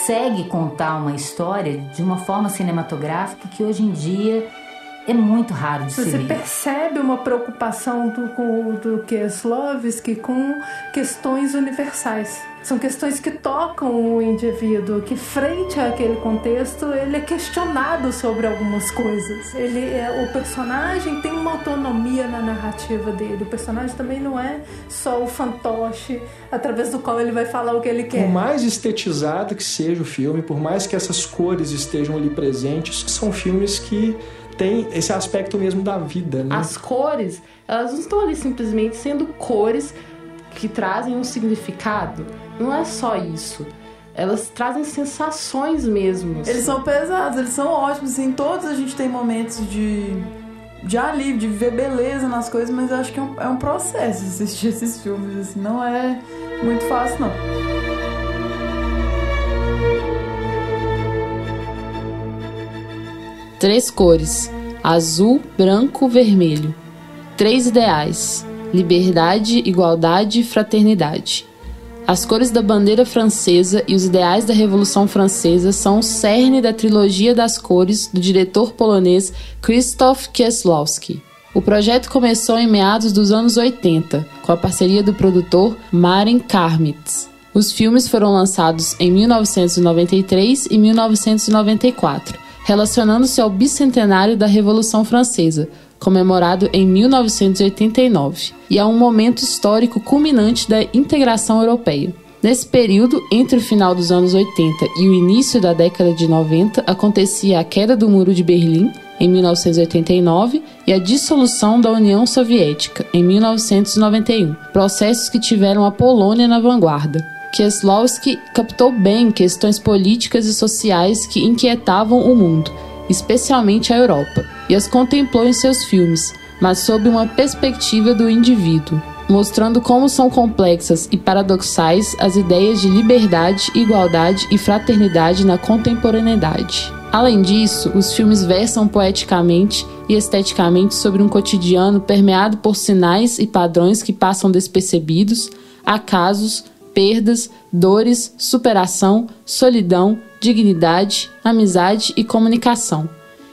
consegue contar uma história de uma forma cinematográfica que hoje em dia é muito raro de Você se ver. percebe uma preocupação do, com- do Kieslowski com questões universais. São questões que tocam o indivíduo, que frente àquele contexto ele é questionado sobre algumas coisas. Ele é, o personagem tem uma autonomia na narrativa dele. O personagem também não é só o fantoche através do qual ele vai falar o que ele Por quer. mais estetizado que seja o filme, por mais que essas cores estejam ali presentes, são filmes que têm esse aspecto mesmo da vida, né? As cores, elas não estão ali simplesmente sendo cores que trazem um significado. Não é só isso. Elas trazem sensações mesmo. Eles são pesados, eles são ótimos, assim, todos a gente tem momentos de, de alívio, de ver beleza nas coisas, mas eu acho que é um, é um processo assistir esses filmes, assim, não é muito fácil, não. Três cores: azul, branco, vermelho. Três ideais: liberdade, igualdade e fraternidade. As cores da bandeira francesa e os ideais da Revolução Francesa são o cerne da trilogia das cores do diretor polonês Krzysztof Kieslowski. O projeto começou em meados dos anos 80, com a parceria do produtor Marin Karmitz. Os filmes foram lançados em 1993 e 1994, relacionando-se ao bicentenário da Revolução Francesa, comemorado em 1989, e a um momento histórico culminante da integração europeia. Nesse período, entre o final dos anos 80 e o início da década de 90, acontecia a queda do Muro de Berlim, em 1989, e a dissolução da União Soviética, em 1991, processos que tiveram a Polônia na vanguarda. Kieslowski captou bem questões políticas e sociais que inquietavam o mundo, especialmente a Europa, e as contemplou em seus filmes, mas sob uma perspectiva do indivíduo, mostrando como são complexas e paradoxais as ideias de liberdade, igualdade e fraternidade na contemporaneidade. Além disso, os filmes versam poeticamente e esteticamente sobre um cotidiano permeado por sinais e padrões que passam despercebidos, acasos, perdas, dores, superação, solidão, dignidade, amizade e comunicação.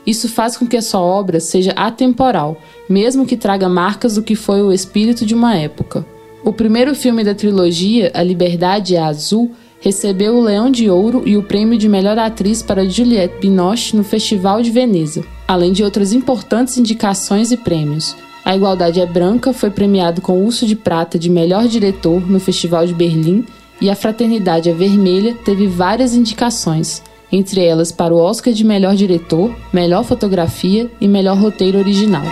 Isso faz com que a sua obra seja atemporal, mesmo que traga marcas do que foi o espírito de uma época. O primeiro filme da trilogia, A Liberdade é Azul, recebeu o Leão de Ouro e o prêmio de melhor atriz para Juliette Binoche no Festival de Veneza, além de outras importantes indicações e prêmios. A Igualdade é Branca foi premiado com Urso de Prata de melhor diretor no Festival de Berlim e A Fraternidade é Vermelha teve várias indicações, entre elas para o Oscar de melhor diretor, melhor fotografia e melhor roteiro original.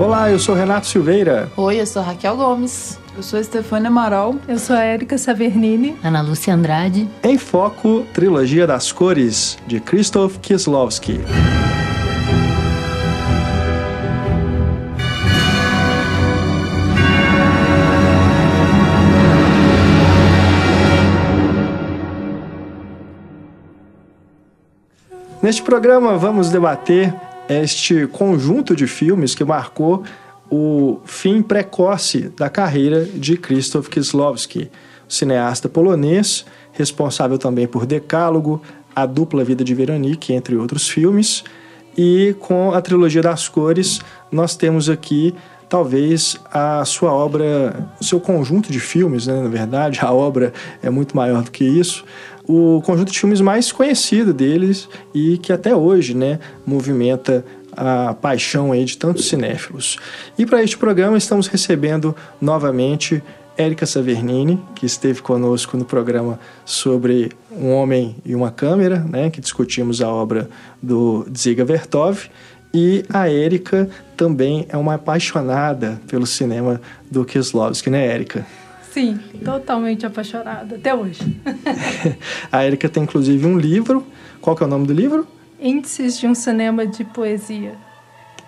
Olá, eu sou Renato Silveira. Oi, eu sou Raquel Gomes. Eu sou a Stefania Amaral. Eu sou a Érica Savernini. Ana Lúcia Andrade. Em Foco, Trilogia das Cores, de Krzysztof Kieslowski. Neste programa vamos debater este conjunto de filmes que marcou o fim precoce da carreira de Krzysztof Kieslowski, cineasta polonês, responsável também por Decálogo, A Dupla Vida de Veronique, entre outros filmes. E com a trilogia das cores, nós temos aqui talvez a sua obra, seu conjunto de filmes, né, na verdade, a obra é muito maior do que isso, o conjunto de filmes mais conhecido deles e que até hoje, né, movimenta a paixão aí de tantos cinéfilos. E para este programa estamos recebendo novamente Érica Savernini, que esteve conosco no programa sobre Um Homem e uma Câmera, né, que discutimos a obra do Dziga Vertov. E a Érica também é uma apaixonada pelo cinema do Kieslowski, né, Érica? Sim, totalmente apaixonada, até hoje. a Érica tem inclusive um livro. Qual que é o nome do livro? Índices de um cinema de poesia.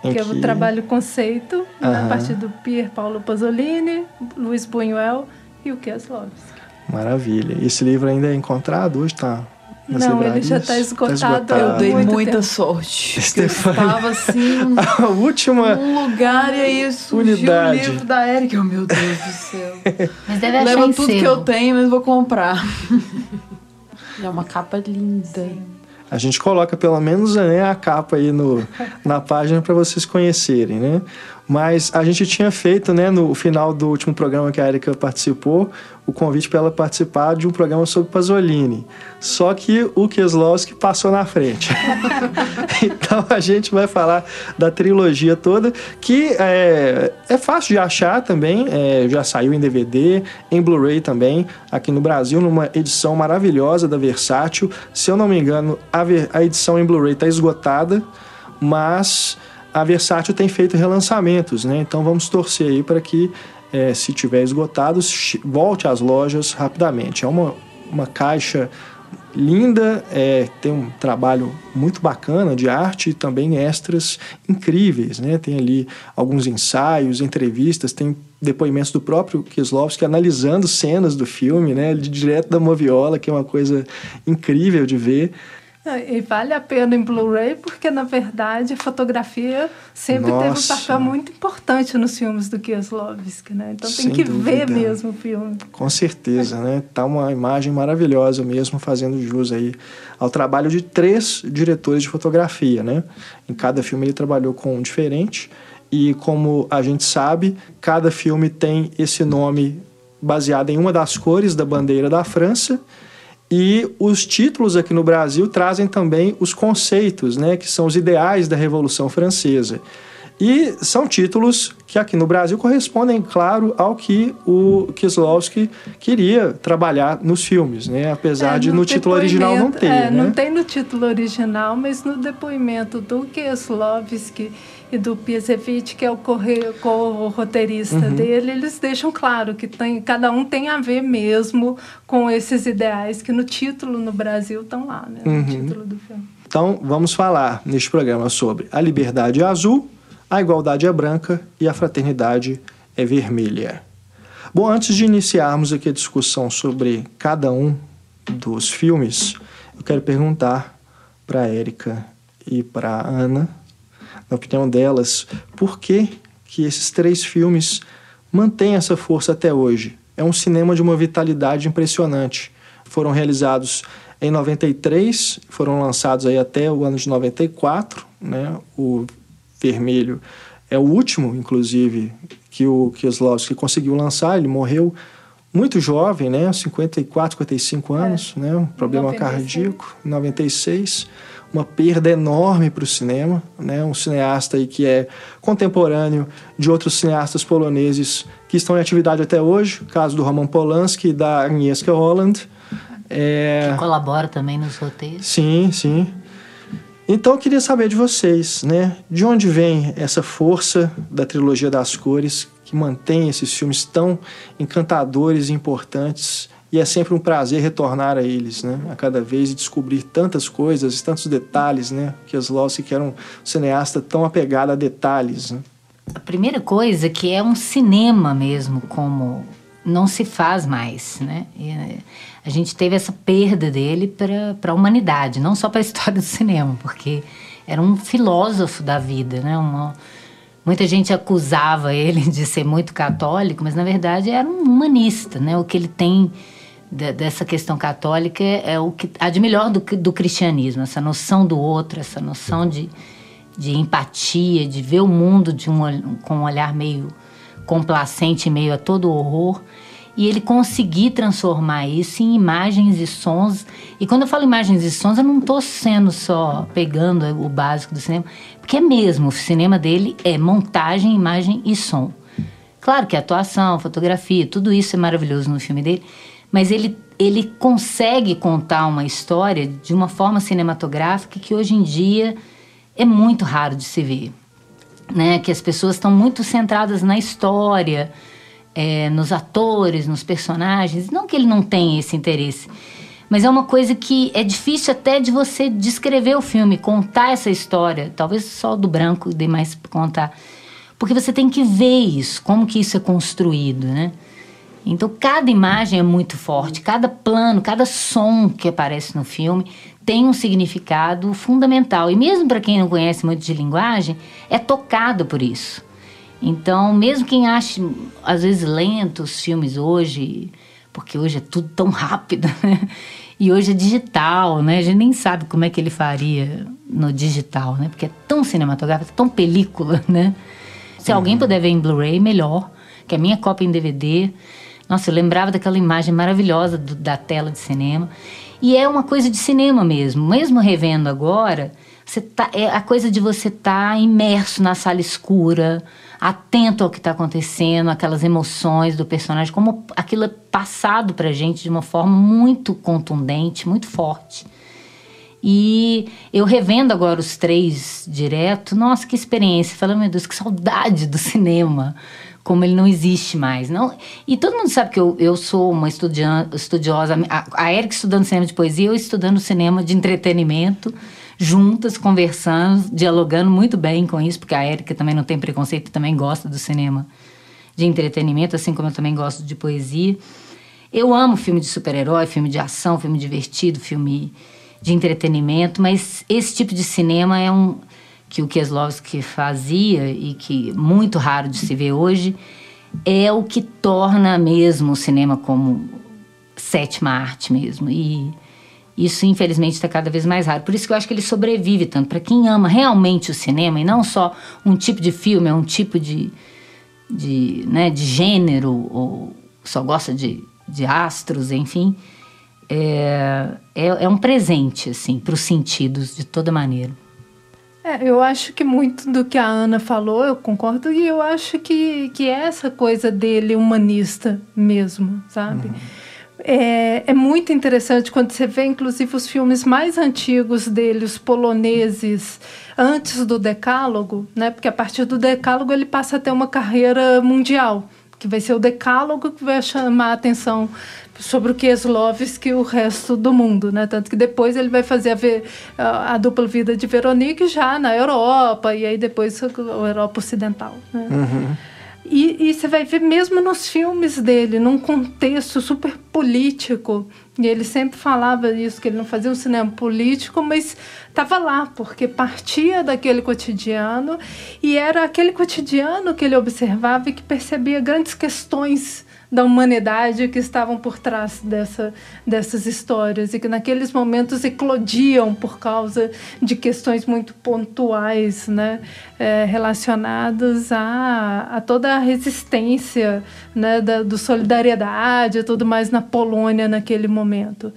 Em que é o trabalho conceito, a Aham. partir do Pier Paolo Pasolini, Luiz Buñuel e o Kieslowski. Maravilha. Esse livro ainda é encontrado hoje, tá Não, ele já está esgotado. Tá esgotado. Eu dei muita tempo. sorte. Estefânia. Eu estava assim. A última. Um lugar e aí surgiu unidade. o livro da Erika. Oh, meu Deus do céu. Mas deve achar Leva tudo que eu tenho, mas vou comprar. É uma capa linda. Sim. A gente coloca pelo menos né, a capa aí no, na página para vocês conhecerem, né? Mas a gente tinha feito, né, no final do último programa que a Erika participou, o convite para ela participar de um programa sobre Pasolini. Só que o Kieslowski passou na frente. então a gente vai falar da trilogia toda, que é, é fácil de achar também, é, já saiu em DVD, em Blu-ray também, aqui no Brasil, numa edição maravilhosa da Versátil. Se eu não me engano, a, a edição em Blu-ray está esgotada, mas a Versátil tem feito relançamentos, né? Então vamos torcer aí para que, é, se tiver esgotado, volte às lojas rapidamente. É uma, uma caixa linda, é, tem um trabalho muito bacana de arte e também extras incríveis, né? Tem ali alguns ensaios, entrevistas, tem depoimentos do próprio Kieslowski analisando cenas do filme, né? Direto da moviola, que é uma coisa incrível de ver. E vale a pena em Blu-ray porque, na verdade, a fotografia sempre Nossa. teve um papel muito importante nos filmes do Kieslowski, né? Então tem Sem que dúvida. ver mesmo o filme. Com certeza, né? Tá uma imagem maravilhosa mesmo, fazendo jus aí ao trabalho de três diretores de fotografia, né? Em cada filme ele trabalhou com um diferente e, como a gente sabe, cada filme tem esse nome baseado em uma das cores da bandeira da França e os títulos aqui no Brasil trazem também os conceitos, né, que são os ideais da Revolução Francesa. E são títulos que aqui no Brasil correspondem, claro, ao que o Kieslowski queria trabalhar nos filmes, né? Apesar é, de no título original não ter. É, né? Não tem no título original, mas no depoimento do Kieslowski e do Piesevich, que é o co-roteirista uhum. dele, eles deixam claro que tem, cada um tem a ver mesmo com esses ideais que no título no Brasil estão lá, né? No uhum. título do filme. Então, vamos falar neste programa sobre a liberdade é azul, a igualdade é branca e a fraternidade é vermelha. Bom, antes de iniciarmos aqui a discussão sobre cada um dos filmes, eu quero perguntar para a Érica e para a Ana na opinião delas, por que, que esses três filmes mantêm essa força até hoje? É um cinema de uma vitalidade impressionante. Foram realizados em 93, foram lançados aí até o ano de 94, né? O Vermelho é o último, inclusive, que o Kieslowski conseguiu lançar, ele morreu muito jovem, né? 54, 55 anos, é. né? Um problema 96. cardíaco, 96 uma perda enorme para o cinema, né? Um cineasta aí que é contemporâneo de outros cineastas poloneses que estão em atividade até hoje, caso do Roman Polanski e da Agnieszka Holland. É... Que colabora também nos roteiros. Sim, sim. Então eu queria saber de vocês, né? De onde vem essa força da trilogia das cores que mantém esses filmes tão encantadores e importantes e é sempre um prazer retornar a eles, né? A cada vez e descobrir tantas coisas, tantos detalhes, né? Que Slowski que era um cineasta tão apegado a detalhes, né? A primeira coisa que é um cinema mesmo, como não se faz mais, né? E eh, a gente teve essa perda dele para a humanidade, não só para a história do cinema, porque era um filósofo da vida, né? Uma, muita gente acusava ele de ser muito católico, mas na verdade era um humanista, né? O que ele tem dessa questão católica é o que há de melhor do, do cristianismo, essa noção do outro, essa noção de, de empatia, de ver o mundo de um, com um olhar meio complacente, meio a todo horror. E ele conseguir transformar isso em imagens e sons. E quando eu falo imagens e sons, eu não estou sendo só pegando o básico do cinema, porque é mesmo, o cinema dele é montagem, imagem e som. Claro que atuação, fotografia, tudo isso é maravilhoso no filme dele, mas ele, ele consegue contar uma história de uma forma cinematográfica que hoje em dia é muito raro de se ver. Né? Que as pessoas estão muito centradas na história, é, nos atores, nos personagens. Não que ele não tenha esse interesse, mas é uma coisa que é difícil até de você descrever o filme, contar essa história. Talvez só do branco dê mais para contar. Porque você tem que ver isso, como que isso é construído, né? Então, cada imagem é muito forte, cada plano, cada som que aparece no filme tem um significado fundamental. E mesmo para quem não conhece muito de linguagem, é tocado por isso. Então, mesmo quem acha, às vezes, lento os filmes hoje, porque hoje é tudo tão rápido, né? E hoje é digital, né? A gente nem sabe como é que ele faria no digital, né? Porque é tão cinematográfico, tão película, né? Se uhum. alguém puder ver em Blu-ray, melhor. Que a minha cópia em DVD. Nossa, eu lembrava daquela imagem maravilhosa do, da tela de cinema. E é uma coisa de cinema mesmo. Mesmo revendo agora, você tá, é a coisa de você estar tá imerso na sala escura, atento ao que está acontecendo, aquelas emoções do personagem, como aquilo é passado para gente de uma forma muito contundente, muito forte. E eu revendo agora os três direto, nossa, que experiência. Falando, meu Deus, que saudade do cinema como ele não existe mais. Não, e todo mundo sabe que eu, eu sou uma estudiosa, a, a Erika estudando cinema de poesia, eu estudando cinema de entretenimento, juntas, conversando, dialogando muito bem com isso, porque a Erika também não tem preconceito, também gosta do cinema de entretenimento, assim como eu também gosto de poesia. Eu amo filme de super-herói, filme de ação, filme divertido, filme de entretenimento, mas esse tipo de cinema é um que o Kieslowski fazia e que muito raro de se ver hoje, é o que torna mesmo o cinema como sétima arte mesmo. E isso, infelizmente, está cada vez mais raro. Por isso que eu acho que ele sobrevive tanto. Para quem ama realmente o cinema, e não só um tipo de filme, é um tipo de, de, né, de gênero, ou só gosta de, de astros, enfim. É, é, é um presente, assim, para os sentidos, de toda maneira. É, eu acho que muito do que a Ana falou, eu concordo, e eu acho que, que é essa coisa dele humanista mesmo, sabe? Uhum. É, é muito interessante quando você vê, inclusive, os filmes mais antigos dele, os poloneses, antes do Decálogo, né? Porque a partir do Decálogo ele passa a ter uma carreira mundial, que vai ser o Decálogo que vai chamar a atenção sobre o Kieslowski e o resto do mundo, né? Tanto que depois ele vai fazer a, a, a, dupla vida de Veronique já na Europa e aí depois a Europa Ocidental, né? Uhum. E, e você vai ver mesmo nos filmes dele, num contexto super político. E ele sempre falava isso, que ele não fazia um cinema político, mas estava lá, porque partia daquele cotidiano e era aquele cotidiano que ele observava e que percebia grandes questões da humanidade que estavam por trás dessa, dessas histórias e que naqueles momentos eclodiam por causa de questões muito pontuais, né, é, relacionadas a, a toda a resistência, né, da, do solidariedade e tudo mais na Polônia naquele momento.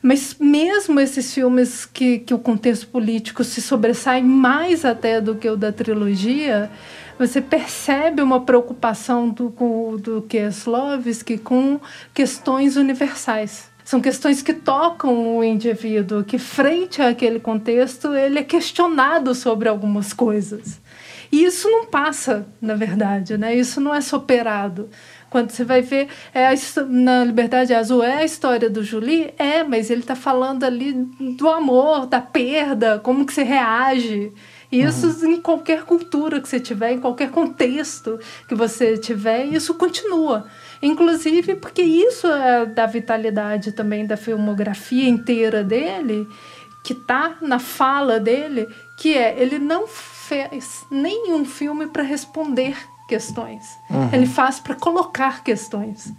Mas mesmo esses filmes que, que o contexto político se sobressai mais até do que o da trilogia, você percebe uma preocupação do, do Kieslowski com questões universais. São questões que tocam o indivíduo, que frente àquele contexto ele é questionado sobre algumas coisas. E isso não passa, na verdade, né? Isso não é superado. Quando você vai ver é a, na Liberdade Azul, é a história do Julie? É, mas ele está falando ali do amor, da perda, como que você reage. Isso uhum. em qualquer cultura que você tiver, em qualquer contexto que você tiver, isso continua. Inclusive porque isso é da vitalidade também da filmografia inteira dele, que está na fala dele, que é ele não fez nenhum filme para responder questões. Uhum. Ele faz para colocar questões.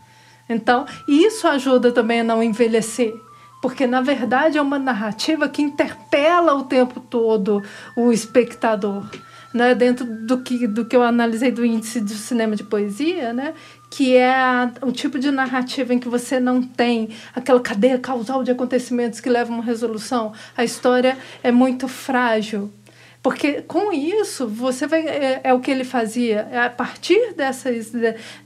Então, isso ajuda também a não envelhecer porque na verdade é uma narrativa que interpela o tempo todo o espectador. Né, dentro do que, do que eu analisei do índice do cinema de poesia, né, que é o tipo de narrativa em que você não tem aquela cadeia causal de acontecimentos que levam a uma resolução. A história é muito frágil. Porque com isso, você vai. É, é o que ele fazia. É a partir dessas,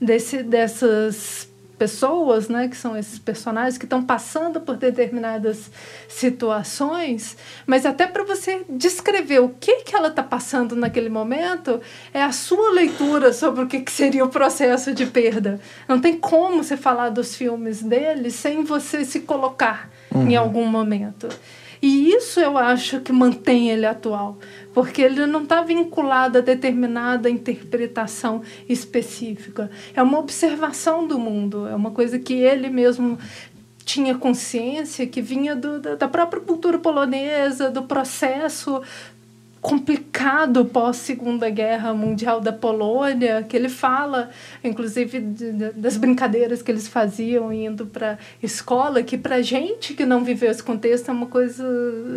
desse, dessas pessoas, né, que são esses personagens que estão passando por determinadas situações, mas até para você descrever o que que ela está passando naquele momento, é a sua leitura sobre o que, que seria o processo de perda. Não tem como você falar dos filmes dele sem você se colocar uhum. em algum momento. E isso eu acho que mantém ele atual. Porque ele não está vinculado a determinada interpretação específica. É uma observação do mundo, é uma coisa que ele mesmo tinha consciência que vinha do, da própria cultura polonesa, do processo complicado pós Segunda Guerra Mundial da Polônia, que ele fala, inclusive de, de, das brincadeiras que eles faziam indo para escola, que para gente que não viveu esse contexto é uma coisa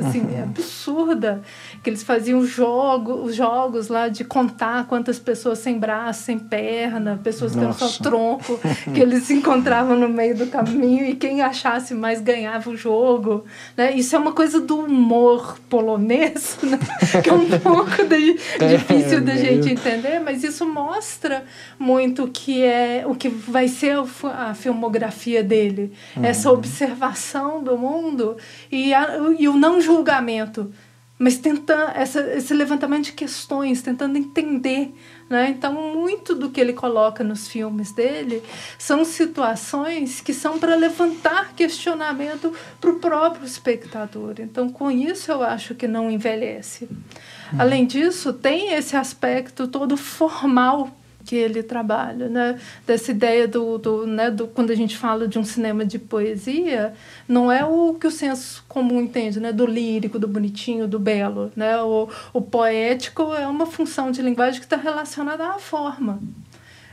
assim uhum. absurda, que eles faziam jogo, os jogos lá de contar quantas pessoas sem braço, sem perna, pessoas que eram só tronco, que eles encontravam no meio do caminho e quem achasse mais ganhava o jogo, né? Isso é uma coisa do humor polonês, né? Que é um pouco de, é, difícil da gente entender, mas isso mostra muito o que é o que vai ser a filmografia dele, uhum. essa observação do mundo e, a, e o não julgamento, mas tentando essa, esse levantamento de questões, tentando entender né? Então, muito do que ele coloca nos filmes dele são situações que são para levantar questionamento para o próprio espectador. Então, com isso, eu acho que não envelhece. Uhum. Além disso, tem esse aspecto todo formal que ele trabalha, né? Dessa ideia do, do, né, do quando a gente fala de um cinema de poesia, não é o que o senso comum entende, né? Do lírico, do bonitinho, do belo, né? O, o poético é uma função de linguagem que está relacionada à forma.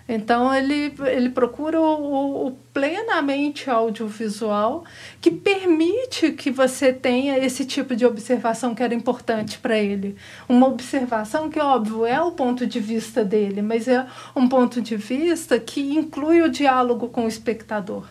Então ele, ele procura o, o, plenamente audiovisual que permite que você tenha esse tipo de observação que era importante para ele. Uma observação que, óbvio, é o ponto de vista dele, mas é um ponto de vista que inclui o diálogo com o espectador.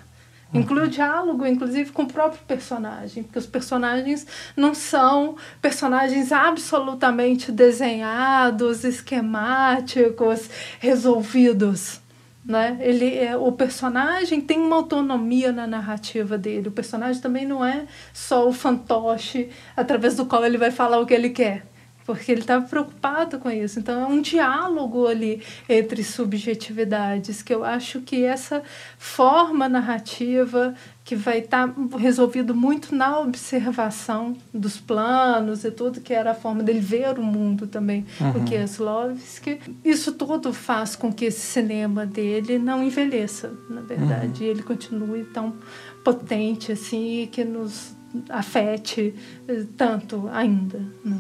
Inclui o diálogo, inclusive, com o próprio personagem, porque os personagens não são personagens absolutamente desenhados, esquemáticos, resolvidos. Né? Ele é, o personagem tem uma autonomia na narrativa dele. O personagem também não é só o fantoche através do qual ele vai falar o que ele quer porque ele estava preocupado com isso. Então é um diálogo ali entre subjetividades que eu acho que essa forma narrativa que vai estar tá resolvido muito na observação dos planos e tudo que era a forma dele ver o mundo também, uhum. o Kieslowski. Isso tudo faz com que esse cinema dele não envelheça, na verdade, uhum. e ele continue tão potente assim e que nos afete eh, tanto ainda. Né?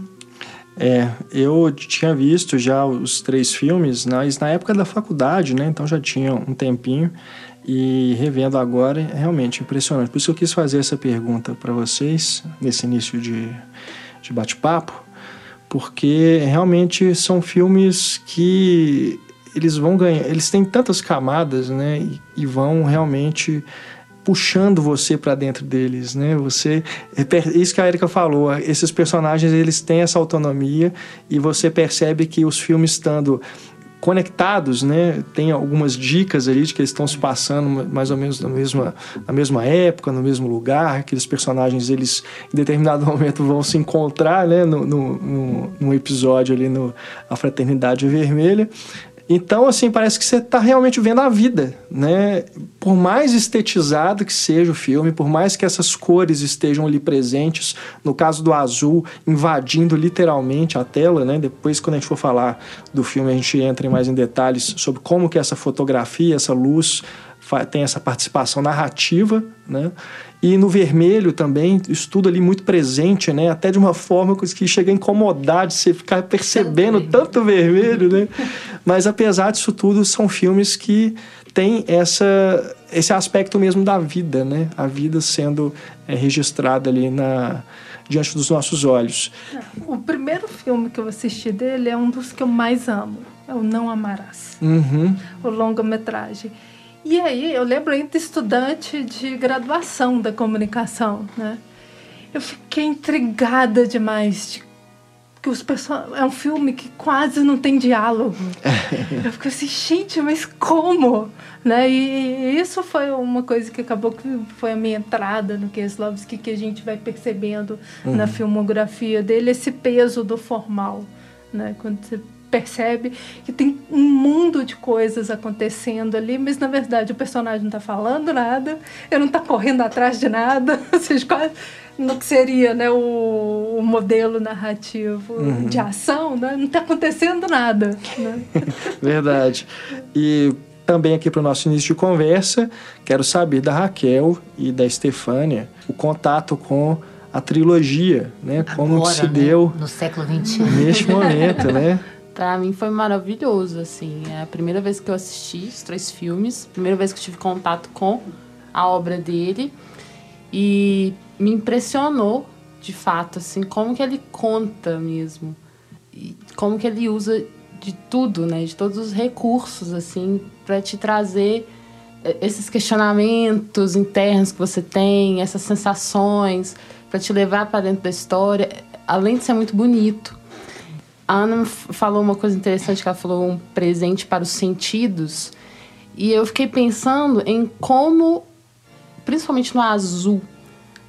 É, eu tinha visto já os três filmes mas na época da faculdade, né? Então já tinha um tempinho. E revendo agora, é realmente impressionante. Por isso eu quis fazer essa pergunta para vocês nesse início de, de bate-papo, porque realmente são filmes que eles vão ganhar, eles têm tantas camadas, né? E, e vão realmente puxando você para dentro deles, né? Você isso que a Erika falou, esses personagens eles têm essa autonomia e você percebe que os filmes estando conectados, né? Tem algumas dicas ali de que eles estão se passando mais ou menos na mesma, na mesma época, no mesmo lugar. Aqueles personagens, eles em determinado momento vão se encontrar, né? No, no, no, no episódio ali no A Fraternidade Vermelha. Então, assim, parece que você está realmente vendo a vida, né? Por mais estetizado que seja o filme, por mais que essas cores estejam ali presentes, no caso do azul, invadindo literalmente a tela, né? Depois, quando a gente for falar do filme, a gente entra mais em detalhes sobre como que essa fotografia, essa luz tem essa participação narrativa, né? E no vermelho também, estudo ali muito presente, né? Até de uma forma que chega a incomodar de você ficar percebendo tanto vermelho, né? Mas apesar disso tudo, são filmes que têm essa, esse aspecto mesmo da vida, né? A vida sendo é, registrada ali na, diante dos nossos olhos. O primeiro filme que eu assisti dele é um dos que eu mais amo. É o Não Amarás. Uhum. O longa-metragem. E aí, eu lembro ainda estudante de graduação da comunicação, né? Eu fiquei intrigada demais de que os person... é um filme que quase não tem diálogo. eu fiquei assim, gente, mas como? Né? E isso foi uma coisa que acabou que foi a minha entrada no Kieslowski, que a gente vai percebendo uhum. na filmografia dele, esse peso do formal. Né? Quando você percebe que tem um mundo de coisas acontecendo ali, mas na verdade o personagem não está falando nada, ele não está correndo atrás de nada, ou seja, quase no que seria né, o, o modelo narrativo uhum. de ação, né? não está acontecendo nada. Né? Verdade. E também aqui para o nosso início de conversa, quero saber da Raquel e da Estefânia o contato com a trilogia, né? Agora, Como se né? deu no século XXI. Neste momento, né? Pra mim foi maravilhoso, assim. É a primeira vez que eu assisti os três filmes, primeira vez que eu tive contato com a obra dele. E me impressionou, de fato, assim, como que ele conta mesmo. E como que ele usa de tudo, né? De todos os recursos, assim, para te trazer é, esses questionamentos internos que você tem, essas sensações, para te levar para dentro da história, além de ser muito bonito. A Ana falou uma coisa interessante, que ela falou um presente para os sentidos. E eu fiquei pensando em como, principalmente no azul,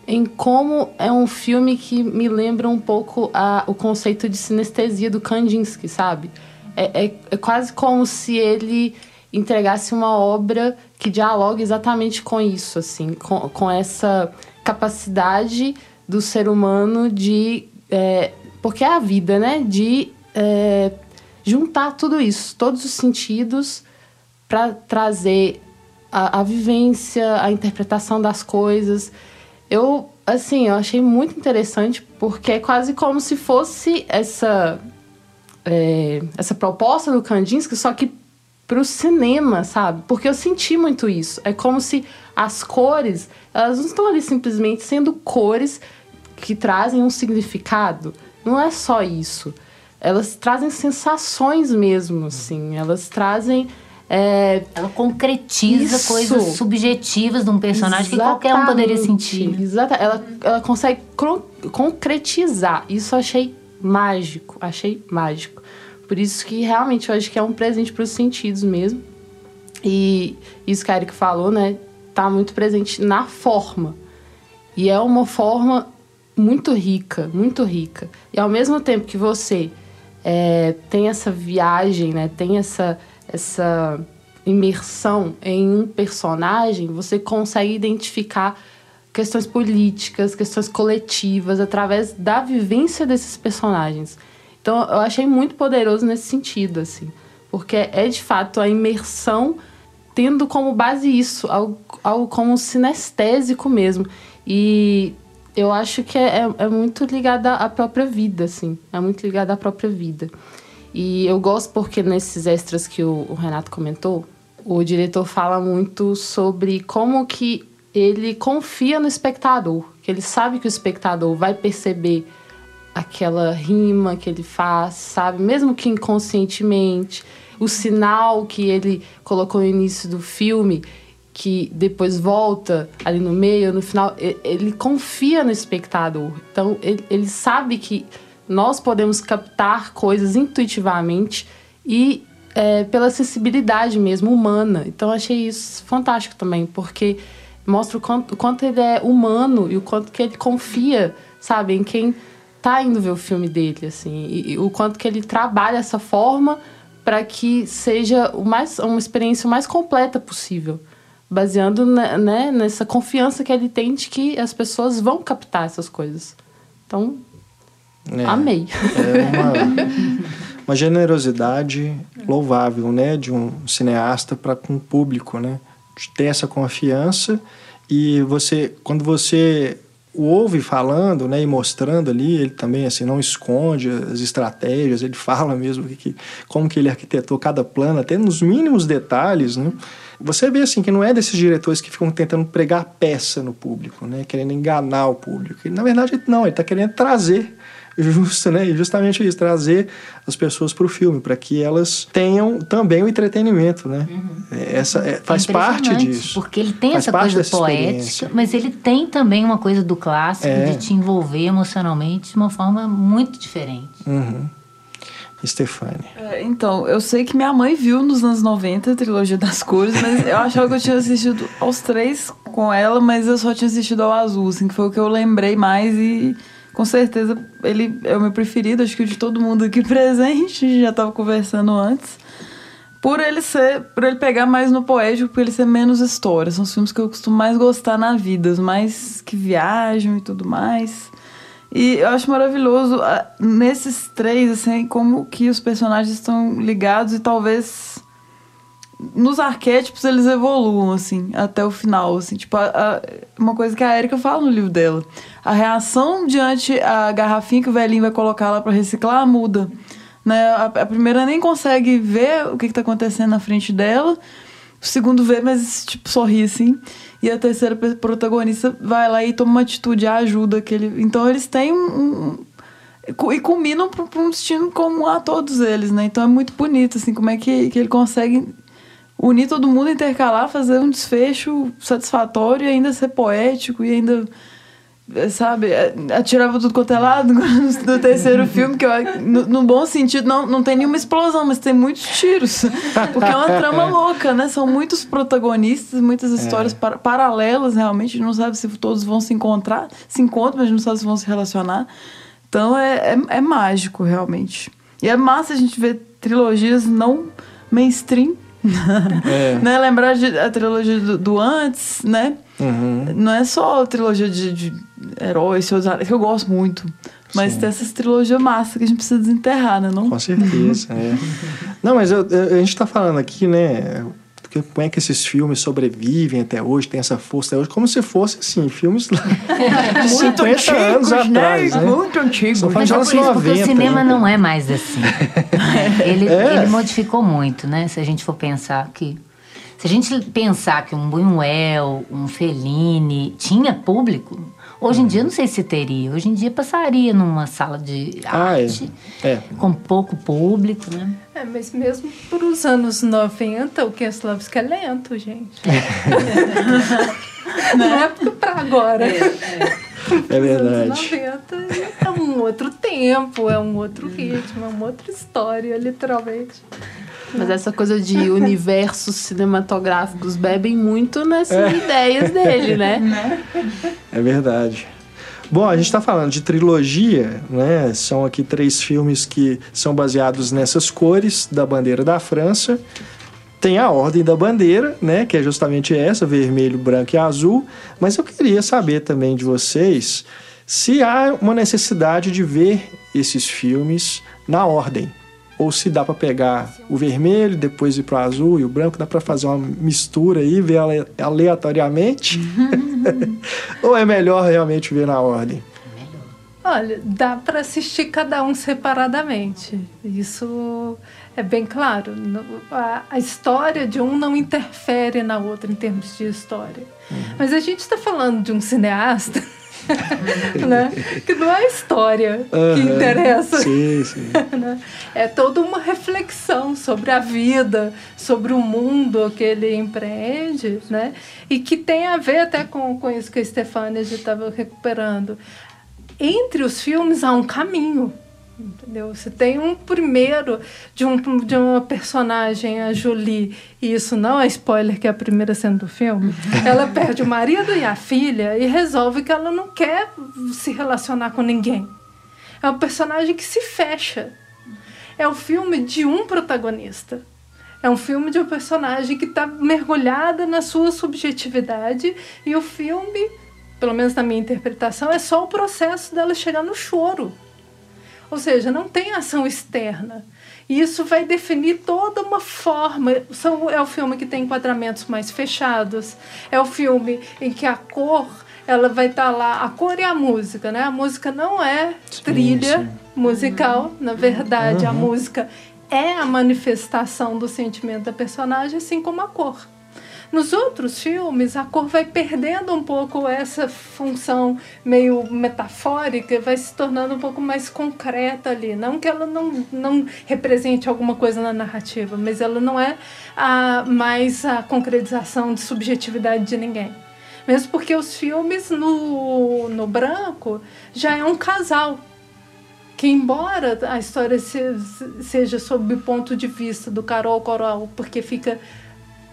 em como é um filme que me lembra um pouco a, o conceito de sinestesia do Kandinsky, sabe? É, é, é quase como se ele entregasse uma obra que dialoga exatamente com isso, assim, com, com essa capacidade do ser humano de. É, porque é a vida, né? De é, juntar tudo isso, todos os sentidos, para trazer a, a vivência, a interpretação das coisas. Eu, assim, eu achei muito interessante porque é quase como se fosse essa é, essa proposta do Kandinsky, só que pro cinema, sabe? Porque eu senti muito isso. É como se as cores, elas não estão ali simplesmente sendo cores que trazem um significado. Não é só isso. Elas trazem sensações mesmo, assim. Elas trazem é, ela concretiza isso. coisas subjetivas de um personagem Exatamente. que qualquer um poderia sentir. Exato. Ela, ela consegue concretizar. Isso eu achei mágico. Achei mágico. Por isso que realmente eu acho que é um presente para os sentidos mesmo. E isso que a Erika falou, né? Tá muito presente na forma. E é uma forma muito rica, muito rica. E ao mesmo tempo que você é, tem essa viagem, né? Tem essa, essa imersão em um personagem, você consegue identificar questões políticas, questões coletivas através da vivência desses personagens. Então, eu achei muito poderoso nesse sentido, assim, porque é de fato a imersão tendo como base isso, algo, algo como sinestésico mesmo. E eu acho que é, é, é muito ligada à própria vida, assim, é muito ligada à própria vida. E eu gosto porque nesses extras que o, o Renato comentou, o diretor fala muito sobre como que ele confia no espectador, que ele sabe que o espectador vai perceber aquela rima que ele faz, sabe? Mesmo que inconscientemente. O sinal que ele colocou no início do filme, que depois volta ali no meio, no final, ele confia no espectador. Então, ele, ele sabe que nós podemos captar coisas intuitivamente e é, pela sensibilidade mesmo humana. Então, achei isso fantástico também, porque mostra o quanto, o quanto ele é humano e o quanto que ele confia, sabe, em quem tá indo ver o filme dele, assim, e, e o quanto que ele trabalha essa forma para que seja o mais, uma experiência o mais completa possível, baseando né, né, nessa confiança que ele tem de que as pessoas vão captar essas coisas. Então, é, amei. É uma, uma generosidade louvável, né, de um cineasta para com o público, né, de ter essa confiança e você, quando você o ouve falando, né, e mostrando ali, ele também assim não esconde as estratégias, ele fala mesmo que, como que ele arquitetou cada plano, até nos mínimos detalhes, né? Você vê assim que não é desses diretores que ficam tentando pregar peça no público, né, querendo enganar o público. Ele, na verdade, não, ele está querendo trazer justo, né? Justamente isso, trazer as pessoas para o filme, para que elas tenham também o entretenimento, né? Uhum. É, essa é, faz é parte disso. Porque ele tem essa coisa poética, mas ele tem também uma coisa do clássico é. de te envolver emocionalmente de uma forma muito diferente. Uhum. Stefania. É, então, eu sei que minha mãe viu nos anos 90 a trilogia das cores, mas eu achava que eu tinha assistido aos três com ela, mas eu só tinha assistido ao azul, assim, que foi o que eu lembrei mais e com certeza ele é o meu preferido, acho que o de todo mundo aqui presente, já estava conversando antes. Por ele ser, por ele pegar mais no poético, por ele ser menos história. São os filmes que eu costumo mais gostar na vida, os mais que viajam e tudo mais. E eu acho maravilhoso ah, nesses três, assim, como que os personagens estão ligados e talvez nos arquétipos eles evoluam, assim, até o final, assim. Tipo, a, a, uma coisa que a Erika fala no livro dela. A reação diante a garrafinha que o velhinho vai colocar lá para reciclar muda. Né? A, a, primeira nem consegue ver o que, está acontecendo na frente dela. O segundo vê, mas, tipo, sorri, assim. E a terceira protagonista vai lá e toma uma atitude, ajuda aquele... Então, eles têm um... e combinam para um destino comum a todos eles, né? Então é muito bonito, assim, como é que, que ele consegue unir todo mundo, intercalar, fazer um desfecho satisfatório e ainda ser poético e ainda sabe, atirava tudo quanto é lado no terceiro filme, que eu, no, no, bom sentido, não, não tem nenhuma explosão, mas tem muitos tiros. Porque é uma trama louca, né? São muitos protagonistas, muitas é. histórias é. par paralelas, realmente. A gente não sabe se todos vão se encontrar, se encontram, mas não sabe se vão se relacionar. Então é, é, é mágico, realmente. E é massa a gente ver trilogias não mainstream é. né? Lembrar de, a trilogia do, do antes, né? Uhum. Não é só a trilogia de, de heróis, que eu gosto muito. Mas Sim. tem essas trilogias massa que a gente precisa desenterrar, né? Não? Com certeza, é. Não, mas eu, eu, a gente está falando aqui, né? como é que esses filmes sobrevivem até hoje, tem essa força até hoje, como se fosse, assim, filmes de 50 antigos, anos né? atrás, né? Muito antigos. Só Mas é por isso, 90, porque o cinema né? não é mais assim. ele, é. ele modificou muito, né? Se a gente for pensar que... Se a gente pensar que um Buñuel, um Fellini tinha público, Hoje em dia, não sei se teria. Hoje em dia, passaria numa sala de ah, é. arte, é. É. com pouco público, né? É, mas mesmo para os anos 90, o Kieslowski é lento, gente. não é para agora. É, é. é verdade. Os anos 90 é um outro tempo, é um outro ritmo, é uma outra história, literalmente. Mas essa coisa de universos cinematográficos bebem muito nessas é. ideias dele, né? né? É verdade. Bom, a gente está falando de trilogia, né? São aqui três filmes que são baseados nessas cores da bandeira da França. Tem a ordem da bandeira, né? Que é justamente essa, vermelho, branco e azul. Mas eu queria saber também de vocês se há uma necessidade de ver esses filmes na ordem ou se dá para pegar o vermelho, depois ir para o azul e o branco, dá para fazer uma mistura aí, ver aleatoriamente? ou é melhor realmente ver na ordem? Olha, dá para assistir cada um separadamente. Isso é bem claro. A história de um não interfere na outra em termos de história. Uhum. Mas a gente está falando de um cineasta né? Que não é a história uhum. que interessa. Sim, sim. Né? é toda uma reflexão sobre a vida, sobre o mundo que ele empreende, né? E que tem a ver até com, com isso que a Stefania estava recuperando. Entre os filmes há um caminho. Entendeu? Você tem um primeiro de, um, de uma personagem, a Julie, e isso não é spoiler, que é a primeira cena do filme. ela perde o marido e a filha e resolve que ela não quer se relacionar com ninguém. É um personagem que se fecha. É o filme de um protagonista. É um filme de um personagem que está mergulhada na sua subjetividade e o filme, pelo menos na minha interpretação, é só o processo dela chegar no choro ou seja, não tem ação externa. E isso vai definir toda uma forma. São, é o filme que tem enquadramentos mais fechados, é o filme em que a cor ela vai estar tá lá, a cor e a música, né? A música não é trilha sim, sim. musical, na verdade, uhum. a música é a manifestação do sentimento da personagem, assim como a cor. Nos outros filmes, a cor vai perdendo um pouco essa função meio metafórica, vai se tornando um pouco mais concreta ali. Não que ela não, não represente alguma coisa na narrativa, mas ela não é a, mais a concretização de subjetividade de ninguém. Mesmo porque os filmes no, no branco já é um casal que embora a história se, seja sob o ponto de vista do Carol Coral, porque fica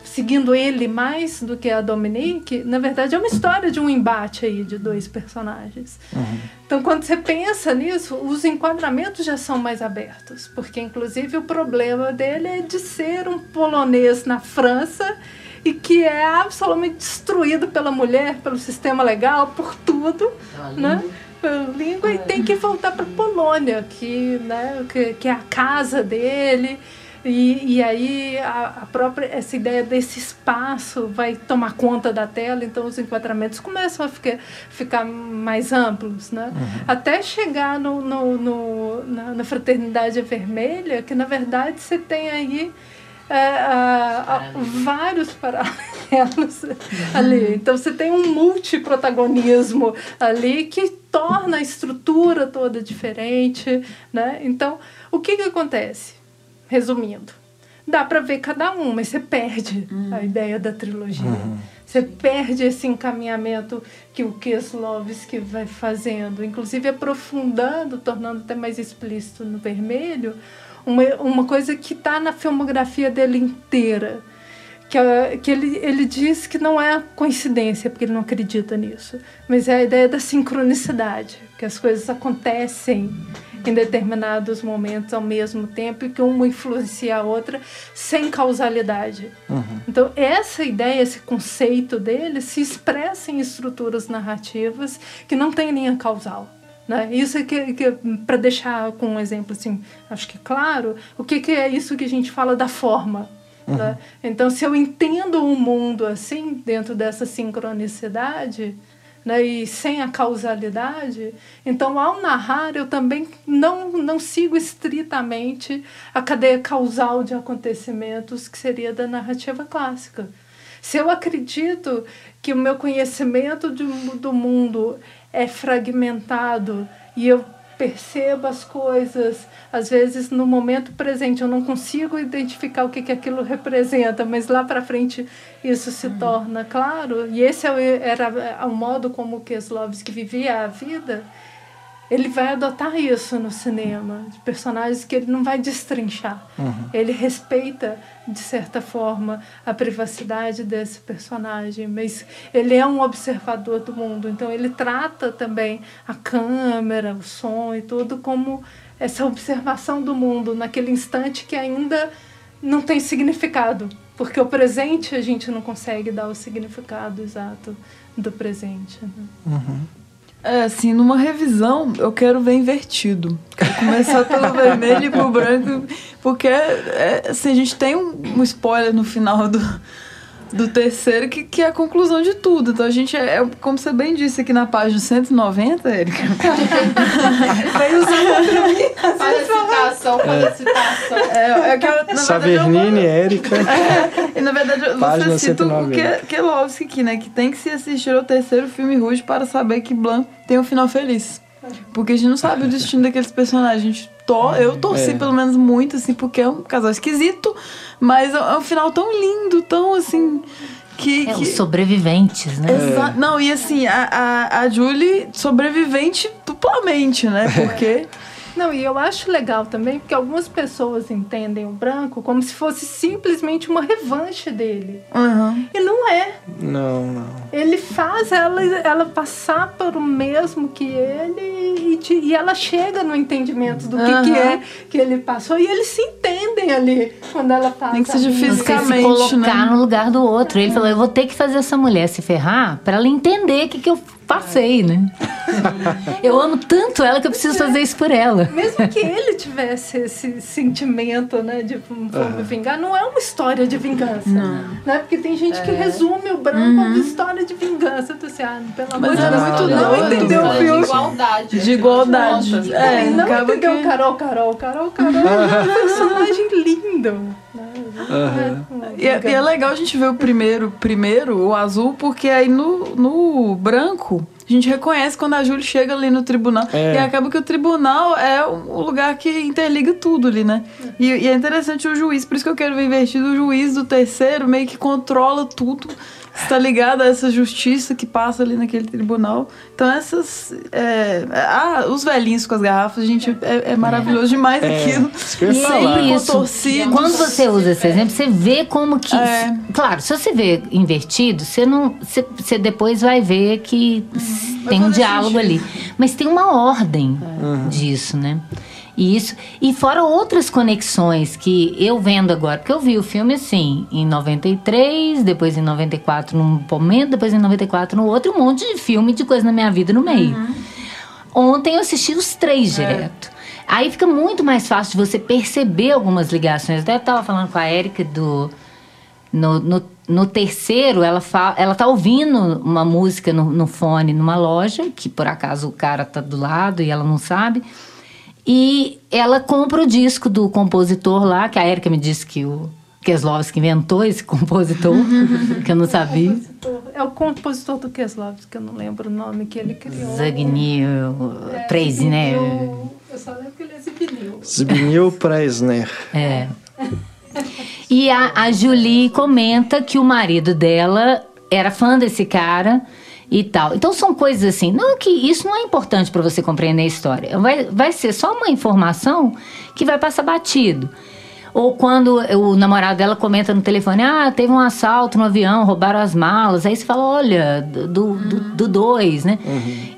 seguindo ele mais do que a Dominique, na verdade é uma história de um embate aí de dois personagens. Uhum. Então, quando você pensa nisso, os enquadramentos já são mais abertos, porque inclusive o problema dele é de ser um polonês na França e que é absolutamente destruído pela mulher, pelo sistema legal, por tudo, né? Pela língua, e tem que voltar para Polônia, que, né, que, que é a casa dele e, e aí a, a, própria essa ideia desse espaço vai tomar conta da tela, então os enquadramentos começam a ficar, ficar mais amplos, né? Uhum. Até chegar no, no, no na, na, Fraternidade Vermelha, que na verdade você tem aí é, a, a, vários paralelos ali. Então você tem um multiprotagonismo ali que torna a estrutura toda diferente, né? Então, o que que acontece? Resumindo. Dá para ver cada um, mas você perde uhum. a ideia da trilogia. Uhum. Você perde esse encaminhamento que o Kieslowski vai fazendo, inclusive aprofundando, tornando até mais explícito no vermelho, uma, uma coisa que está na filmografia dele inteira. Que, que ele, ele diz que não é coincidência, porque ele não acredita nisso, mas é a ideia da sincronicidade, que as coisas acontecem em determinados momentos ao mesmo tempo e que uma influencia a outra sem causalidade. Uhum. Então, essa ideia, esse conceito dele se expressa em estruturas narrativas que não têm linha causal. Né? Isso é que, que para deixar com um exemplo assim, acho que claro, o que, que é isso que a gente fala da forma. Uhum. Né? Então, se eu entendo o mundo assim, dentro dessa sincronicidade, né, e sem a causalidade, então ao narrar eu também não, não sigo estritamente a cadeia causal de acontecimentos que seria da narrativa clássica. Se eu acredito que o meu conhecimento de, do mundo é fragmentado e eu percebo as coisas, às vezes no momento presente eu não consigo identificar o que, que aquilo representa, mas lá para frente isso se uhum. torna claro. E esse é era o modo como Kieslowski vivia a vida ele vai adotar isso no cinema, de personagens que ele não vai destrinchar. Uhum. Ele respeita, de certa forma, a privacidade desse personagem, mas ele é um observador do mundo, então ele trata também a câmera, o som e tudo como essa observação do mundo naquele instante que ainda não tem significado, porque o presente a gente não consegue dar o significado exato do presente. Né? Uhum. É, assim, numa revisão, eu quero ver invertido. Quero começar pelo vermelho e pro branco, porque é, assim, a gente tem um, um spoiler no final do, do terceiro, que, que é a conclusão de tudo. Então a gente é, é como você bem disse aqui na página 190, Erika. Pra mim. Para citação, para citação. É, é que eu, Savernini, Érica. É, e na verdade página você cita o Kelowski aqui, né? Que tem que se assistir ao terceiro filme Rouge para saber que Blanc tem um final feliz. Porque a gente não sabe o destino daqueles personagens. A gente to, eu torci é. pelo menos muito, assim, porque é um casal esquisito, mas é um final tão lindo, tão assim. Que, é, que... os sobreviventes, né? Exa... Não, e assim, a, a, a Julie sobrevivente duplamente, né? Porque. Não, e eu acho legal também porque algumas pessoas entendem o branco como se fosse simplesmente uma revanche dele. Uhum. E não é. Não, não. Ele faz ela, ela passar por o mesmo que ele e, e ela chega no entendimento do que, uhum. que é que ele passou e eles se entendem ali quando ela passa. Nem que seja fisicamente, Você se colocar né? no lugar do outro. Ele falou, eu vou ter que fazer essa mulher se ferrar para ela entender o que, que eu passei, né? eu amo tanto ela que eu preciso fazer isso por ela. Mesmo que ele tivesse esse sentimento, né, de uhum. vingar, não é uma história de vingança. Não. Né? Porque tem gente é. que resume o branco uhum. como história de vingança. Tu assim, ah, pelo amor de Deus, tu não, não entendeu o filme. De igualdade. De igualdade. É, é, não entendeu que... Carol, Carol, Carol, Carol. é um personagem lindo. Uhum. E, é, e, é, legal a gente ver o primeiro, primeiro, o azul, porque aí no, no branco a gente reconhece quando a Júlia chega ali no tribunal. É. E acaba que o tribunal é o lugar que interliga tudo ali, né? E, e, é interessante o juiz, por isso que eu quero ver invertido. O juiz do terceiro meio que controla tudo está ligado a essa justiça que passa ali naquele tribunal. Então essas. É, ah, os velhinhos com as garrafas, gente, é, é maravilhoso demais É, aquilo. E é isso. Contorcidos. Quando você usa esse exemplo, você vê como que. É. Claro, se você vê invertido, você não. Você, você depois vai ver que tem um diálogo sentido. ali. Mas tem uma ordem disso, né? Isso. E fora outras conexões que eu vendo agora, porque eu vi o filme assim, em 93, depois em 94 num momento, depois em 94 no outro, um monte de filme de coisa na minha vida no meio. Ontem eu assisti os três direto. Aí fica muito mais fácil de você perceber algumas ligações. Até estava falando com a Érica do. No, no, no terceiro, ela, fa, ela tá ouvindo uma música no, no fone numa loja, que por acaso o cara tá do lado e ela não sabe. E ela compra o disco do compositor lá, que a Érica me disse que o Keslovski inventou esse compositor, que eu não sabia. É o compositor do Keslovski, que eu não lembro o nome que ele criou. Zagnil Preis, né? Eu, eu só lembro que ele é Zbigniew. Zbigniew Preisner. É. E a, a Julie comenta que o marido dela era fã desse cara e tal. Então são coisas assim. Não que isso não é importante para você compreender a história. Vai, vai ser só uma informação que vai passar batido. Ou quando o namorado dela comenta no telefone, ah, teve um assalto no avião, roubaram as malas. Aí você fala, olha, do do, do dois, né?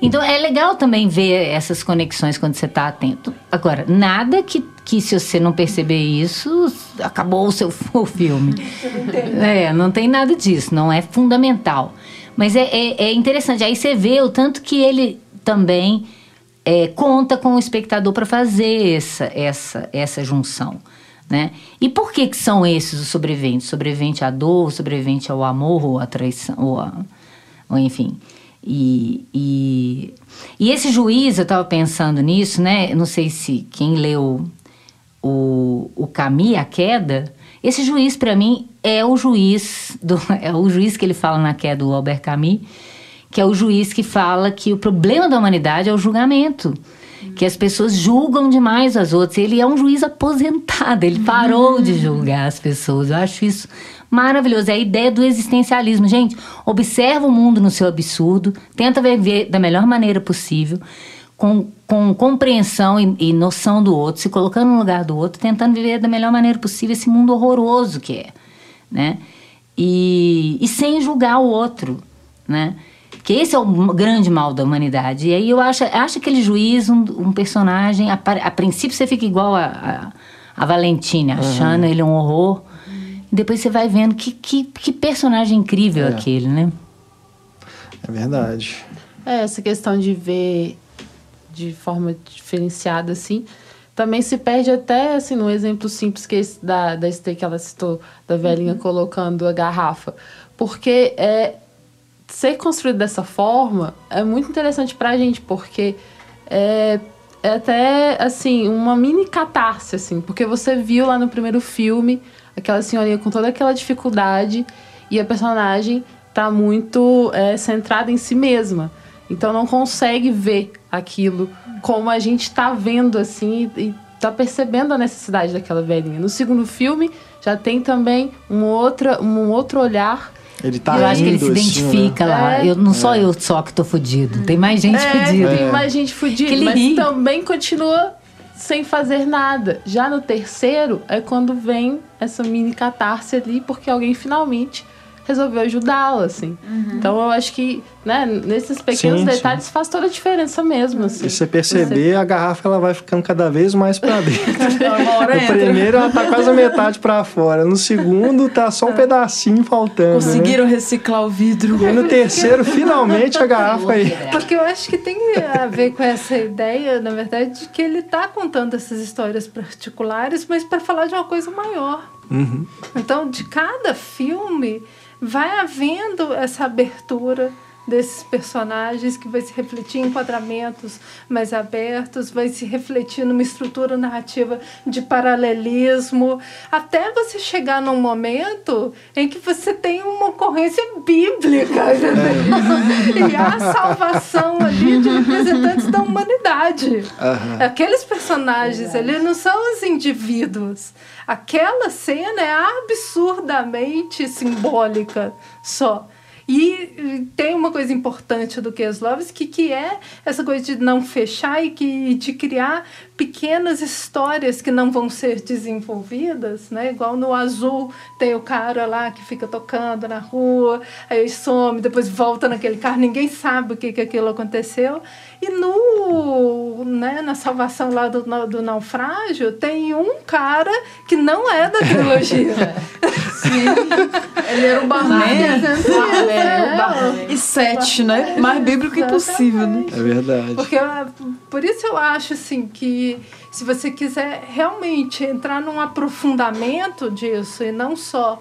Então é legal também ver essas conexões quando você está atento. Agora, nada que, que se você não perceber isso, acabou o seu o filme. É, não tem nada disso, não é fundamental. Mas é, é, é interessante. Aí você vê o tanto que ele também é, conta com o espectador para fazer essa, essa, essa junção. Né? E por que, que são esses os sobreviventes? Sobrevivente à dor, sobrevivente ao amor ou à traição, ou, a, ou enfim. E, e, e esse juiz, eu estava pensando nisso, né? Não sei se quem leu o, o Camus, A Queda, esse juiz, para mim, é o juiz, do, é o juiz que ele fala na queda, do Albert Camus, que é o juiz que fala que o problema da humanidade é o julgamento que as pessoas julgam demais as outras. Ele é um juiz aposentado, ele parou de julgar as pessoas. Eu acho isso maravilhoso. É a ideia do existencialismo. Gente, observa o mundo no seu absurdo, tenta viver da melhor maneira possível, com, com compreensão e, e noção do outro, se colocando no lugar do outro, tentando viver da melhor maneira possível esse mundo horroroso que é, né? E, e sem julgar o outro, né? Que esse é o grande mal da humanidade. E aí eu acho, acho aquele juiz um, um personagem. A, a, princípio você fica igual a, a, a Valentina, achando ele um horror. E depois você vai vendo que, que, que personagem incrível É. aquele, né? É verdade. É, essa questão de ver de forma diferenciada, assim, também se perde até, assim, num exemplo simples que esse da, da Stay que ela citou, da velhinha colocando a garrafa. Porque é, ser construído dessa forma é muito interessante pra gente, porque é, é até, assim, uma mini catarse, assim, porque você viu lá no primeiro filme aquela senhorinha com toda aquela dificuldade e a personagem tá muito é, centrada em si mesma. Então não consegue ver aquilo como a gente tá vendo assim e, e tá percebendo a necessidade daquela velhinha. No segundo filme já tem também um, outra, um outro olhar. Ele tá eu acho que ele se assim, identifica né? lá. É. Eu, não sou eu só que tô fudido. Tem mais gente É, fudida. tem mais gente fudida, mas ri. também continua sem fazer nada. Já no terceiro é quando vem essa mini catarse ali, porque alguém finalmente resolveu ajudá-la, assim. Então eu acho que, né, nesses pequenos Sim, detalhes faz toda a diferença mesmo, assim. E você perceber, a garrafa ela vai ficando cada vez mais pra dentro. No entra. primeiro ela tá quase a metade pra fora. No segundo tá só um pedacinho faltando. Né? Conseguiram reciclar o vidro. E no terceiro, finalmente a garrafa aí. Porque eu acho que tem a ver com essa ideia, na verdade, de que ele está contando essas histórias particulares, mas para falar de uma coisa maior. Uhum. Então, de cada filme, vai havendo essa abertura desses personagens que vai se refletir em enquadramentos mais abertos, vai se refletir numa estrutura narrativa de paralelismo, até você chegar num momento em que você tem uma ocorrência bíblica, entendeu? E há a salvação ali de representantes da humanidade. Aqueles personagens ali não são os indivíduos. Aquela cena é absurdamente simbólica só. E tem uma coisa importante do Kieslowski, que é essa coisa de não fechar e que, de criar pequenas histórias que não vão ser desenvolvidas, né? Igual no Azul tem o cara lá que fica tocando na rua, aí some, depois volta naquele carro, ninguém sabe o que, que aquilo aconteceu. E no, né, na salvação lá do, do naufrágio, tem um cara que não é da trilogia. Sim. Ele era o barman. É, e sete, né? Mais bíblico impossível, né? É verdade. Porque por isso eu acho assim que se você quiser realmente entrar num aprofundamento disso e não só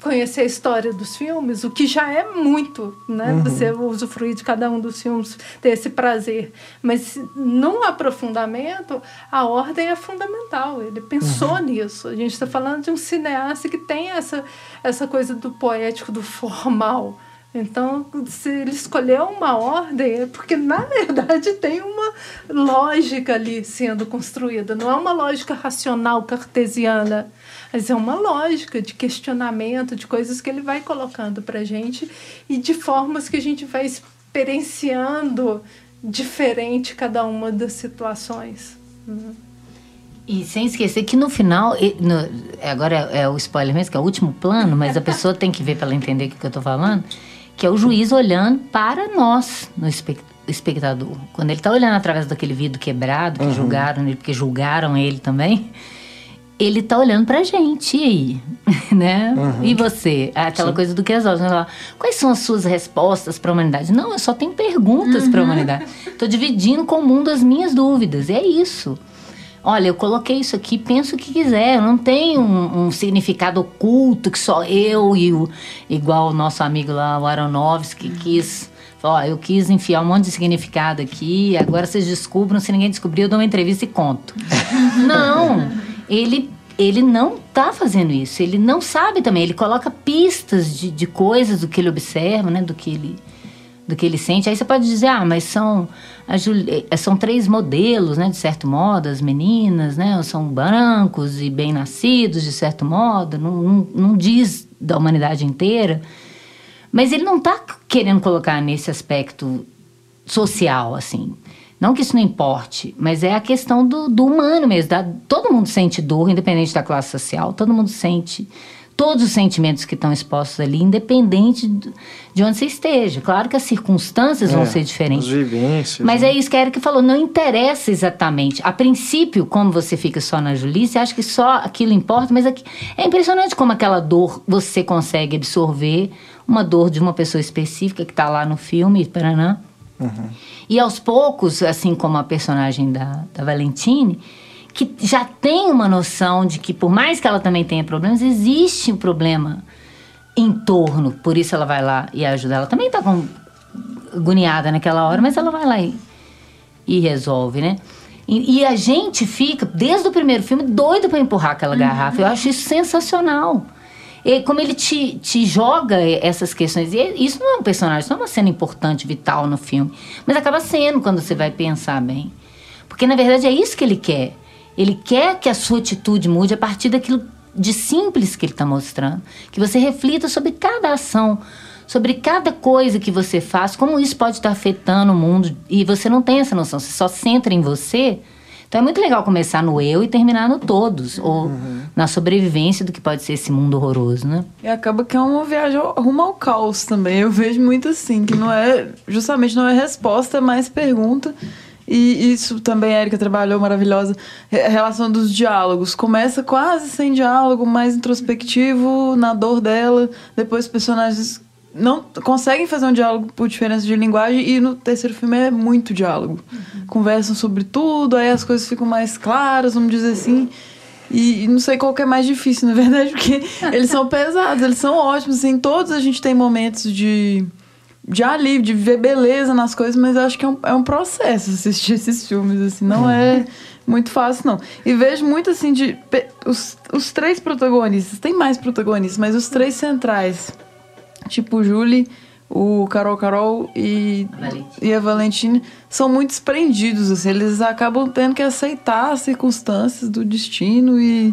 conhecer a história dos filmes, o que já é muito, né? Uhum. Você usufruir de cada um dos filmes, ter esse prazer. Mas num aprofundamento, a ordem é fundamental. Ele pensou uhum. nisso. A gente está falando de um cineasta que tem essa, essa coisa do poético, do formal. Então, se ele escolheu uma ordem, é porque, na verdade, tem uma lógica ali sendo construída. Não é uma lógica racional cartesiana mas é uma lógica de questionamento, de coisas que ele vai colocando para gente e de formas que a gente vai experienciando diferente cada uma das situações. E sem esquecer que no final, no, agora é, é, o spoiler mesmo, que é o último plano, mas a pessoa tem que ver para ela entender o que eu estou falando, que é o juiz olhando para nós, no espectador. Quando ele está olhando através daquele vidro quebrado, que uhum. julgaram ele, porque julgaram ele também, ele tá olhando pra gente, e aí? né? Uhum. E você? Aquela Sim. coisa do que as né? Quais são as suas respostas para a humanidade? Não, eu só tenho perguntas uhum. para a humanidade. Tô dividindo com o mundo as minhas dúvidas, e é isso. Olha, eu coloquei isso aqui, penso o que quiser. Não tem um, um, significado oculto que só eu e o igual o nosso amigo lá, o Aronofsky, que quis. Ó, eu quis enfiar um monte de significado aqui. Agora vocês descubram. Se ninguém descobrir, eu dou uma entrevista e conto. não ele ele não está fazendo isso. Ele não sabe também. Ele coloca pistas de, de coisas do que ele observa, né? Do que ele, do que ele sente. Aí você pode dizer, ah, mas são, eh, são três modelos, né? De certo modo, as meninas, né? São brancos e bem-nascidos, de certo modo. Não, não, não diz da humanidade inteira. Mas ele não está querendo colocar nesse aspecto social, assim. Não que isso não importe, mas é a questão do, do humano mesmo. Da, todo mundo sente dor, independente da classe social, todo mundo sente todos os sentimentos que estão expostos ali, independente de onde você esteja. Claro que as circunstâncias é, vão ser diferentes. As vivências. Mas né? é isso que a Erika falou, não interessa exatamente. A princípio, como você fica só na Julie, você acha que só aquilo importa, mas aqui, é impressionante como aquela dor você consegue absorver, uma dor de uma pessoa específica que está lá no filme, Paranã. Uhum. E aos poucos, assim como a personagem da, da Valentine, que já tem uma noção de que, por mais que ela também tenha problemas, existe um problema em torno. Por isso ela vai lá e ajuda. Ela também está agoniada naquela hora, mas ela vai lá e, e resolve, né? E, e, a gente fica, desde o primeiro filme, doido para empurrar aquela uhum. garrafa. Eu acho isso sensacional. E como ele te, te joga essas questões. E isso não é um personagem, isso não é uma cena importante, vital no filme. Mas acaba sendo quando você vai pensar bem. Porque na verdade é isso que ele quer. Ele quer que a sua atitude mude a partir daquilo de simples que ele está mostrando. Que você reflita sobre cada ação, sobre cada coisa que você faz, como isso pode estar afetando o mundo. E você não tem essa noção, você só centra em você então é muito legal começar no eu e terminar no todos, ou uhum. na sobrevivência do que pode ser esse mundo horroroso, né? E acaba que é uma viagem rumo ao caos também. Eu vejo muito assim, que não é, justamente não é resposta, é mais pergunta. E isso também a Erika trabalhou maravilhosa. A relação dos diálogos. Começa quase sem diálogo, mais introspectivo, na dor dela. Depois personagens não conseguem fazer um diálogo por diferença de linguagem e no terceiro filme é muito diálogo. Uhum. Conversam sobre tudo, aí as coisas ficam mais claras, vamos dizer assim. E, e não sei qual que é mais difícil, na verdade, porque eles são pesados, eles são ótimos. Assim, todos a gente tem momentos de, de alívio, de ver beleza nas coisas, mas eu acho que é um, é um processo assistir esses filmes, assim, não é muito fácil, não. E vejo muito assim de. Os, os três protagonistas, tem mais protagonistas, mas os três centrais tipo Julie, o Carol Carol e, e a Valentina são muito desprendidos, assim, eles acabam tendo que aceitar as circunstâncias do destino e,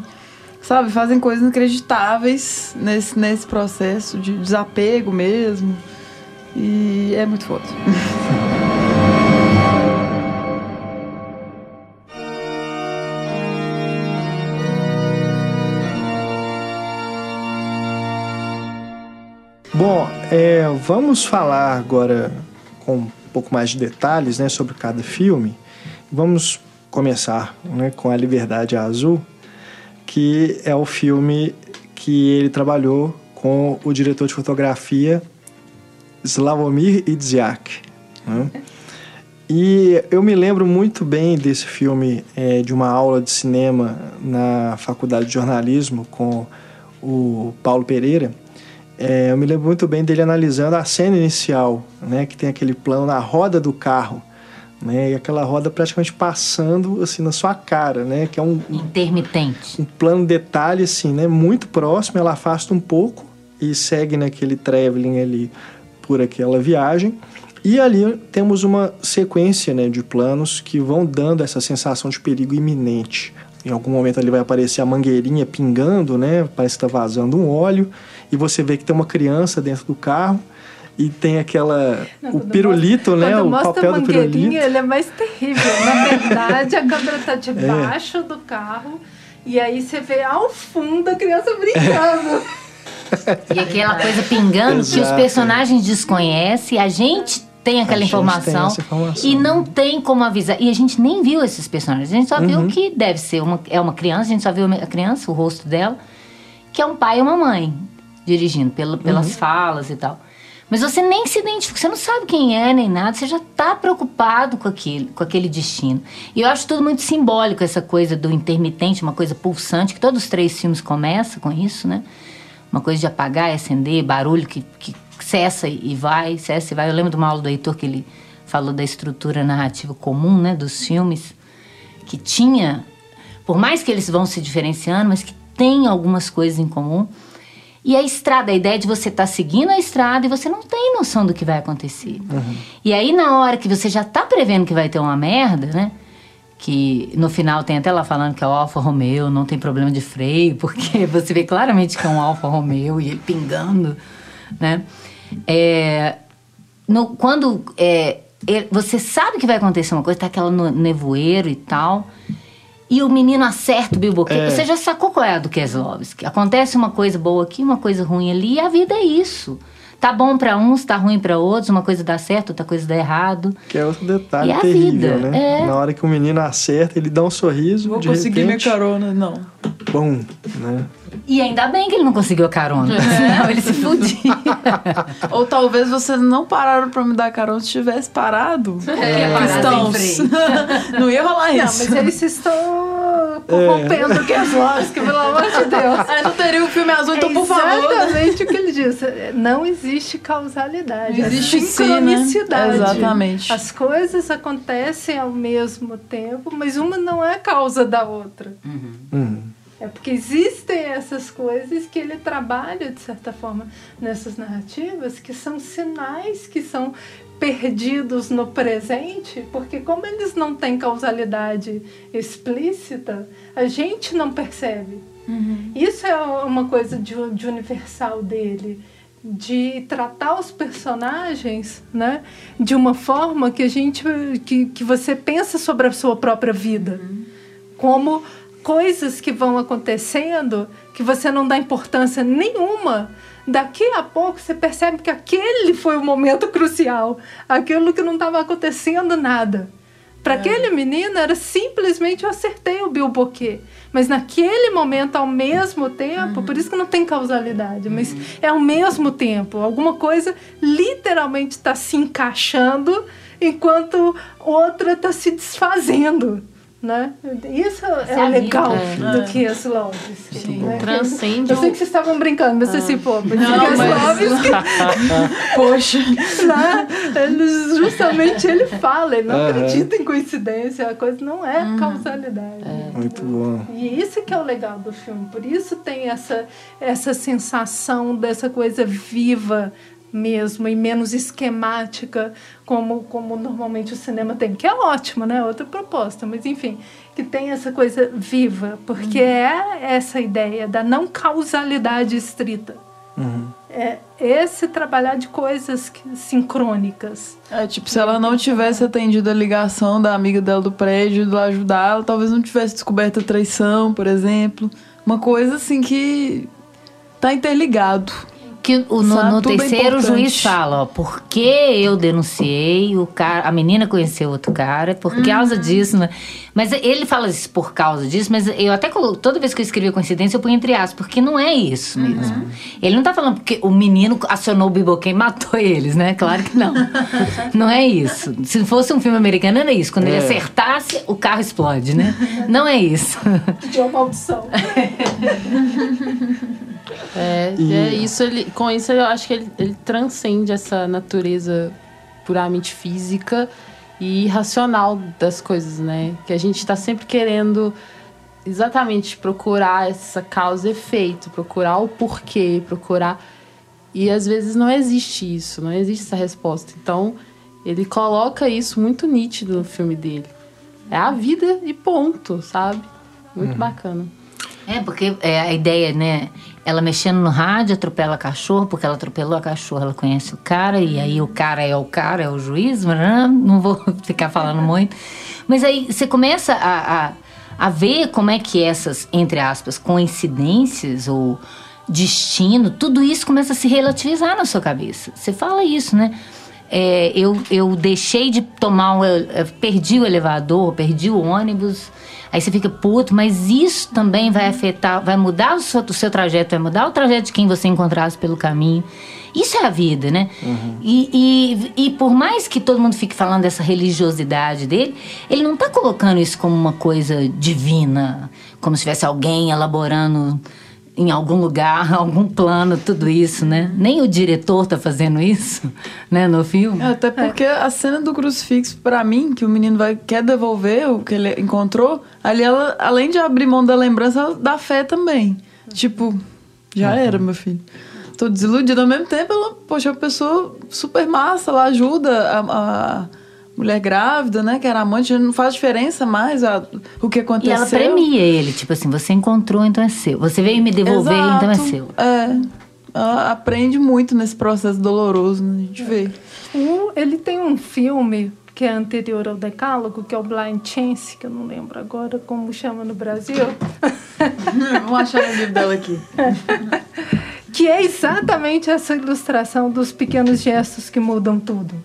sabe, fazem coisas inacreditáveis nesse, nesse processo de desapego mesmo. E é muito foda. Bom, é, vamos falar agora com um pouco mais de detalhes né, sobre cada filme. Vamos começar né, com A Liberdade Azul, que é o filme que ele trabalhou com o diretor de fotografia Slavomir Idziak. Né? E eu me lembro muito bem desse filme é, de uma aula de cinema na faculdade de jornalismo com o Paulo Pereira. É, eu me lembro muito bem dele analisando a cena inicial, né, que tem aquele plano na roda do carro, né, e aquela roda praticamente passando assim na sua cara, né, que é um intermitente, um plano detalhe assim, né, muito próximo. Ela afasta um pouco e segue naquele traveling ali por aquela viagem. E ali temos uma sequência né, de planos que vão dando essa sensação de perigo iminente. Em algum momento ali vai aparecer a mangueirinha pingando, né? Parece que está vazando um óleo. E você vê que tem uma criança dentro do carro. E tem aquela. Não, o pirulito, mostra, né? o papel do pirulito. Ele é mais terrível. Na verdade, a câmera está debaixo é. do carro. E aí você vê ao fundo a criança brincando. E aquela coisa pingando Exato. que os personagens desconhecem, a gente tem aquela informação, tem informação, e não tem como avisar. E a gente nem viu esses personagens. A gente só uhum. viu que deve ser uma, é uma criança, a gente só viu a criança, o rosto dela, que é um pai e uma mãe dirigindo, pelas uhum. falas e tal. Mas você nem se identifica, você não sabe quem é nem nada, você já está preocupado com aquele, com aquele destino. E eu acho tudo muito simbólico, essa coisa do intermitente, uma coisa pulsante, que todos os três filmes começam com isso, né? Uma coisa de apagar e acender, barulho que, que cessa e vai, cessa e vai. Eu lembro de uma aula do Heitor que ele falou da estrutura narrativa comum, né, dos filmes, que tinha, por mais que eles vão se diferenciando, mas que tem algumas coisas em comum. E a estrada, a ideia de você estar tá seguindo a estrada e você não tem noção do que vai acontecer. Uhum. E aí, na hora que você já está prevendo que vai ter uma merda, né? Que no final tem até lá falando que é o Alfa Romeo, não tem problema de freio, porque você vê claramente que é um Alfa Romeo e ele pingando, né? É, no, quando é, você sabe que vai acontecer uma coisa, tá aquela no, nevoeiro e tal, e o menino acerta o bilboquete, é. você já sacou qual é a do Keslovski. Acontece uma coisa boa aqui, uma coisa ruim ali, e a vida é isso. Tá bom para uns, tá ruim para outros, uma coisa dá certo, outra coisa dá errado. Que é outro detalhe e terrível, vida, né? É... Na hora que o menino acerta, ele dá um sorriso. Vou conseguir repente, minha carona, não. Bom, né? E ainda bem que ele não conseguiu a carona, é. senão ele se fudia. Ou talvez vocês não pararam pra me dar carona se tivesse parado. É, é. Cristãos. não ia rolar isso. Não, mas eles estão corrompendo é. que as lojas, que pelo amor de Deus. Aí não teria o um filme azul, então é por favor. Exatamente o que ele disse. Não existe causalidade. Não existe sincronicidade. Sim, né? Exatamente. As coisas acontecem ao mesmo tempo, mas uma não é causa da outra. Uhum. Uhum. É porque existem essas coisas que ele trabalha, de certa forma, nessas narrativas, que são sinais que são perdidos no presente, porque como eles não têm causalidade explícita, a gente não percebe. Uhum. Isso é uma coisa de, de universal dele, de tratar os personagens, né, de uma forma que a gente que, que você pensa sobre a sua própria vida, uhum. como coisas que vão acontecendo que você não dá importância nenhuma. Daqui a pouco você percebe que aquele foi o momento crucial, aquilo que não estava acontecendo nada. Para é. aquele menino era simplesmente eu acertei o bilboquê. Mas naquele momento, ao mesmo tempo, uhum. por isso que não tem causalidade, mas uhum. é ao mesmo tempo. Alguma coisa literalmente está se encaixando enquanto outra está se desfazendo né? Isso é, é legal é. do que as loves. Né? Transcende. Eu sei que vocês estavam brincando, mas ah. assim, pô, mas não, as mas... Poxa. Né? Ele, justamente ele fala, ele não acredita em coincidência, a coisa não é uhum. causalidade. É. Muito bom. E isso que é o legal do filme, por isso tem essa, essa sensação dessa coisa viva mesmo e menos esquemática como, como normalmente o cinema tem, que é ótimo, né? Outra proposta, mas enfim, que tem essa coisa viva, porque é essa ideia da não causalidade estrita. É esse trabalhar de coisas que- sincrônicas. É, tipo, se ela não tivesse atendido a ligação da amiga dela do prédio, de lá ajudar, ela talvez não tivesse descoberto a traição, por exemplo. Uma coisa assim que tá interligado. Que o- no, no é terceiro o juiz fala, ó, porque eu denunciei, o cara, a menina conheceu outro cara, por Uhum. causa disso, né? Mas ele fala isso por causa disso, mas eu até toda vez que eu escrevi coincidência, eu ponho entre aspas, porque não é isso Uhum. mesmo. Ele não tá falando porque o menino acionou o biboquém e matou eles, né? Claro que não. não é isso. Se fosse um filme americano, era isso. Quando ele É. acertasse, o carro explode, né? Não é isso. De uma maldição. É, E- é isso, ele, com isso eu acho que ele, ele transcende essa natureza puramente física e irracional das coisas, né? Que a gente tá sempre querendo exatamente procurar essa causa e efeito, procurar o porquê, procurar. E às vezes não existe isso, não existe essa resposta. Então, ele coloca isso muito nítido no filme dele. É a vida e ponto, sabe? Muito bacana. É, porque é, a ideia, né? Ela mexendo no rádio, atropela cachorro, porque ela atropelou a cachorra, ela conhece o cara, e aí o cara é o cara, é o juiz, mas não, vou ficar falando muito. Mas aí você começa a, a, a ver como é que essas, entre aspas, coincidências ou destino, tudo isso começa a se relativizar na sua cabeça. Você fala isso, né? É, eu, eu deixei de tomar o. eu perdi o elevador, perdi o ônibus. Aí você fica puto, mas isso também vai afetar, vai mudar o seu, o seu trajeto, vai mudar o trajeto de quem você encontrasse pelo caminho. Isso é a vida, né? E, e, e por mais que todo mundo fique falando dessa religiosidade dele, ele não está colocando isso como uma coisa divina, como se tivesse alguém elaborando em algum lugar, algum plano, tudo isso, né? Nem o diretor tá fazendo isso, né, no filme. É, Até porque a cena do crucifixo, pra mim, que o menino vai, quer devolver o que ele encontrou, ali ela, além de abrir mão da lembrança, ela dá fé também. Tipo, já era, meu filho. Tô desiludida. Ao mesmo tempo, ela, poxa, é uma pessoa super massa, ela ajuda a, a mulher grávida, né? Que era amante, não faz diferença mais a, o que E aconteceu. ela premia ele, tipo assim, você encontrou, então é seu. Você veio me devolver, então é Exato. seu. É. Ela aprende muito nesse processo doloroso, né? A gente vê. O- ele tem um filme que é anterior ao Decálogo, que é o Blind Chance, que eu não lembro agora como chama no Brasil, Vamos achar o livro dela aqui. que é exatamente essa ilustração dos pequenos gestos que mudam tudo.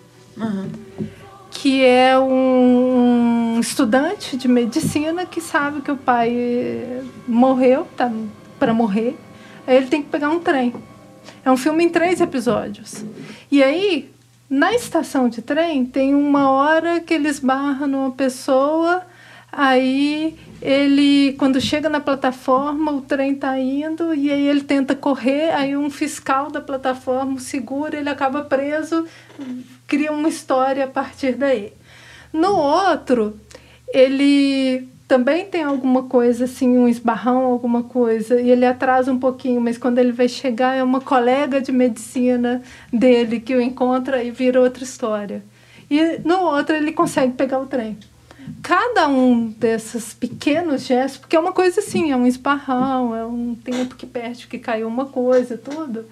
Que é um estudante de medicina que sabe que o pai morreu, tá para morrer, aí ele tem que pegar um trem. É um filme em três episódios. E aí, na estação de trem, tem uma hora que ele esbarra numa pessoa, aí ele, quando chega na plataforma, o trem tá indo, e aí ele tenta correr, aí um fiscal da plataforma segura, ele acaba preso, cria uma história a partir daí. No outro, ele também tem alguma coisa assim, um esbarrão, alguma coisa, e ele atrasa um pouquinho, mas quando ele vai chegar é uma colega de medicina dele que o encontra e vira outra história. E no outro ele consegue pegar o trem. Cada um desses pequenos gestos, porque é uma coisa assim, é um esbarrão, é um tempo que perde que caiu uma coisa, tudo.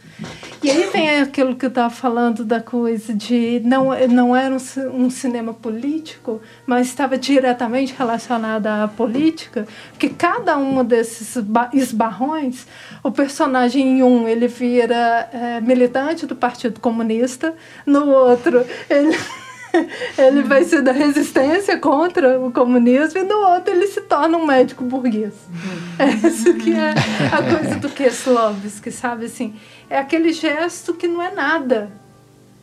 E aí vem aquilo que eu estava falando da coisa de não, não era um, um cinema político, mas estava diretamente relacionado à política, porque cada um desses ba- esbarrões, o personagem em um ele vira eh, militante do Partido Comunista, no outro ele ele vai ser da resistência contra o comunismo e no outro ele se torna um médico burguês. É isso que é a coisa do Kieslowski, sabe assim? É aquele gesto que não é nada.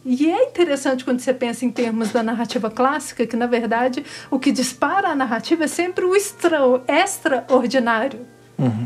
E é interessante quando você pensa em termos da narrativa clássica, que na verdade o que dispara a narrativa é sempre o extra, extraordinário.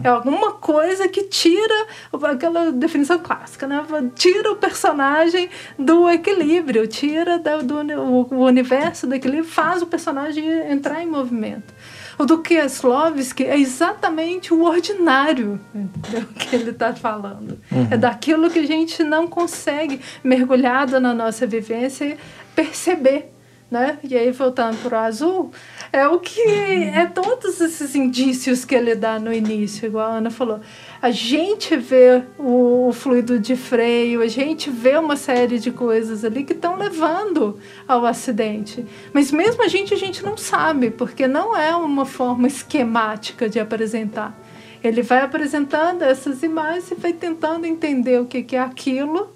É alguma coisa que tira aquela definição clássica, né? Tira o personagem do equilíbrio, tira do, uni- o, o universo do equilíbrio, faz o personagem entrar em movimento. O do Kieslowski é exatamente o ordinário entendeu? que ele está falando. Uhum. É daquilo que a gente não consegue, mergulhado na nossa vivência, perceber. Né? E aí, voltando para o azul, é o que é todos esses indícios que ele dá no início, igual a Ana falou. A gente vê o, o fluido de freio, a gente vê uma série de coisas ali que estão levando ao acidente. Mas mesmo a gente, a gente não sabe, porque não é uma forma esquemática de apresentar. Ele vai apresentando essas imagens e vai tentando entender o que, que é aquilo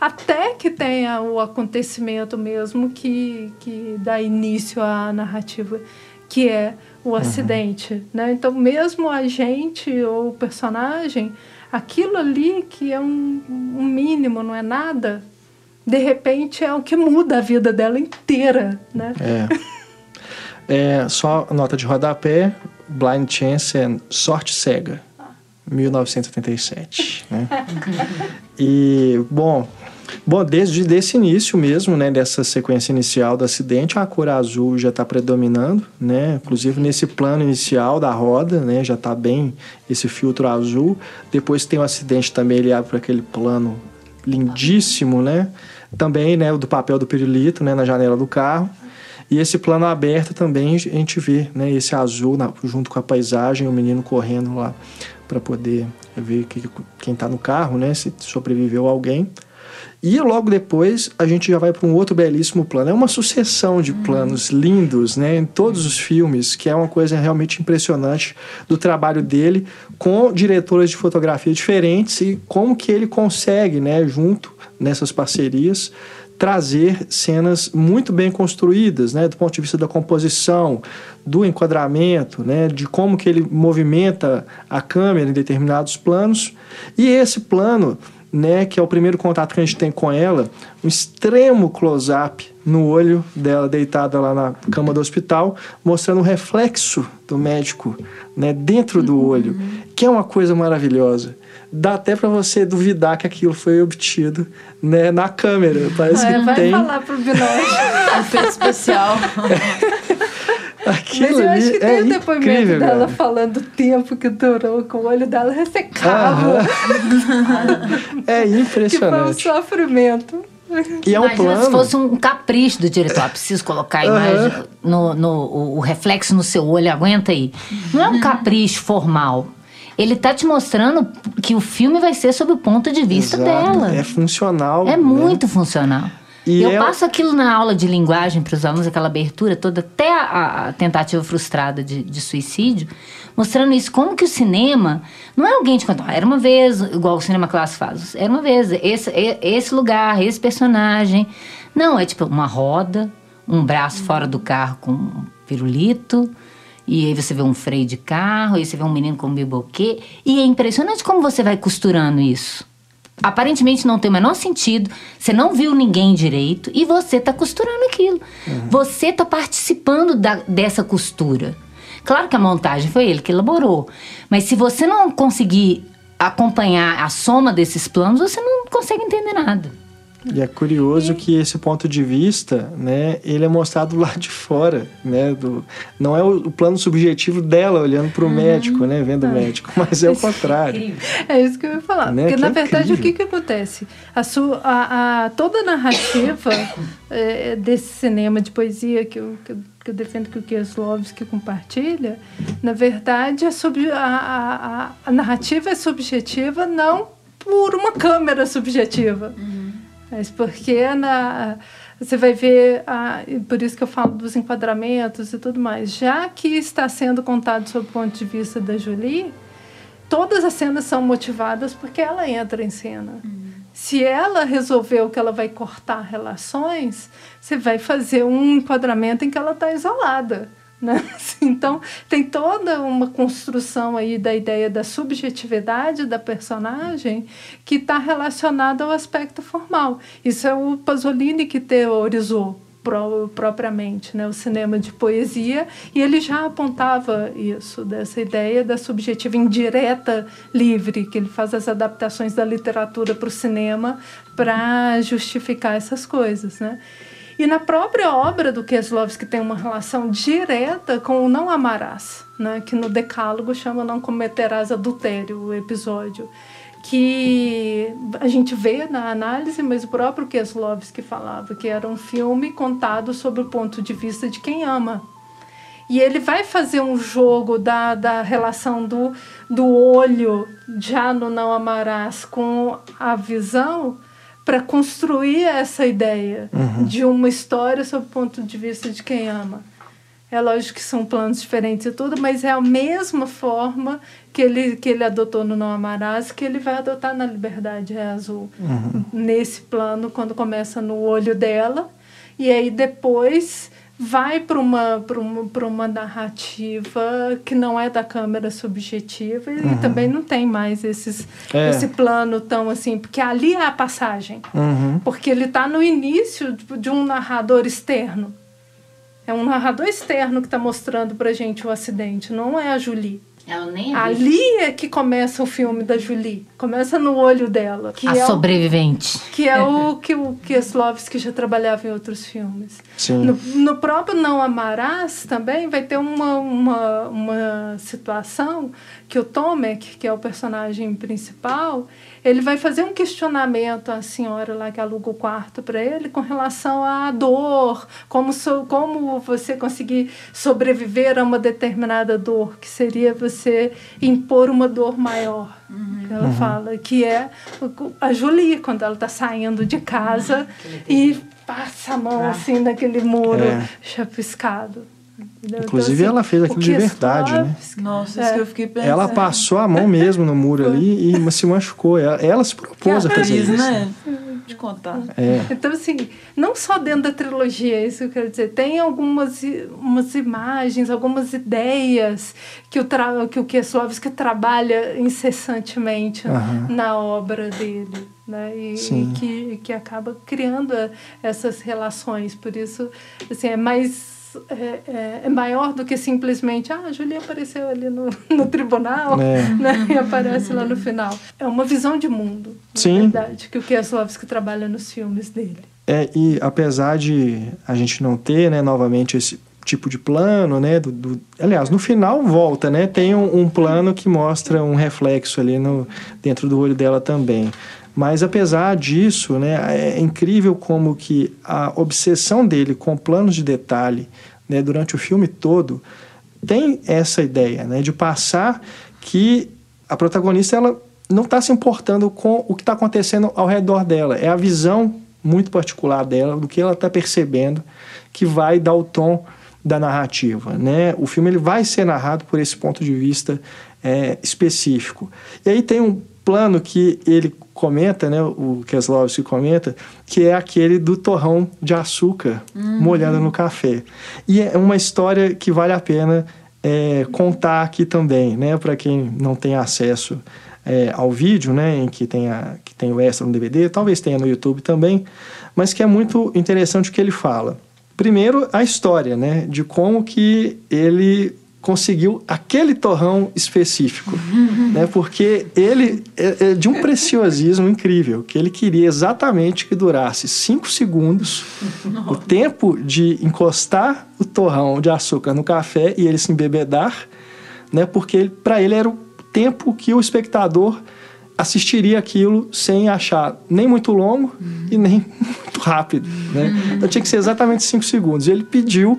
até que tenha o acontecimento mesmo que, que dá início à narrativa, que é o uhum. acidente. Uhum. Né? Então, mesmo a gente ou o personagem, aquilo ali que é um, um mínimo, não é nada, de repente é o que muda a vida dela inteira. Né? É. é só nota de rodapé: Blind Chance é Sorte Cega. 1987. Né? e, bom, Bom, desde desse início mesmo, né, dessa sequência inicial do acidente, a cor azul já está predominando, né? Inclusive nesse plano inicial da roda, né, já está bem esse filtro azul. Depois tem o acidente também, ele abre para aquele plano lindíssimo, né? Também, né, do papel do pirulito, né, na janela do carro. E esse plano aberto também a gente vê, né, esse azul na, junto com a paisagem, o menino correndo lá para poder ver que, quem está no carro, né, se sobreviveu alguém. E logo depois a gente já vai para um outro belíssimo plano. É uma sucessão de planos hum. lindos, né, em todos os filmes, que é uma coisa realmente impressionante do trabalho dele com diretores de fotografia diferentes e como que ele consegue, né, junto nessas parcerias, trazer cenas muito bem construídas, né, do ponto de vista da composição, do enquadramento, né, de como que ele movimenta a câmera em determinados planos. E esse plano né, que é o primeiro contato que a gente tem com ela, um extremo close-up no olho dela deitada lá na cama do hospital, mostrando o reflexo do médico, né, dentro do uhum. olho, que é uma coisa maravilhosa. Dá até para você duvidar que aquilo foi obtido, né, na câmera. Parece é, que vai tem. falar pro. Efeito especial. Aquilo Mas eu acho que é tem o depoimento incrível, dela cara. falando o tempo que durou, com o olho dela ressecava. É que foi um impressionante. sofrimento. E é um Imagina plano. se fosse um capricho do diretor. Ah, preciso colocar a imagem no, no, o, o reflexo no seu olho, aguenta aí. Não é um capricho formal. Ele tá te mostrando que o filme vai ser sob o ponto de vista Exato. dela. É funcional. É né? muito funcional. E eu é- passo aquilo na aula de linguagem para os alunos, aquela abertura toda, até a, a tentativa frustrada de, de suicídio, mostrando isso, como que o cinema não é alguém te contar, era uma vez, igual o cinema clássico faz, era uma vez, esse, e- esse lugar, esse personagem. Não, é tipo uma roda, um braço fora do carro com um pirulito, e aí você vê um freio de carro, aí você vê um menino com um biboquê, e é impressionante como você vai costurando isso. Aparentemente não tem o menor sentido, você não viu ninguém direito e você tá costurando aquilo. Você tá participando da- dessa costura. Claro que a montagem foi ele que elaborou, mas se você não conseguir acompanhar a soma desses planos, você não consegue entender nada. E é curioso que esse ponto de vista, né, ele é mostrado lá de fora, né, do, não é o, o plano subjetivo dela olhando para o médico, né, vendo o médico, mas é o contrário. É isso que eu ia falar. Né? Porque, Que na é verdade, o incrível. que, que acontece? A, sua, a, a- toda a narrativa eh, desse cinema de poesia que eu, que eu, que eu defendo que o Kieslowski compartilha, na verdade, é sobre, a, a, a- a narrativa é subjetiva não por uma câmera subjetiva. Mas porque na, você vai ver, a, e por isso que eu falo dos enquadramentos e tudo mais, já que está sendo contado sob o ponto de vista da Julie, todas as cenas são motivadas porque ela entra em cena. Se ela resolveu que ela vai cortar relações, você vai fazer um enquadramento em que ela está isolada. Né? Então, tem toda uma construção aí da ideia da subjetividade da personagem que está relacionada ao aspecto formal. Isso é o Pasolini que teorizou pro- propriamente, né? o cinema de poesia, e ele já apontava isso, dessa ideia da subjetiva indireta livre, que ele faz as adaptações da literatura para o cinema para justificar essas coisas. Né? E na própria obra do Keslovski tem uma relação direta com o não amarás, né? que no Decálogo chama Não Cometerás Adultério, o episódio que a gente vê na análise, mas o próprio Keslovski falava que era um filme contado sob o ponto de vista de quem ama. E ele vai fazer um jogo da, da relação do, do olho, já no Não Amarás, com a visão, para construir essa ideia uhum. de uma história sob o ponto de vista de quem ama. É lógico que são planos diferentes e tudo, mas é a mesma forma que ele, que ele adotou no Não Amarás que ele vai adotar na Liberdade é Azul. Uhum. Nesse plano, quando começa no olho dela, e aí depois vai para uma, uma, uma narrativa que não é da câmera subjetiva uhum. e também não tem mais esses, é. esse plano tão assim, porque ali é a passagem. Uhum. Porque ele está no início de um narrador externo. É um narrador externo que está mostrando para gente o acidente, não é a Julie. Ela nem Ali é que começa o filme da Julie. Começa no olho dela. Que a é sobrevivente. O, que é o que o Kieslowski já trabalhava em outros filmes. Sim. No, no próprio Não Amarás também vai ter uma, uma, uma situação que o Tomek, que é o personagem principal, ele vai fazer um questionamento à senhora lá que aluga o quarto para ele com relação à dor, como, so, como você conseguir sobreviver a uma determinada dor, que seria você impor uma dor maior. Uhum. Ela uhum. fala que é a Julie, quando ela está saindo de casa uhum. e passa a mão ah. assim naquele muro é. chapiscado. Inclusive, então, assim, ela fez aquilo de verdade, né? Nossa, é. isso que eu fiquei pensando. Ela passou a mão mesmo no muro ali e se machucou. Ela, ela se propôs a fazer isso. Né? De contar. É. Então, assim, não só dentro da trilogia, isso que eu quero dizer, tem algumas umas imagens, algumas ideias que o, tra que o Kieslowski trabalha incessantemente na obra dele. Né? E, e, que, que acaba criando essas relações. Por isso, assim, é mais é, é, é, maior do que simplesmente ah, a Julia apareceu ali no, no tribunal é. né, e aparece lá no final. É uma visão de mundo, Sim. verdade, que o Kieslowski trabalha nos filmes dele. É, e apesar de a gente não ter, né, novamente, esse tipo de plano, né, do, do aliás, no final volta, né, tem um, um, plano que mostra um reflexo ali no, dentro do olho dela também. Mas apesar disso, né, é incrível como que a obsessão dele com planos de detalhe né, durante o filme todo tem essa ideia né, de passar que a protagonista ela não está se importando com o que está acontecendo ao redor dela. É a visão muito particular dela, do que ela está percebendo, que vai dar o tom da narrativa. Né? O filme ele vai ser narrado por esse ponto de vista é, específico. E aí tem um plano que ele comenta, né, o Keslovski comenta, que é aquele do torrão de açúcar uhum. molhado no café. E é uma história que vale a pena é, contar aqui também, né, para quem não tem acesso é, ao vídeo, né, em que tem, a, que tem o extra no DVD, talvez tenha no YouTube também, mas que é muito interessante o que ele fala. Primeiro, a história, né, de como que ele conseguiu aquele torrão específico, uhum. né? Porque ele é, é, de um preciosismo incrível, que ele queria exatamente que durasse cinco segundos, o tempo de encostar o torrão de açúcar no café e ele se embebedar, né? Porque para ele era o tempo que o espectador assistiria aquilo sem achar nem muito longo uhum. e nem muito rápido, né? Então tinha que ser exatamente cinco segundos. E ele pediu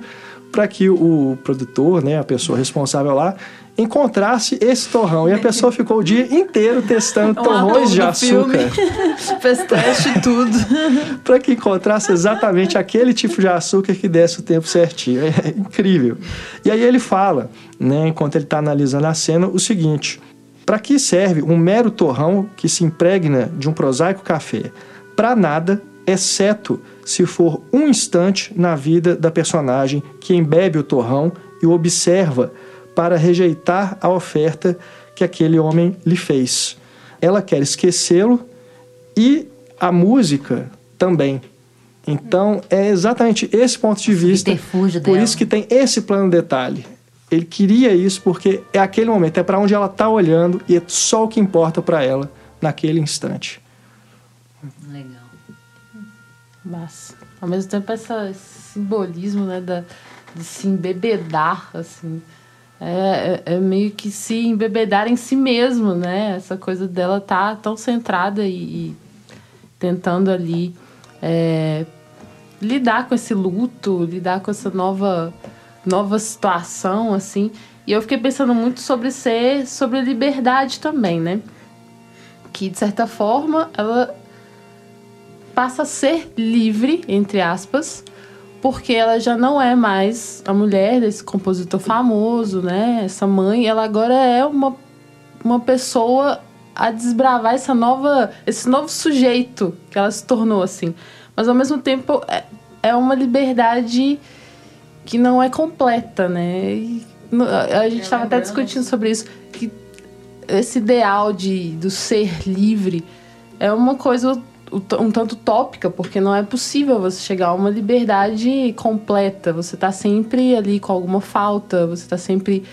para que o produtor, né, a pessoa responsável lá, encontrasse esse torrão. E a pessoa ficou o dia inteiro testando um torrões de açúcar. Fez teste tudo. para que encontrasse exatamente aquele tipo de açúcar que desse o tempo certinho. É incrível. E aí ele fala, né, enquanto ele está analisando a cena, o seguinte: para que serve um mero torrão que se impregna de um prosaico café? Para nada, exceto se for um instante na vida da personagem que embebe o torrão e o observa para rejeitar a oferta que aquele homem lhe fez. Ela quer esquecê-lo e a música também. Então, é exatamente esse ponto de vista. Por isso que tem esse plano detalhe. Ele queria isso porque é aquele momento, é para onde ela está olhando e é só o que importa para ela naquele instante. Legal. Massa. Ao mesmo tempo, essa, esse simbolismo, né, da, de se embebedar, assim. É, é, é, meio que se embebedar em si mesmo, né? Essa coisa dela tá tão centrada e, e tentando ali é, lidar com esse luto, lidar com essa nova, nova situação, assim. E eu fiquei pensando muito sobre ser, sobre liberdade também, né? Que, de certa forma, ela passa a ser livre, entre aspas, porque ela já não é mais a mulher desse compositor famoso, né? Essa mãe, ela agora é uma, uma pessoa a desbravar essa nova, esse novo sujeito que ela se tornou assim. Mas ao mesmo tempo é, é uma liberdade que não é completa, né? E a gente estava até discutindo sobre isso que esse ideal de do ser livre é uma coisa um tanto tópica, porque não é possível você chegar a uma liberdade completa. Você está sempre ali com alguma falta, você está sempre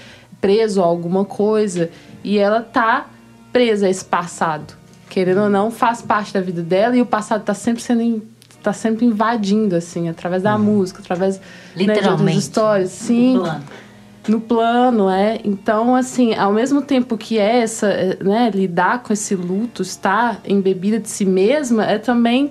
preso a alguma coisa. E ela está presa a esse passado. Querendo ou não, faz parte da vida dela e o passado está sempre sendo está sempre invadindo assim através da uhum. música através né, de outras histórias sim no plano, é. Então, assim, ao mesmo tempo que é essa, é, né, lidar com esse luto, estar embebida de si mesma, é também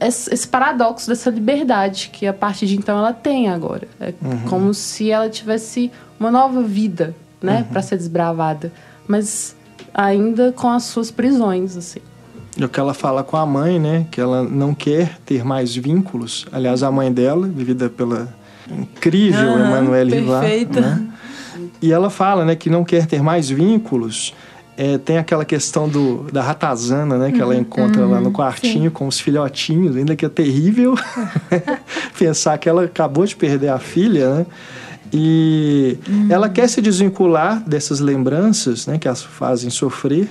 esse paradoxo dessa liberdade que a partir de então ela tem agora. É uhum. como se ela tivesse uma nova vida, né, uhum. para ser desbravada, mas ainda com as suas prisões, assim. E o que ela fala com a mãe, né, que ela não quer ter mais vínculos. Aliás, a mãe dela, vivida pela incrível uhum, Rivar. Né? E ela fala né, que não quer ter mais vínculos. É, tem aquela questão do, da ratazana, né? Que uhum, ela encontra uhum, lá no uhum, quartinho sim. com os filhotinhos, ainda que é terrível pensar que ela acabou de perder a filha, né? E uhum. ela quer se desvincular dessas lembranças, né? Que as fazem sofrer.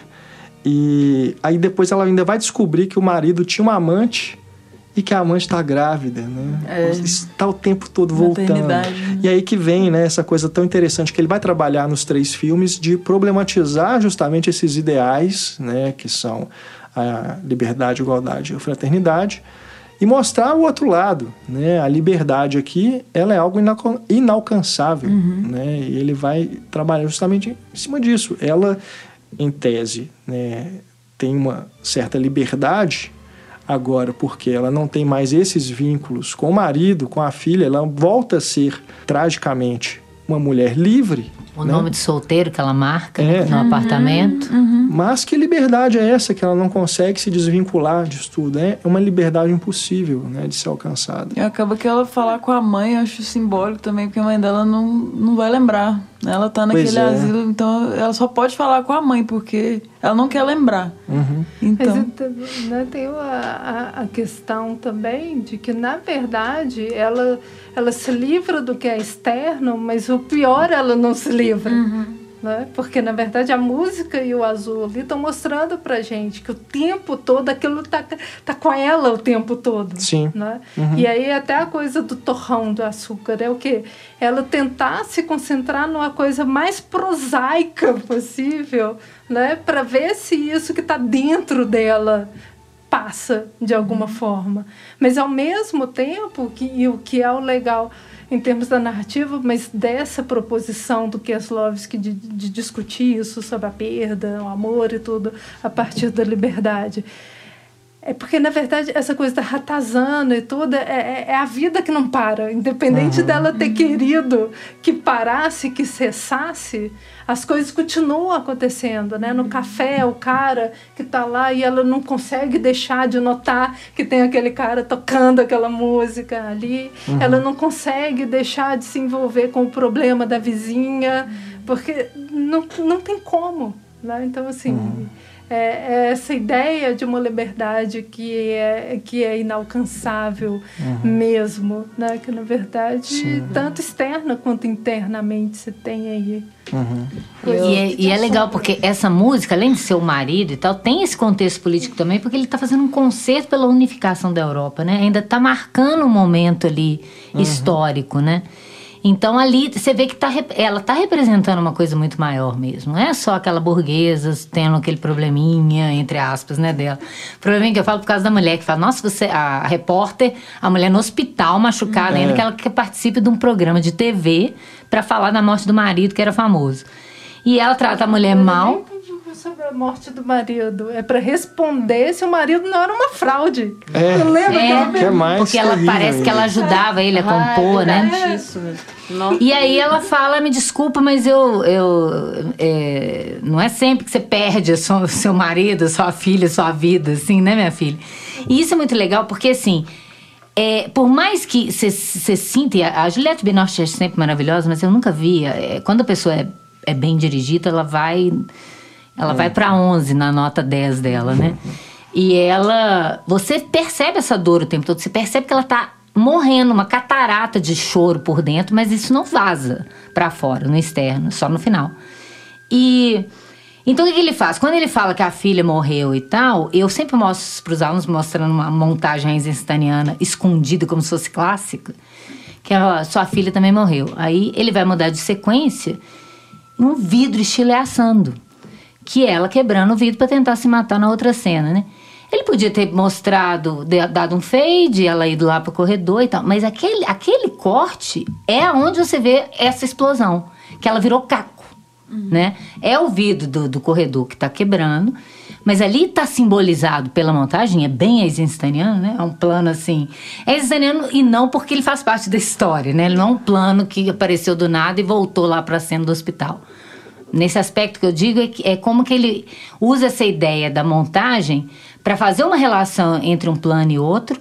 E aí depois ela ainda vai descobrir que o marido tinha uma amante e que a amante está grávida, né? É. Está o tempo todo voltando. Né? E aí que vem, né, essa coisa tão interessante que ele vai trabalhar nos três filmes de problematizar justamente esses ideais, né, que são a liberdade, a igualdade e a fraternidade, e mostrar o outro lado, né? A liberdade aqui, ela é algo inalcançável, uhum. né? E ele vai trabalhar justamente em cima disso. Ela, em tese, né, tem uma certa liberdade agora, porque ela não tem mais esses vínculos com o marido, com a filha, ela volta a ser tragicamente uma mulher livre. O né? nome de solteiro que ela marca é. no uhum, apartamento. Uhum. Mas que liberdade é essa que ela não consegue se desvincular disso tudo? É uma liberdade impossível né, de ser alcançada. E acaba que ela falar com a mãe, eu acho simbólico também, porque a mãe dela não, não vai lembrar. Né? Ela tá naquele é. asilo, então ela só pode falar com a mãe, porque ela não quer lembrar. Uhum. Então... Mas né, tem a, a, questão também de que, na verdade, ela, ela se livra do que é externo, mas o pior ela não se livra. Uhum né? Porque na verdade a música e o azul ali estão mostrando pra gente que o tempo todo aquilo tá, tá com ela o tempo todo. Sim. Né? Uhum. E aí até a coisa do torrão do açúcar é o que ela tentar se concentrar numa coisa mais prosaica possível, né? Para ver se isso que está dentro dela passa de alguma uhum. forma. Mas ao mesmo tempo que e o que é o legal em termos da narrativa, mas dessa proposição do Kieslowski de, de discutir isso sobre a perda, o amor e tudo a partir da liberdade. É porque, na verdade, essa coisa da ratazana e tudo é, é, é, a vida que não para. Independente uhum. dela ter querido que parasse, que cessasse, as coisas continuam acontecendo, né? No café, o cara que está lá e ela não consegue deixar de notar que tem aquele cara tocando aquela música ali. Uhum. Ela não consegue deixar de se envolver com o problema da vizinha, porque não, não tem como, né? Então, assim... Uhum é, é essa ideia de uma liberdade que é, que é inalcançável uhum. mesmo, né? que na verdade, Sim. tanto externa quanto internamente você tem aí. Uhum. E, é, e é legal porque essa música, além de ser o marido e tal, tem esse contexto político também, porque ele está fazendo um concerto pela unificação da Europa, né? Ainda está marcando um momento ali uhum. histórico, né? Então ali você vê que tá, ela tá representando uma coisa muito maior mesmo. Não é só aquela burguesa tendo aquele probleminha, entre aspas, né, dela. Probleminha que eu falo por causa da mulher, que fala, nossa, você, a repórter, a mulher no hospital machucada, ainda que ela que participe de um programa de TV para falar da morte do marido, que era famoso. E ela trata a mulher mal. Sobre a morte do marido. É pra responder se o marido não era uma fraude. É. Eu lembro que ela É, Que é mais porque ela terrível parece que ela ajudava ele a Ah, compor, é né? Isso mesmo. E aí ela fala, me desculpa, mas eu, eu é, não é sempre que você perde o seu, seu marido, sua filha, sua vida, assim, né, minha filha? E isso é muito legal, porque assim, é, por mais que você sinta, e a a Juliette Binoche é sempre maravilhosa, mas eu nunca vi, é, quando a pessoa é, é bem dirigida, ela vai, ela vai para 11 na nota 10 dela, né? E ela, você percebe essa dor o tempo todo, você percebe que ela tá morrendo, uma catarata de choro por dentro, mas isso não vaza para fora, no externo, só no final. E então o que, que ele faz? Quando ele fala que a filha morreu e tal, eu sempre mostro para os alunos mostrando uma montagem instantânea escondida como se fosse clássica, que a sua filha também morreu. Aí ele vai mudar de sequência um vidro estilhaçando, que ela quebrando o vidro para tentar se matar na outra cena, né? Ele podia ter mostrado, dado um fade, ela ido lá pro corredor e tal, mas aquele, aquele corte é onde você vê essa explosão, que ela virou caco, né? É o vidro do, do corredor que tá quebrando, mas ali tá simbolizado pela montagem, é bem eisensteiniano, né? É um plano assim, é eisensteiniano e não porque ele faz parte da história, né? Ele não é um plano que apareceu do nada e voltou lá pra cena do hospital. Nesse aspecto que eu digo é, que- é como que ele usa essa ideia da montagem para fazer uma relação entre um plano e outro.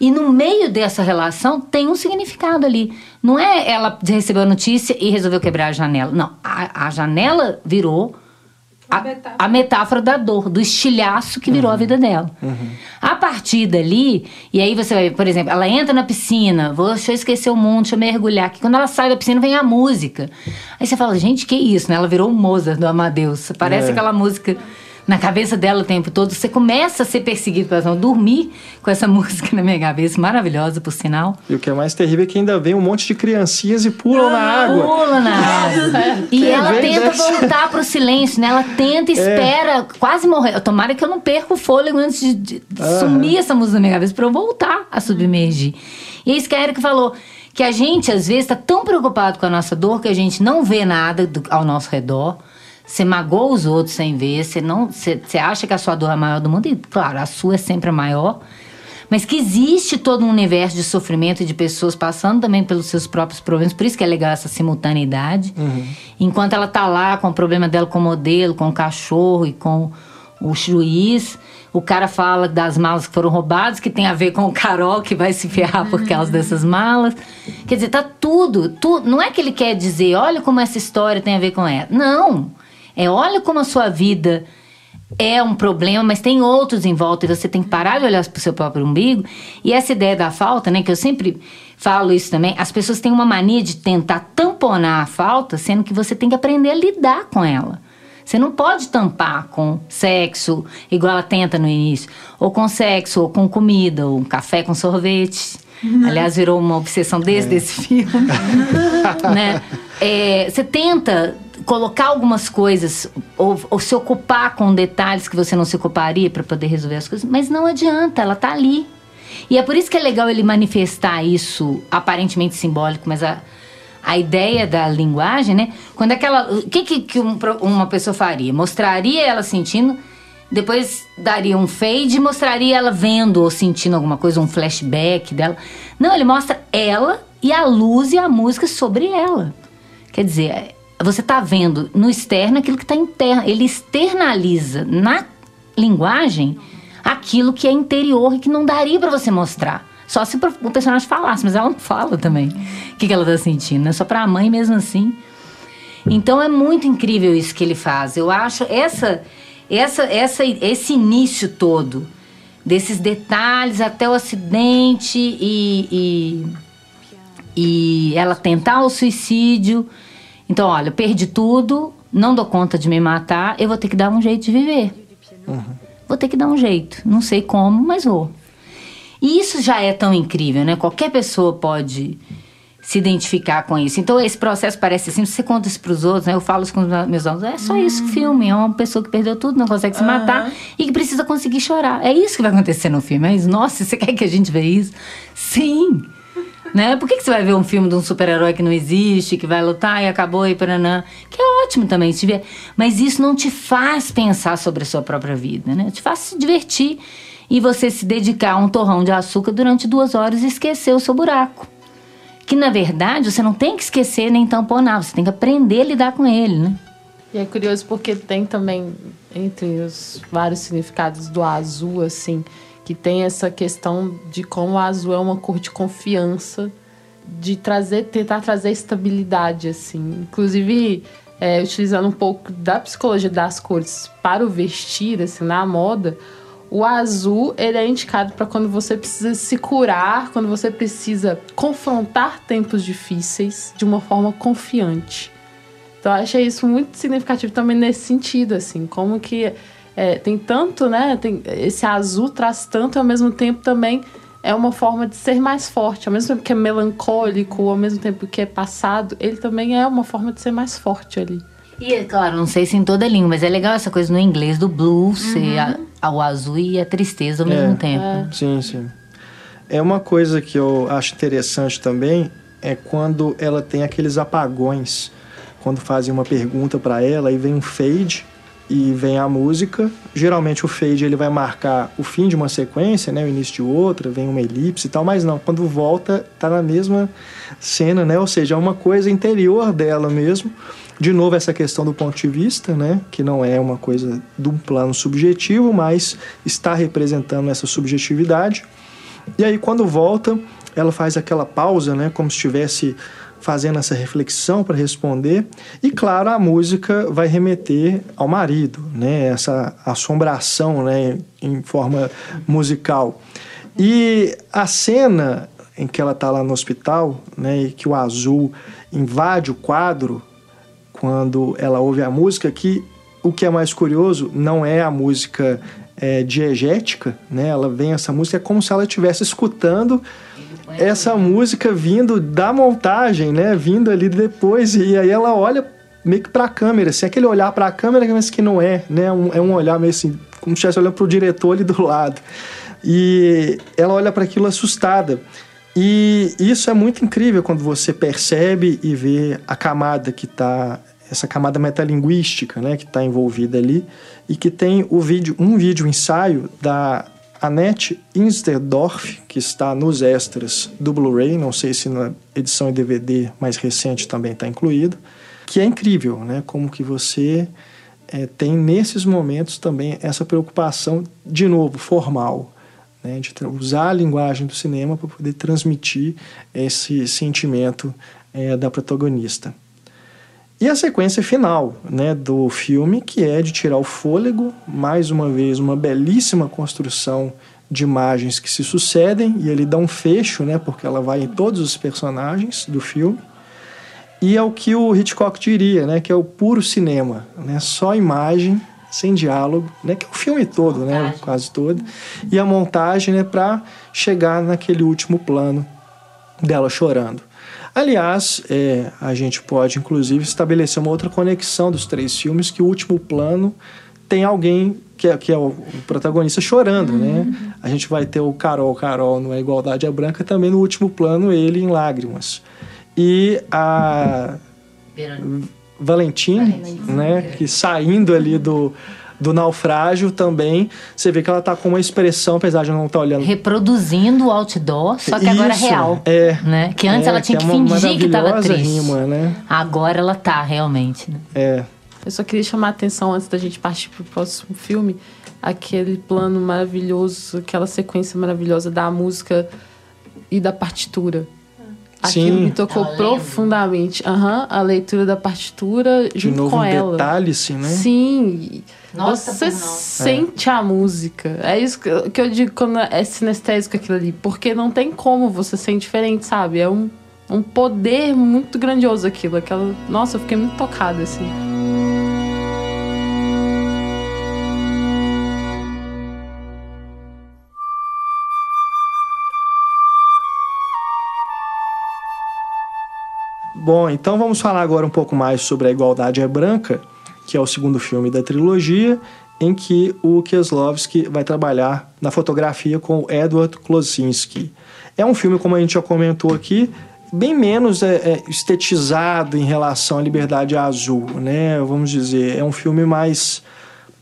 E no meio dessa relação tem um significado ali. Não é ela recebeu a notícia e resolveu quebrar a janela. Não, a, a janela virou a, metáfora. a metáfora da dor, do estilhaço que virou a vida dela. A partir dali, e aí você vai, por exemplo, ela entra na piscina, vou, deixa eu esquecer o mundo, deixa eu mergulhar. Que quando ela sai da piscina vem a música. Aí você fala, gente, que isso, né? Ela virou o Mozart do Amadeus. Parece É. aquela música na cabeça dela o tempo todo. Você começa a ser perseguido pela razão, dormir com essa música na minha cabeça, maravilhosa, por sinal. E o que é mais terrível é que ainda vem um monte de criancinhas e pulam na água. Pula na água. E ela tenta dessa? voltar pro silêncio, né? Ela tenta, É. espera, quase morrer. Tomara que eu não perca o fôlego antes de, de Aham. sumir essa música da minha cabeça pra eu voltar a submergir. E é isso que a Erika falou. Que a gente, às vezes, tá tão preocupado com a nossa dor que a gente não vê nada do- ao nosso redor. Você magoa os outros sem ver, você não, você, você acha que a sua dor é a maior do mundo, e claro, a sua é sempre a maior. Mas que existe todo um universo de sofrimento e de pessoas passando também pelos seus próprios problemas. Por isso que é legal essa simultaneidade. Enquanto ela tá lá com o problema dela com o modelo, com o cachorro e com o juiz, o cara fala das malas que foram roubadas, que tem a ver com o Carol, que vai se ferrar por causa dessas malas. Quer dizer, tá tudo, tudo. Não é que ele quer dizer, olha como essa história tem a ver com ela. Não. É olha como a sua vida é um problema, mas tem outros em volta e você tem que parar de olhar para o seu próprio umbigo. E essa ideia da falta, né, que eu sempre falo isso também, as pessoas têm uma mania de tentar tamponar a falta, sendo que você tem que aprender a lidar com ela. Você não pode tampar com sexo, igual ela tenta no início, ou com sexo, ou com comida, ou um café com sorvete. Aliás, virou uma obsessão desde esse filme. né? É, você tenta colocar algumas coisas ou, ou se ocupar com detalhes que você não se ocuparia para poder resolver as coisas, mas não adianta, ela tá ali. E é por isso que é legal ele manifestar isso aparentemente simbólico, mas a, a ideia da linguagem, né? Quando aquela. O que, que, que um uma pessoa faria? Mostraria ela sentindo, depois daria um fade e mostraria ela vendo ou sentindo alguma coisa, um flashback dela. Não, ele mostra ela e a luz e a música sobre ela. Quer dizer, você tá vendo no externo aquilo que tá interno. Ele externaliza na linguagem aquilo que é interior e que não daria pra você mostrar. Só se o personagem falasse, mas ela não fala também o que, que ela tá sentindo, né? Só pra mãe mesmo assim. Então é muito incrível isso que ele faz. Eu acho essa, essa, essa, esse início todo, desses detalhes até o acidente e, e, e ela tentar o suicídio. Então, olha, perdi tudo, não dou conta de me matar, eu vou ter que dar um jeito de viver. Vou ter que dar um jeito. Não sei como, mas vou. E isso já é tão incrível, né? Qualquer pessoa pode se identificar com isso. Então esse processo parece assim, você conta isso para os outros, né? Eu falo isso com os meus alunos, é só isso, filme, é uma pessoa que perdeu tudo, não consegue se matar e que precisa conseguir chorar. É isso que vai acontecer no filme. É isso. Nossa, você quer que a gente veja isso? Sim. Né? Por que, que você vai ver um filme de um super-herói que não existe, que vai lutar e acabou e paranã? Que é ótimo também se ver. Mas isso não te faz pensar sobre a sua própria vida, né? Te faz se divertir e você se dedicar a um torrão de açúcar durante duas horas e esquecer o seu buraco que na verdade você não tem que esquecer nem tamponar, você tem que aprender a lidar com ele, né? E é curioso porque tem também, entre os vários significados do azul, assim, que tem essa questão de como o azul é uma cor de confiança, de trazer, tentar trazer estabilidade, assim. Inclusive, é, utilizando um pouco da psicologia das cores para o vestir, assim, na moda, o azul, ele é indicado para quando você precisa se curar, quando você precisa confrontar tempos difíceis de uma forma confiante. Então, eu achei isso muito significativo também nesse sentido, assim, como que é, tem tanto, né? Tem, esse azul traz tanto e ao mesmo tempo também é uma forma de ser mais forte. Ao mesmo tempo que é melancólico, ao mesmo tempo que é passado, ele também é uma forma de ser mais forte ali. E, é claro, não sei se em toda língua, mas é legal essa coisa no inglês do blues ser a, a, o azul e a tristeza ao mesmo É, tempo. é. Sim, sim. É uma coisa que eu acho interessante também é quando ela tem aqueles apagões, quando fazem uma pergunta para ela e vem um fade e vem a música. Geralmente o fade ele vai marcar o fim de uma sequência, né, o início de outra, vem uma elipse e tal, mas não, quando volta tá na mesma cena, né? Ou seja, é uma coisa interior dela mesmo. De novo essa questão do ponto de vista, né, que não é uma coisa de um plano subjetivo, mas está representando essa subjetividade. E aí quando volta, ela faz aquela pausa, né, como se estivesse fazendo essa reflexão para responder. E claro, a música vai remeter ao marido, né, essa assombração, né, em forma musical. E a cena em que ela está lá no hospital, né, e que o azul invade o quadro quando ela ouve a música, que o que é mais curioso não é a música é, diegética, né? Ela vem essa música é como se ela estivesse escutando essa música vindo da montagem, né? Vindo ali depois e aí ela olha meio que para a câmera, assim, aquele olhar para a câmera, mas que não é, né? Um, é um olhar meio assim, como se estivesse olhando para o diretor ali do lado. E ela olha para aquilo assustada. E isso é muito incrível quando você percebe e vê a camada que está essa camada metalinguística, né, que está envolvida ali e que tem o vídeo, um vídeo ensaio da Annette Insterdorf, que está nos extras do Blu-ray, não sei se na edição em DVD mais recente também está incluído, que é incrível, né, como que você é, tem nesses momentos também essa preocupação, de novo, formal, né, de usar a linguagem do cinema para poder transmitir esse sentimento é, da protagonista. E a sequência final né, do filme, que é de tirar o fôlego, mais uma vez, uma belíssima construção de imagens que se sucedem, e ele dá um fecho, né, porque ela vai em todos os personagens do filme. E é o que o Hitchcock diria, né, que é o puro cinema, né, só imagem, sem diálogo, né, que é o filme todo, né, quase todo, e a montagem né, para chegar naquele último plano dela chorando. Aliás, é, a gente pode inclusive estabelecer uma outra conexão dos três filmes, que o último plano tem alguém que é, que é o, protagonista chorando, né? A gente vai ter o Carol, Carol no A Igualdade é Branca, também no último plano ele em lágrimas. E a Valentine, né, que saindo ali do, do naufrágio também, você vê que ela tá com uma expressão, apesar de não estar olhando Reproduzindo o outdoor, só que agora é Isso, real. é. Né? Que antes É, ela tinha que que, é uma fingir que tava triste. rima, né? Agora ela tá, realmente. Né? É. Eu só queria chamar a atenção antes da gente partir pro próximo filme, aquele plano maravilhoso, aquela sequência maravilhosa da música e da partitura. Aquilo Sim. me tocou Ela lembra. profundamente. Aham, a leitura da partitura De junto novo com um ela. detalhe, assim, né? Sim. Nossa, você sente a música. É isso que eu, digo quando é sinestésico aquilo ali. Porque não tem como você ser indiferente, sabe? É um, um poder muito grandioso aquilo. Aquela... Nossa, eu fiquei muito tocada, assim. Bom, então vamos falar agora um pouco mais sobre A Igualdade é Branca, que é o segundo filme da trilogia, em que o Kieslowski vai trabalhar na fotografia com o Edward Klosinski. É um filme, como a gente já comentou aqui, bem menos é, é, estetizado em relação à Liberdade Azul, né? Vamos dizer, é um filme mais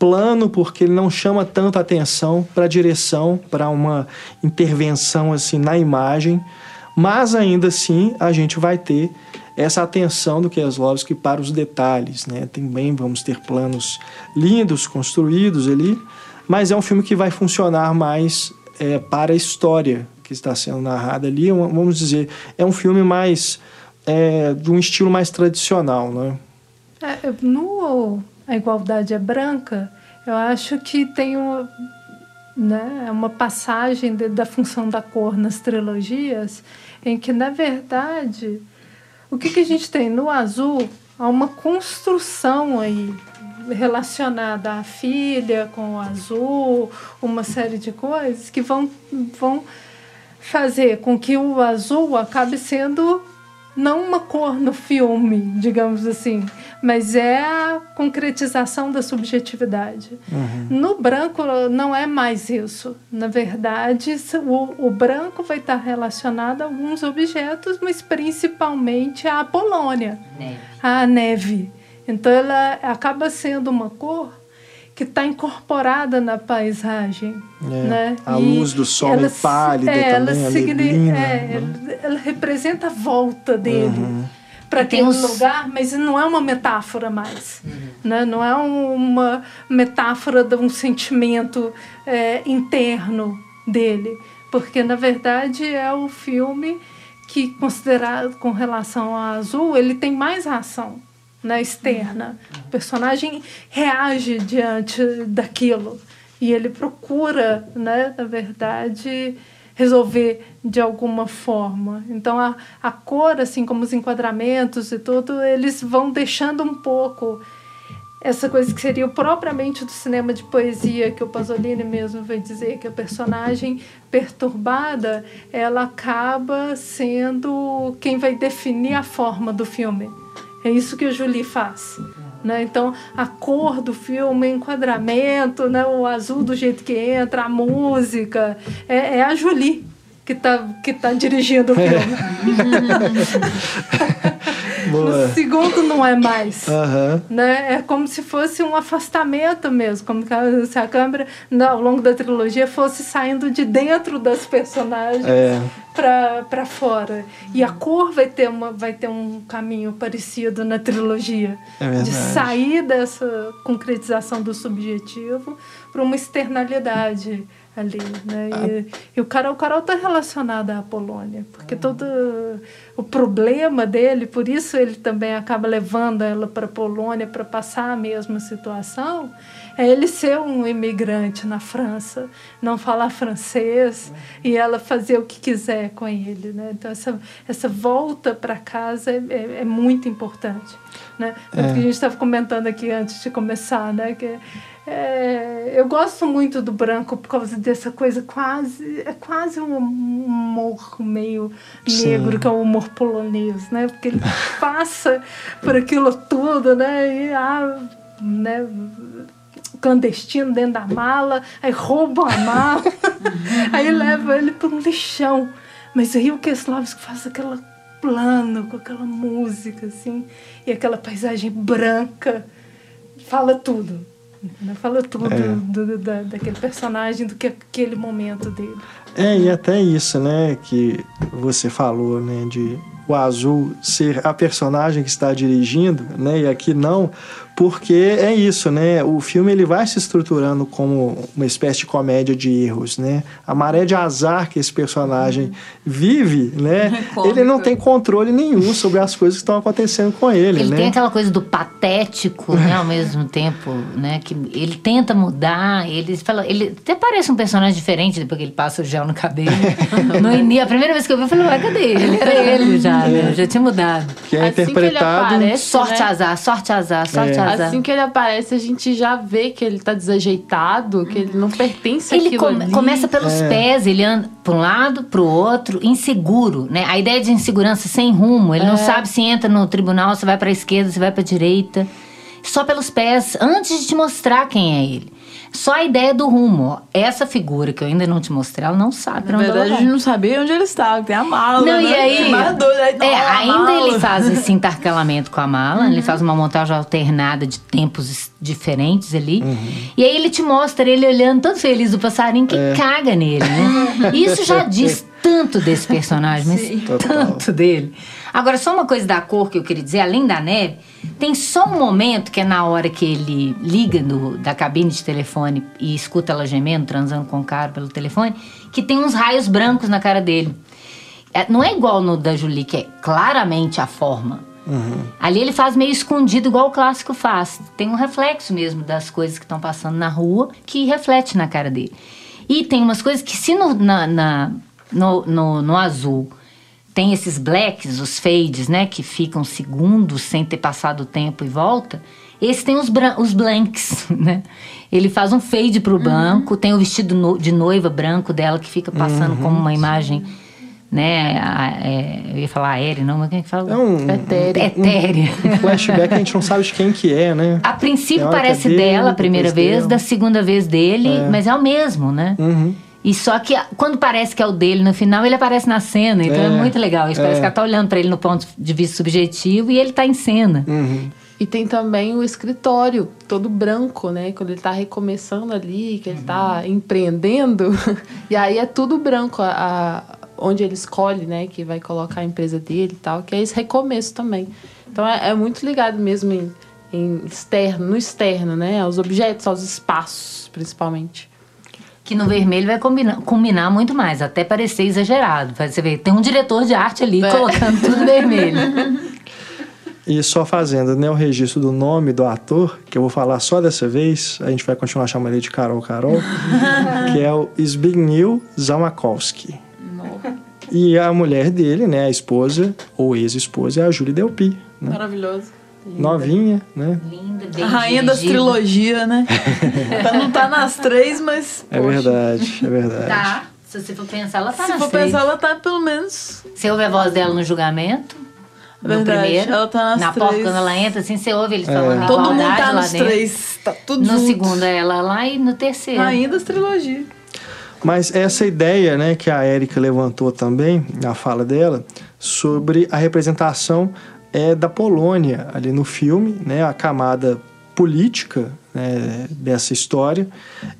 plano porque ele não chama tanto atenção para a direção, para uma intervenção assim na imagem, mas ainda assim a gente vai ter essa atenção do Kieslowski para os detalhes, né? Também vamos ter planos lindos construídos ali, mas é um filme que vai funcionar mais é, para a história que está sendo narrada ali. É vamos dizer, é um filme mais é, de um estilo mais tradicional, né? É, no A Igualdade é Branca, eu acho que tem uma, né, uma passagem de, da função da cor nas trilogias em que, na verdade, o que, que a gente tem? No azul, há uma construção aí relacionada à filha com o azul, uma série de coisas que vão, vão fazer com que o azul acabe sendo não uma cor no filme, digamos assim, mas é a concretização da subjetividade. Uhum. No branco não é mais isso. Na verdade, o, o branco vai estar relacionado a alguns objetos, mas principalmente à Polônia, neve. à neve. Então ela acaba sendo uma cor que está incorporada na paisagem. É, né? A e luz do sol ela, é pálida é, também, ela, neblina, é, né? ela, representa a volta dele. Uhum. Para aquele uns... lugar, mas não é uma metáfora mais. Uhum. Né? Não é uma metáfora de um sentimento é, interno dele. Porque, na verdade, é o filme que, considerado com relação ao azul, ele tem mais ação né, externa. O personagem reage diante daquilo e ele procura, né, na verdade, resolver de alguma forma. Então a, a cor, assim como os enquadramentos e tudo, eles vão deixando um pouco essa coisa que seria propriamente do cinema de poesia que o Pasolini mesmo vai dizer que a personagem perturbada ela acaba sendo quem vai definir a forma do filme é isso que o Julie faz. Né? Então, a cor do filme, o enquadramento, né? o azul do jeito que entra, a música, é, é a Julie que está que tá dirigindo o filme. no segundo não é mais. Uhum. Né? É como se fosse um afastamento mesmo, como se a câmera, ao longo da trilogia, fosse saindo de dentro das personagens é. para fora. E a cor vai ter, uma, vai ter um caminho parecido na trilogia. É de sair dessa concretização do subjetivo para uma externalidade ali, né? E, e, o Carol, Carol tá relacionado à Polônia, porque todo o problema dele, por isso ele também acaba levando ela para a Polônia para passar a mesma situação, é ele ser um imigrante na França, não falar francês e ela fazer o que quiser com ele, né? Então essa essa volta para casa é, é, é, muito importante, né? Tanto é. que a gente estava comentando aqui antes de começar, né? Que é, eu gosto muito do branco por causa dessa coisa quase. É quase um humor meio negro, Sim. que é o humor polonês, né? Porque ele passa por aquilo tudo, né? E ah, né? clandestino dentro da mala, aí roubam a mala, aí leva ele para um lixão. Mas aí o Keslavski faz aquela plano com aquela música assim e aquela paisagem branca fala tudo Fala tudo é. do, do, da, daquele personagem, do que aquele momento dele. É, e até isso, né, que você falou, né, de o azul ser a personagem que está dirigindo, né, e aqui não, porque é isso, né? O filme ele vai se estruturando como uma espécie de comédia de erros, né? A maré de azar que esse personagem uhum. vive, né? É ele não tem controle nenhum sobre as coisas que estão acontecendo com ele, ele né? tem aquela coisa do patético, né? Ao mesmo tempo, né? Que ele tenta mudar, ele fala, ele até parece um personagem diferente depois que ele passa o gel no cabelo. no início, a primeira vez que eu vi, eu falei, ué, cadê ele? Era ele já, né? Já tinha mudado. Que é assim interpretado... Que aparece, sorte né? azar, sorte azar, sorte é. azar casa. Assim que ele aparece, a gente já vê que ele tá desajeitado, que ele não pertence Ele àquilo come- ali. começa pelos pés, ele anda para um lado, para o outro, inseguro, né? A ideia de insegurança sem rumo, ele não sabe se entra no tribunal, se vai para a esquerda, se vai para a direita. Só pelos pés, antes de te mostrar quem é ele. Só a ideia do rumo. ó. Essa figura que eu ainda não te mostrei, ela não sabe pra Na onde verdade, a gente não sabia onde ele estava. Tem a mala, Não, né? e aí? Mais doido, aí, É, não, a ainda ele faz esse intercalamento com a mala, Uhum. ele faz uma montagem alternada de tempos es- diferentes ali. Uhum. E aí ele te mostra ele olhando todo feliz do passarinho que É. caga nele, né? Isso já diz tanto desse personagem, mas Total. tanto dele. Agora, só uma coisa da cor que eu queria dizer, além da neve, tem só um momento que é na hora que ele liga do- da cabine de telefone e escuta ela gemendo, transando com o cara pelo telefone, que tem uns raios brancos na cara dele. É, não é igual no da Julie, que é claramente a forma. Ali ele faz meio escondido, igual o clássico faz. Tem um reflexo mesmo das coisas que estão passando na rua que reflete na cara dele. E tem umas coisas que, se no, na- na- no, no, no azul tem esses blacks, os fades, né, que ficam segundos sem ter passado o tempo e volta. Esse tem os, os blanks, né? Ele faz um fade pro branco, tem o vestido no- de noiva branco dela que fica passando como uma imagem, né? a- é, eu ia falar aérea, não, mas quem é que fala? É um, Etérea. Etérea. um flashback, a gente não sabe de quem que é, né? A princípio é parece dele, dela a primeira vez, dela. da segunda vez dele, mas é o mesmo, né? Uhum. E só que quando parece que é o dele no final, ele aparece na cena. Então é, É, muito legal. Isso parece é. que ela tá olhando pra ele no ponto de vista subjetivo e ele tá em cena. Uhum. E tem também o escritório, todo branco, né? Quando ele tá recomeçando ali, que ele tá empreendendo. E aí é tudo branco, a, a- onde ele escolhe, né? Que vai colocar a empresa dele e tal, que é esse recomeço também. Então é, é muito ligado mesmo em, em externo, no externo, né? Aos objetos, aos espaços, principalmente. Que no vermelho vai combinar, combinar muito mais, até parecer exagerado. Você vê, tem um diretor de arte ali É. colocando tudo vermelho. E só fazendo né, o registro do nome do ator, que eu vou falar só dessa vez, a gente vai continuar chamando ele de Carol Carol, que é o Zbigniew Zamakowski. E a mulher dele, né, a esposa, ou ex-esposa, é a Julie Delpy, né? Maravilhoso. Novinha, né? Linda, bem A rainha das trilogias, né? Tá- não tá nas três, mas. É poxa. verdade, é verdade. Tá. Se você for pensar, ela tá Se na for três. pensar, ela tá pelo menos. Você ouve a voz dela no julgamento? No Verdade, primeiro. ela tá nas Na porta, três. quando ela entra, assim, você ouve eles É. falando Todo mundo tá lá nos dentro. três. Tá tudo No junto. segundo é ela lá e no terceiro. Rainha das trilogias. Mas essa ideia né, que a Érica levantou também, na fala dela, sobre a representação é, da Polônia ali no filme, né, a camada política né, dessa história,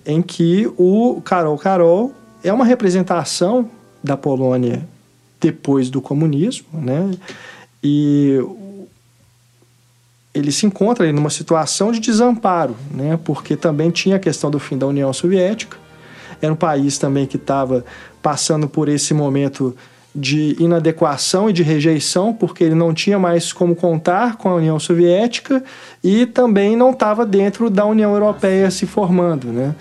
em que o Carol Carol é uma representação da Polônia depois do comunismo, né, e ele se encontra ali numa situação de desamparo, né, porque também tinha a questão do fim da União Soviética, era um país também que estava passando por esse momento de inadequação e de rejeição, porque ele não tinha mais como contar com a União Soviética e também não estava dentro da União Europeia se formando, né?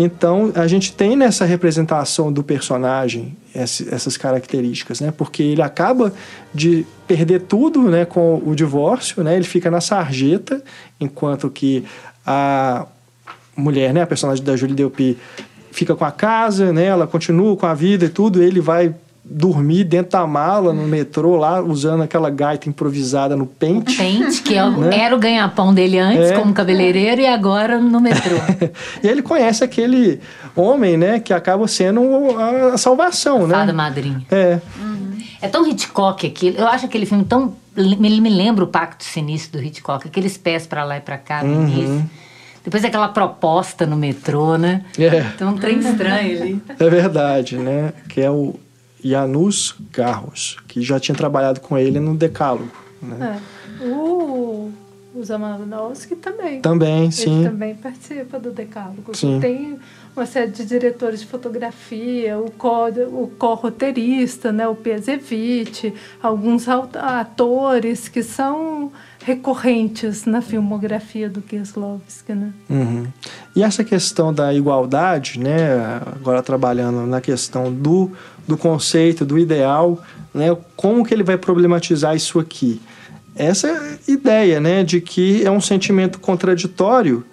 Então, a gente tem nessa representação do personagem essas características, né? Porque ele acaba de perder tudo, né, com o divórcio, né? Ele fica na sarjeta, enquanto que a mulher, né, a personagem da Julie Delpy fica com a casa, né? Ela continua com a vida e tudo, ele vai dormir dentro da mala no metrô lá, usando aquela gaita improvisada no pente. Pente, que é o- Né? era o ganha-pão dele antes, É. como cabeleireiro, e agora no metrô. e ele conhece aquele homem, né, que acaba sendo a, salvação, né? Fada madrinha. É, É tão Hitchcock aquilo. Eu acho aquele filme tão. Ele me lembra o Pacto Sinistro do Hitchcock, aqueles pés pra lá e pra cá no Uhum. início. Depois aquela proposta no metrô, né? é, Então um trem estranho ali. é verdade, né? Que é o Janusz Garros, que já tinha trabalhado com ele no Decálogo, né? É. O, o Zamanowski também. Também, Ele sim. também participa do Decálogo. Sim. Tem uma série de diretores de fotografia, o co- o co-roteirista, né, o Piazevich, alguns atores que são recorrentes na filmografia do Kieslowski, né? Uhum. E essa questão da igualdade, né, agora trabalhando na questão do, do conceito, do ideal, né, como que ele vai problematizar isso aqui? Essa ideia, né, de que é um sentimento contraditório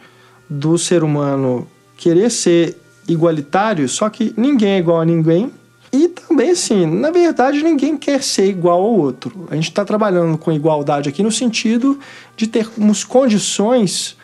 do ser humano querer ser igualitário, só que ninguém é igual a ninguém. E também, assim, na verdade, ninguém quer ser igual ao outro. A gente está trabalhando com igualdade aqui no sentido de termos condições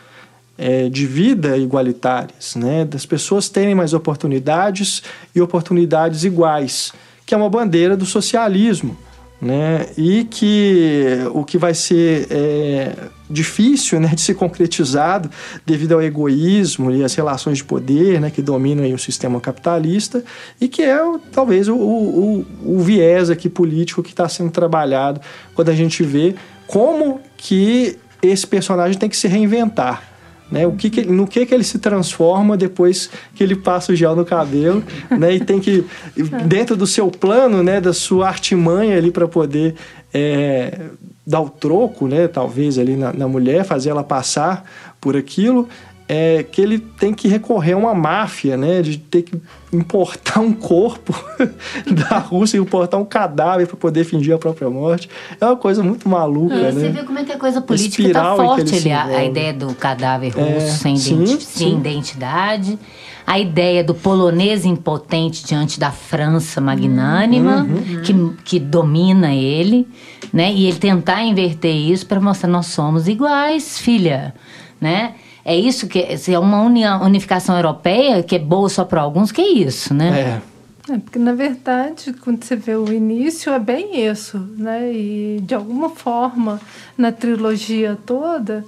é, de vida igualitárias, né? das pessoas terem mais oportunidades e oportunidades iguais, que é uma bandeira do socialismo né? E que o que vai ser é, difícil, né, de ser concretizado devido ao egoísmo e às relações de poder, né, que dominam o sistema capitalista e que é talvez o, o, o viés aqui político que está sendo trabalhado quando a gente vê como que esse personagem tem que se reinventar né? O que, que no que, que ele se transforma depois que ele passa o gel no cabelo, né? E tem que dentro do seu plano, né? Da sua artimanha ali para poder é, dar o troco, né? Talvez ali na, na mulher, fazer ela passar por aquilo é que ele tem que recorrer a uma máfia, né? De ter que importar um corpo da Rússia, importar um cadáver para poder fingir a própria morte. É uma coisa muito maluca, é, né? Você vê como é que a coisa política está forte ali. A, a, ideia do cadáver é, russo é, sem, sim, identi sim. sem identidade. A ideia do polonês impotente diante da França magnânima, uhum. que, que domina ele, né? E ele tentar inverter isso para mostrar nós somos iguais, filha, né? É isso que se é uma unificação europeia que é boa só para alguns, que é isso, né? É. é. porque na verdade, quando você vê o início, é bem isso, né? E de alguma forma, na trilogia toda,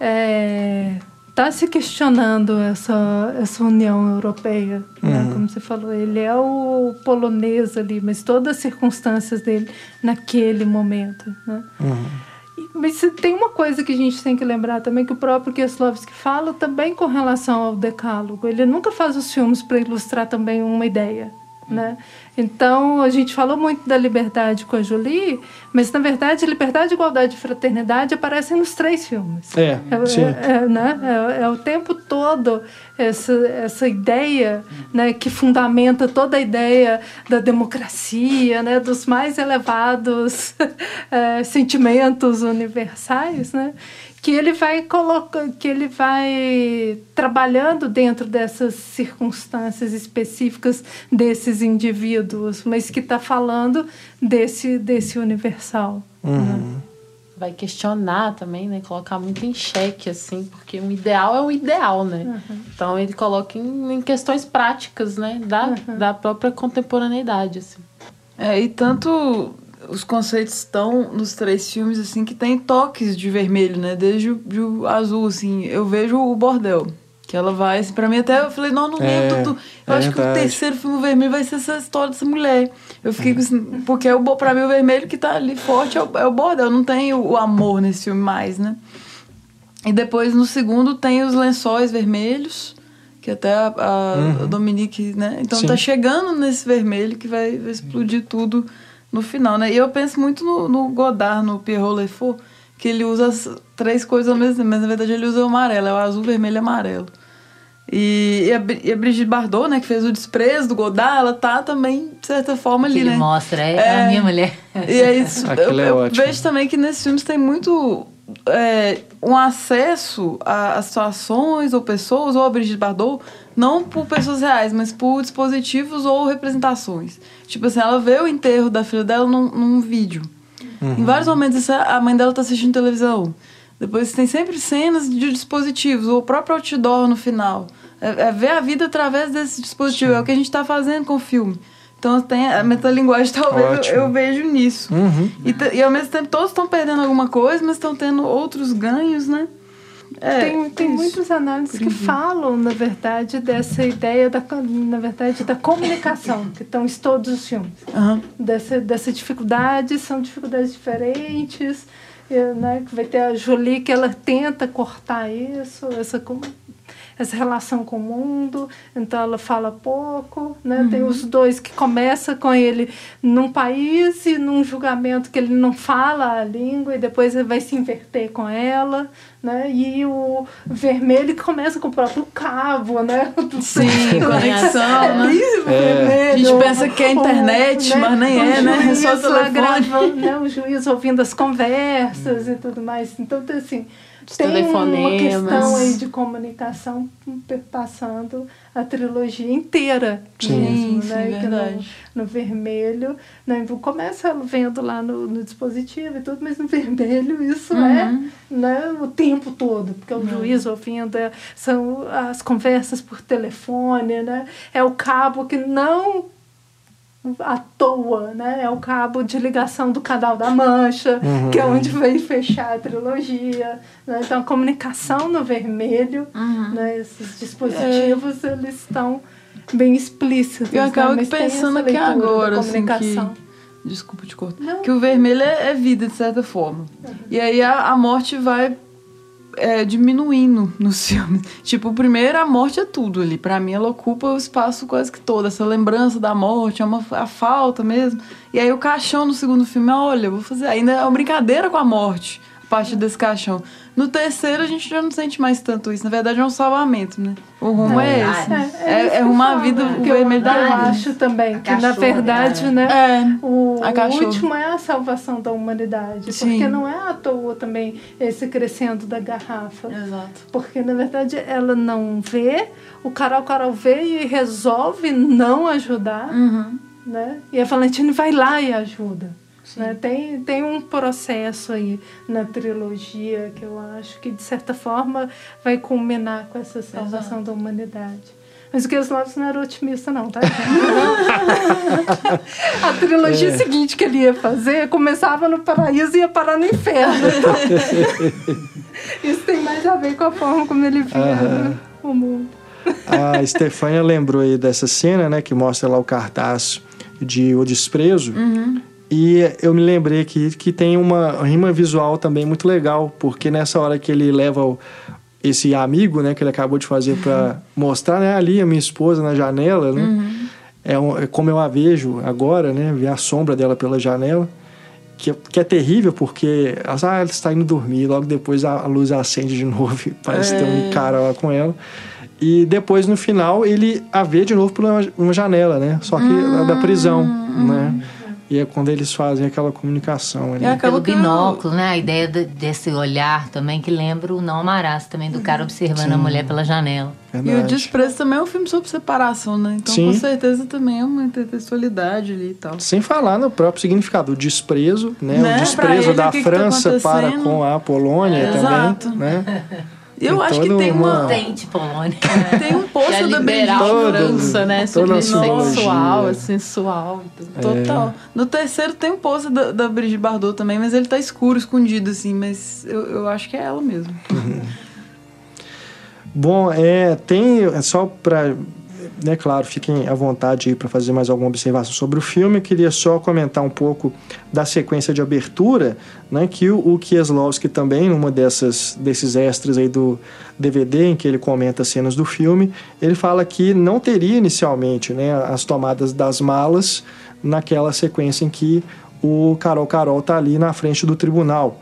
é, tá se questionando essa, essa União Europeia, né? uhum. como você falou, ele é o polonês ali, mas todas as circunstâncias dele naquele momento, né? Uhum. Mas tem uma coisa que a gente tem que lembrar também, que o próprio Kieslowski fala também com relação ao decálogo. Ele nunca faz os filmes para ilustrar também uma ideia. Né? Então, a gente falou muito da liberdade com a Julie, mas na verdade, liberdade, igualdade e fraternidade aparecem nos três filmes. É, é, é, é né? é, é o tempo todo essa, essa ideia né, que fundamenta toda a ideia da democracia, né, dos mais elevados é, sentimentos universais, né? Que ele vai colocando, que ele vai trabalhando dentro dessas circunstâncias específicas desses indivíduos, mas que está falando desse desse universal. Uhum. Né? Vai questionar também, né? Colocar muito em xeque, assim, porque o ideal é o ideal, né? Uhum. Então ele coloca em, em, questões práticas, né? Da, uhum. da própria contemporaneidade, assim. É, e tanto os conceitos estão nos três filmes, assim, que tem toques de vermelho, né? Desde o, o azul, assim. Eu vejo o bordel. Que ela vai, assim, pra mim até eu falei, não, não é, lembro. Tu, eu é acho verdade. que o terceiro filme vermelho vai ser essa história dessa mulher. Eu fiquei é. assim, porque o, pra mim o vermelho que tá ali forte é o, é o bordel, não tem o, o, amor nesse filme mais, né? E depois no segundo tem os lençóis vermelhos, que até a, a, uhum. a Dominique, né? Então Sim. tá chegando nesse vermelho que vai, vai explodir tudo no final, né? E eu penso muito no, no Godard, no Pierrot Le Fou, que ele usa as três coisas ao mesmo tempo, mas na verdade ele usa o amarelo, é o azul, vermelho e amarelo. E, e, a, e a Brigitte Bardot, né, que fez o desprezo do Godard, ela tá também, de certa forma, ali, ele né? mostra, é, é, a minha mulher. E é isso. eu, é eu vejo também que nesses filmes tem muito é, um acesso a, a, situações ou pessoas, ou a Brigitte Bardot, não por pessoas reais, mas por dispositivos ou representações. Tipo assim, ela vê o enterro da filha dela num, num vídeo. Uhum. Em vários momentos a mãe dela tá assistindo televisão. Depois tem sempre cenas de dispositivos, o próprio outdoor no final. É, é ver a vida através desse dispositivo. Sim. É o que a gente está fazendo com o filme. Então tem a metalinguagem, talvez eu, eu, vejo nisso. Uhum. E, e ao mesmo tempo todos estão perdendo alguma coisa, mas estão tendo outros ganhos, né? É, tem tem muitas análises que falam, na verdade, dessa ideia, da, na verdade, da comunicação, que estão em todos os filmes. Uhum. Dessa, dessa dificuldade, são dificuldades diferentes, né? Vai ter a Jolie que ela tenta cortar isso, essa essa relação com o mundo, então ela fala pouco, né? Uhum. Tem os dois que começa com ele num país e num julgamento que ele não fala a língua e depois ele vai se inverter com ela, né? E o vermelho que começa com o próprio cabo, né? Sim, conexão, é né? É. A gente pensa que é internet, o, né? mas nem é, né? É só o telefone. Né? O juiz ouvindo as conversas e tudo mais. Então, assim, Os tem uma questão aí de comunicação passando a trilogia inteira sim, mesmo, sim, né? Verdade. No, no, vermelho, né? começa vendo lá no, no, dispositivo e tudo, mas no vermelho isso uhum. é né, o tempo todo, porque é o uhum. juiz ouvindo, é, são as conversas por telefone, né? É o cabo que não à toa, né? É o cabo de ligação do Canal da Mancha, uhum. que é onde vai fechar a trilogia. Né? Então, a comunicação no vermelho, uhum. né? esses dispositivos, é. eles estão bem explícitos. Eu acabo né? pensando aqui agora, assim, que... Desculpa te cortar. Não. Que o vermelho é, é, vida, de certa forma. Uhum. E aí a, a morte vai é, diminuindo nos filmes. Tipo, primeiro a morte é tudo ali. Para mim, ela ocupa o espaço quase que todo. Essa lembrança da morte, é uma, a falta mesmo. E aí o caixão no segundo filme, olha, vou fazer. Ainda é uma brincadeira com a morte, a parte desse caixão. No terceiro, a gente já não sente mais tanto isso. Na verdade, é um salvamento, né? O rumo é, é esse. É, é, é, é uma vida o vermelho da Eu acho também que, na verdade, né? né o, o, último é a salvação da humanidade. Sim. Porque não é à toa também esse crescendo da garrafa. Exato. Porque, na verdade, ela não vê, o Carol Carol vê e resolve não ajudar, uhum. né? E a Valentine vai lá e ajuda. Né? Tem, tem um processo aí na trilogia que eu acho que, de certa forma, vai culminar com essa salvação Exato. da humanidade. Mas o Keslovs não era otimista, não, tá? a trilogia é. seguinte que ele ia fazer começava no paraíso e ia parar no inferno. Isso tem mais a ver com a forma como ele via o mundo. A Stefania lembrou aí dessa cena, né, que mostra lá o cartaz de O Desprezo. Uhum. E eu me lembrei aqui que tem uma rima visual também muito legal, porque nessa hora que ele leva o, esse amigo, né, que ele acabou de fazer para uhum. mostrar, né, ali a minha esposa na janela, né? Uhum. É, um, é, como eu a vejo agora, né, ver a sombra dela pela janela, que, que é terrível porque ah, ela está indo dormir, logo depois a, a luz acende de novo e parece é. ter um cara lá com ela. E depois no final ele a vê de novo por uma, uma janela, né? Só que uhum. da prisão, né? E é quando eles fazem aquela comunicação ali. É pelo binóculo, né? A ideia de, desse olhar também que lembra o Não Amarás também, do cara observando Sim. a mulher pela janela. Verdade. E o Desprezo também é um filme sobre separação, né? Então Sim. com certeza também é uma intertextualidade ali e tal. Sem falar no próprio significado, o desprezo, né? né? O desprezo da que França que tá para com a Polônia é, também, exato. né? Eu acho que tem uma. uma... Tente, Polônia. Tem um post é da liberal França, né? Sobre sensual, sensual. Total. É. No terceiro tem um post da, da Brigitte Bardot também, mas ele tá escuro, escondido, assim. Mas eu, eu acho que é ela mesmo. Uhum. Bom, é, tem. É só para né, claro, fiquem à vontade para fazer mais alguma observação sobre o filme. Eu queria só comentar um pouco da sequência de abertura, né, que o, Kieslowski também, numa dessas, desses extras aí do DVD, em que ele comenta cenas do filme, ele fala que não teria inicialmente né, as tomadas das malas naquela sequência em que o Carol Carol está ali na frente do tribunal.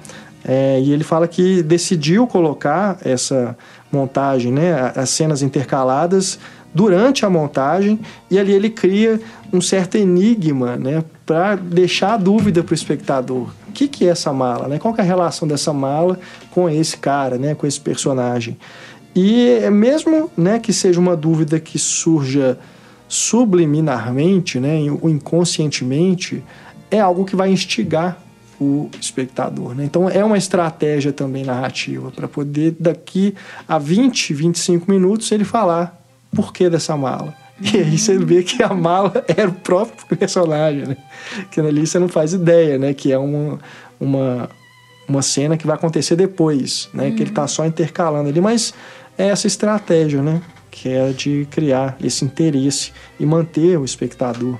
É, e ele fala que decidiu colocar essa montagem, né, as cenas intercaladas durante a montagem e ali ele cria um certo enigma, né, para deixar a dúvida para o espectador. O que, que é essa mala, né? Qual é a relação dessa mala com esse cara, né, com esse personagem? E é mesmo, né, que seja uma dúvida que surja subliminarmente, né, inconscientemente, é algo que vai instigar o espectador. Né? Então é uma estratégia também narrativa para poder daqui a 20, 25 minutos ele falar por que dessa mala. E aí você vê que a mala era o próprio personagem, né? Que ali você não faz ideia, né? Que é uma, uma, uma cena que vai acontecer depois, né? Uhum. Que ele está só intercalando ali, mas é essa estratégia, né? Que é de criar esse interesse e manter o espectador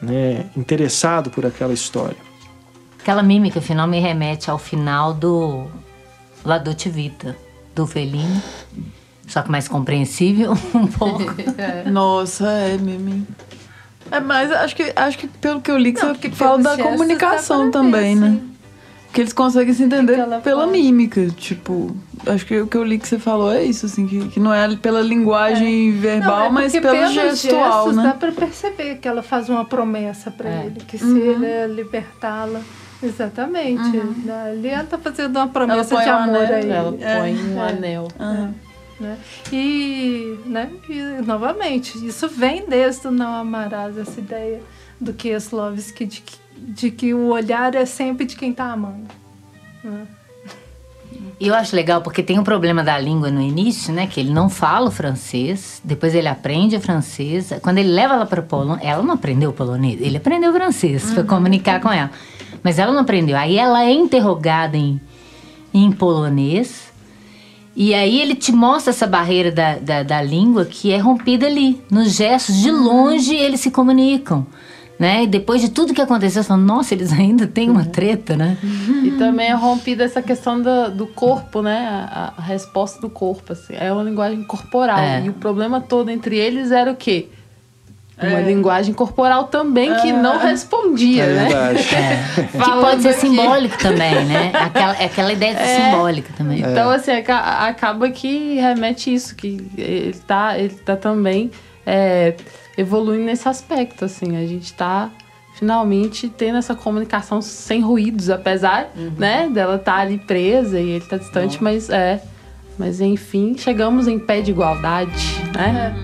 né? interessado por aquela história. Aquela mímica final me remete ao final do La Dolce Vita, do Fellini Só que mais compreensível um pouco. Nossa, é mesmo. É, mas acho que, acho que pelo que eu li, que Não, você fala da comunicação dá pra ver, também, né? sim. Que eles conseguem se entender pela fala. mímica. Tipo, acho que o que eu li que você falou é isso, assim, que, que não é pela linguagem verbal, Não, é mas pelo gestual, gestos né? Dá pra perceber que ela faz uma promessa pra É. ele, que se Uhum. ele libertá-la. Exatamente. Ali ela tá fazendo uma promessa de um amor anel, aí. Ela É, põe um é. anel. Aham. Né? E, né? e, novamente, isso vem desde o Não Amarás, essa ideia do Kieslowski de que, de que o olhar é sempre de quem tá amando. né? Eu acho legal porque tem um problema da língua no início, né? Que ele não fala o francês, depois ele aprende o francês. Quando ele leva ela para Polônia, ela não aprendeu polonês, ele aprendeu francês, foi comunicar com ela. Mas ela não aprendeu. Aí ela é interrogada em, em polonês. E aí ele te mostra essa barreira da, da, da língua que é rompida ali. Nos gestos, de longe, eles se comunicam. Né? E depois de tudo que aconteceu, você fala, nossa, eles ainda têm uma treta, né? E também é rompida essa questão do, do corpo, né? A, a resposta do corpo, assim. É uma linguagem corporal. É. E o problema todo entre eles era o quê? Uma linguagem corporal também que não respondia, É né? verdade. Que pode ser aqui. simbólico também, né? Aquela, é aquela ideia de É. simbólica também. Então, assim, aca- acaba que remete isso, que ele tá, ele tá também é, evoluindo nesse aspecto, assim. A gente tá finalmente tendo essa comunicação sem ruídos, apesar, né, dela estar ali presa e ele tá distante, mas é. Mas enfim, chegamos em pé de igualdade, né?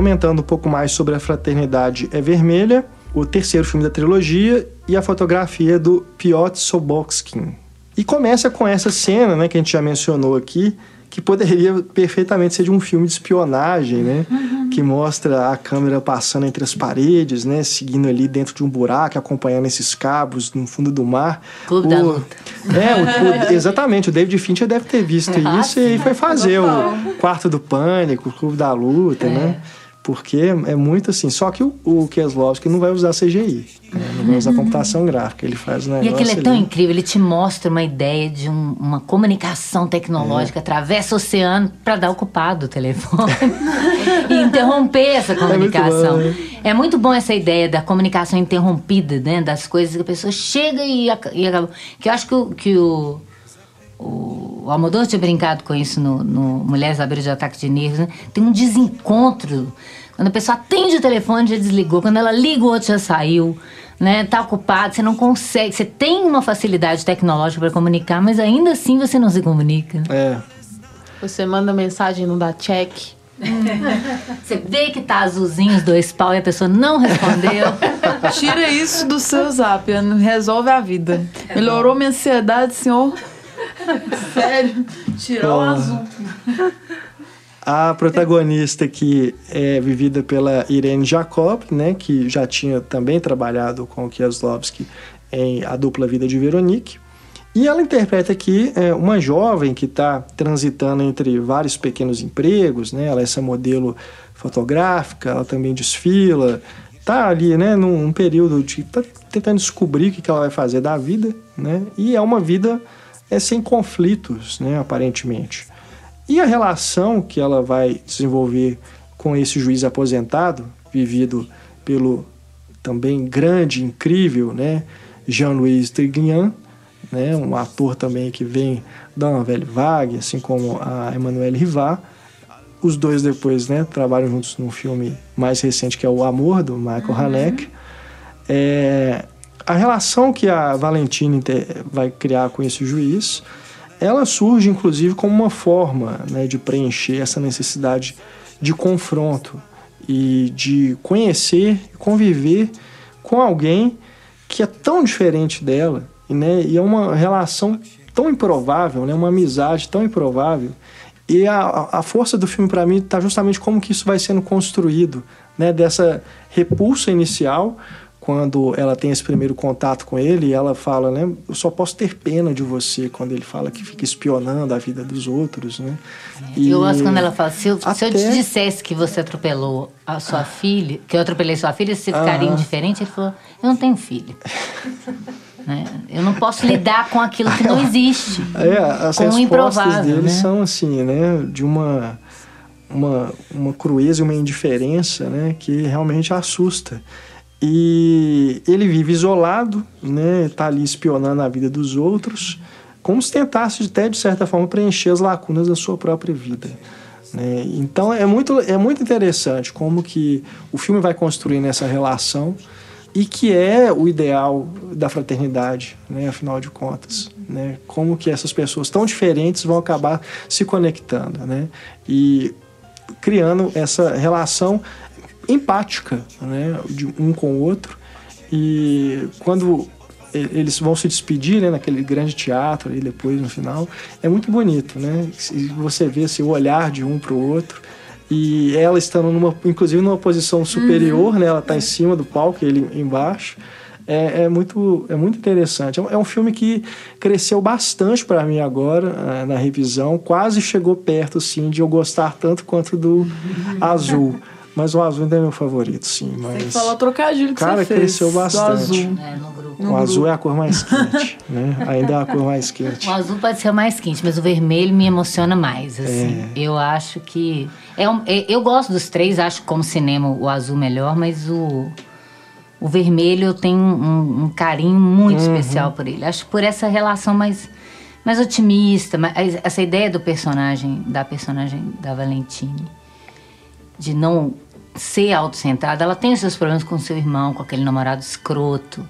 Comentando um pouco mais sobre a Fraternidade é Vermelha, o terceiro filme da trilogia e a fotografia do Piotr Sobotskin. E começa com essa cena, né, que a gente já mencionou aqui, que poderia perfeitamente ser de um filme de espionagem, né? Que mostra a câmera passando entre as paredes, né? Seguindo ali dentro de um buraco, acompanhando esses cabos no fundo do mar. Clube da O- Luta. É, o- exatamente. O David Fincher deve ter visto Ah, isso e foi fazer o Quarto do Pânico, o Clube da Luta, né? Porque é muito assim. Só que o, o Kieslowski não vai usar CGI, né? não vai usar computação gráfica. Ele faz um E negócio aquilo é tão ali. incrível, ele te mostra uma ideia de um- uma comunicação tecnológica, É. atravessa o oceano para dar o culpado do telefone e interromper essa comunicação. bom, né? É muito bom essa ideia da comunicação interrompida, né? Das coisas que a pessoa chega e, e acaba. Que eu acho que o. Que o o Almodóvar tinha brincado com isso no, no Mulheres à Beira de Ataque de Nervos. Né? Tem um desencontro. Quando a pessoa atende o telefone, já desligou. Quando ela liga, o outro já saiu. Né? Tá ocupado, você não consegue. Você tem uma facilidade tecnológica para comunicar, mas ainda assim você não se comunica. É. Você manda mensagem e não dá check. Você vê que tá azulzinho os dois pau e a pessoa não respondeu. Tira isso do seu zap, resolve a vida. É Melhorou minha ansiedade, senhor? Sério? Tirou o azul. A protagonista que é vivida pela Irene Jacob, né, que já tinha também trabalhado com o Kieslowski em A Dupla Vida de Veronique. E ela interpreta aqui é, uma jovem que está transitando entre vários pequenos empregos, né? Ela é essa modelo fotográfica, ela também desfila, tá ali, né, num, num período de tá tentando descobrir o que, que ela vai fazer da vida, né? E é uma vida é sem conflitos, né, aparentemente. E a relação que ela vai desenvolver com esse juiz aposentado, vivido pelo também grande, incrível, né, Jean-Louis Trintignant, né, um ator também que vem da uma velha vague, assim como a Emmanuelle Rivard. Os dois depois, né, trabalham juntos num filme mais recente que é O Amor do Michael Haneke. É, a relação que a Valentina vai criar com esse juiz, ela surge inclusive como uma forma né, de preencher essa necessidade de confronto e de conhecer e conviver com alguém que é tão diferente dela e, né, e é uma relação tão improvável, né, uma amizade tão improvável. E a, a força do filme para mim está justamente como que isso vai sendo construído, né, dessa repulsa inicial quando ela tem esse primeiro contato com ele, ela fala, né? Eu só posso ter pena de você quando ele fala que fica espionando a vida dos outros, né? E eu gosto quando ela fala, se eu, até... se eu te dissesse que você atropelou a sua ah. filha, que eu atropelei sua filha, você ficaria ah. indiferente? Ele falou, eu não tenho filho. né? Eu não posso lidar com aquilo que não existe. É, as com respostas dele né? são assim, né? De uma, uma, uma crueza e uma indiferença, né? Que realmente assusta. E ele vive isolado, né? Tá ali espionando a vida dos outros, como se tentasse até de certa forma preencher as lacunas da sua própria vida. Né? Então é muito, é muito interessante como que o filme vai construindo essa relação e que é o ideal da fraternidade, né? Afinal de contas, né? Como que essas pessoas tão diferentes vão acabar se conectando, né? E criando essa relação empática, né, de um com o outro. E quando eles vão se despedir, né, naquele grande teatro e depois no final, é muito bonito, né? Você vê assim, o olhar de um para o outro e ela estando numa, inclusive numa posição superior, uhum. né? Ela está em cima do palco, ele embaixo. É, é, muito, é muito interessante. É um é filme que cresceu bastante para mim agora, eh, na revisão. Quase chegou perto, sim, de eu gostar tanto quanto do Azul. Mas o azul ainda é meu favorito, sim. Mas... Você falou trocadilho que Cara, você cresceu bastante. azul. É, no grupo. O azul é a cor mais quente, né? Ainda é a cor mais quente. O azul pode ser o mais quente, mas o vermelho me emociona mais, assim. É. Eu acho que... É um, é, eu gosto dos três, acho como cinema o azul melhor, mas o... O vermelho eu tenho um, um carinho muito uhum. especial por ele. Acho por essa relação mais, mais otimista, mais, essa ideia do personagem, da personagem da Valentine de não ser autocentrada, ela tem os seus problemas com seu irmão, com aquele namorado escroto.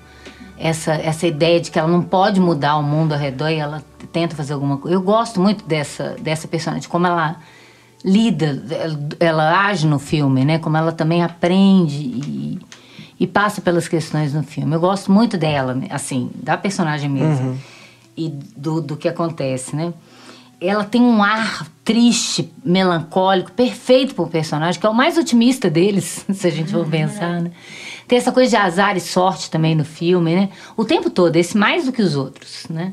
Essa, essa ideia de que ela não pode mudar o mundo ao redor e ela tenta fazer alguma coisa. Eu gosto muito dessa, dessa personagem, de como ela lida, ela age no filme, né? Como ela também aprende e, e passa pelas questões no filme. Eu gosto muito dela, assim, da personagem mesmo. Uhum. E do, do que acontece, né? Ela tem um ar triste, melancólico, perfeito para o personagem, que é o mais otimista deles, se a gente for pensar, né? Tem essa coisa de azar e sorte também no filme, né? O tempo todo, esse mais do que os outros, né?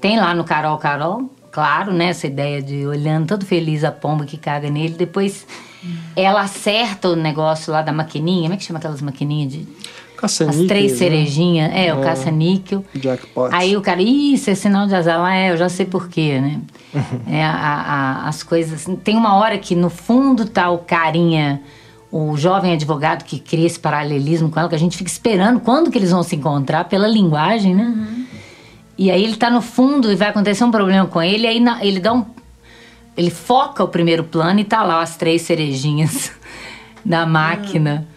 Tem lá no Carol Carol, claro, né? Essa ideia de olhando todo feliz a pomba que caga nele, depois ela acerta o negócio lá da maquininha, como é que chama aquelas maquininhas de Caça As três né? cerejinhas, é, é, o caça-níquel. Jackpot. Aí o cara, isso é sinal de azar. Lá é, eu já sei porquê, né? é, a, a, as coisas. Tem uma hora que no fundo tá o carinha, o jovem advogado que cria esse paralelismo com ela, que a gente fica esperando quando que eles vão se encontrar pela linguagem, né? Uhum. E aí ele tá no fundo e vai acontecer um problema com ele, e aí na, ele dá um. Ele foca o primeiro plano e tá lá as três cerejinhas da máquina. Uhum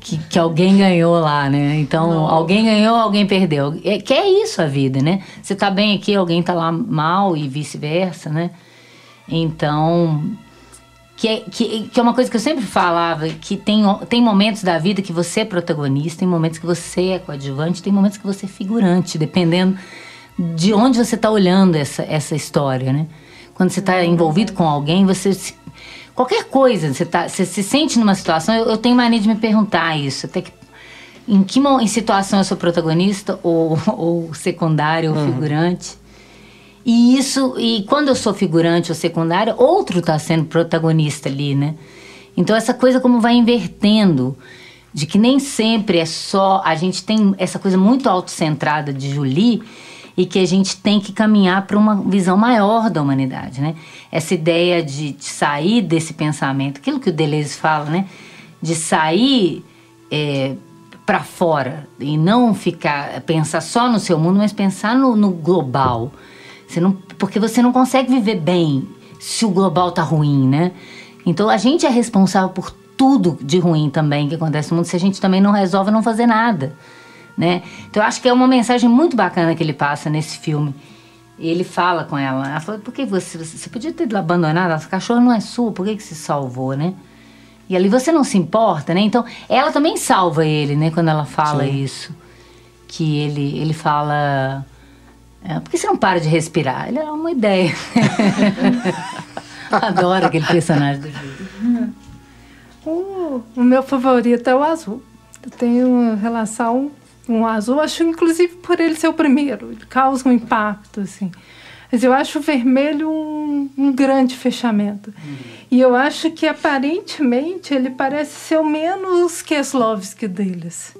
que, que alguém ganhou lá, né? Então, Não. alguém ganhou, alguém perdeu. É, que é isso a vida, né? Você tá bem aqui, alguém tá lá mal e vice-versa, né? Então, que é, que, que é uma coisa que eu sempre falava, que tem, tem momentos da vida que você é protagonista, tem momentos que você é coadjuvante, tem momentos que você é figurante, dependendo de onde você está olhando essa, essa história, né? Quando você está envolvido com alguém, você se Qualquer coisa, você, tá, você se sente numa situação, eu, eu tenho mania de me perguntar isso, até que em que em situação eu sou protagonista ou, ou secundário ou uhum. figurante. E isso, e quando eu sou figurante ou secundário, outro está sendo protagonista ali, né? Então essa coisa como vai invertendo, de que nem sempre é só a gente tem essa coisa muito autocentrada de Julie e que a gente tem que caminhar para uma visão maior da humanidade, né? Essa ideia de, de sair desse pensamento, aquilo que o Deleuze fala, né? De sair é, para fora e não ficar pensar só no seu mundo, mas pensar no, no global. Você não, porque você não consegue viver bem se o global tá ruim, né? Então a gente é responsável por tudo de ruim também que acontece no mundo se a gente também não resolve não fazer nada né? Então eu acho que é uma mensagem muito bacana que ele passa nesse filme. Ele fala com ela, ela fala, por que você, você podia ter abandonado, essa cachorra não é sua, por que, que se salvou, né? E ali você não se importa, né? Então, ela também salva ele, né? Quando ela fala Sim. isso. Que ele, ele fala... É, por que você não para de respirar? Ele é uma ideia. Adoro aquele personagem do Júlio. O, o meu favorito é o azul Eu tenho uma relação o azul, acho inclusive por ele ser o primeiro, ele causa um impacto, assim. Mas eu acho o vermelho um, um grande fechamento. Uhum. E eu acho que aparentemente ele parece ser o menos Keslovski deles.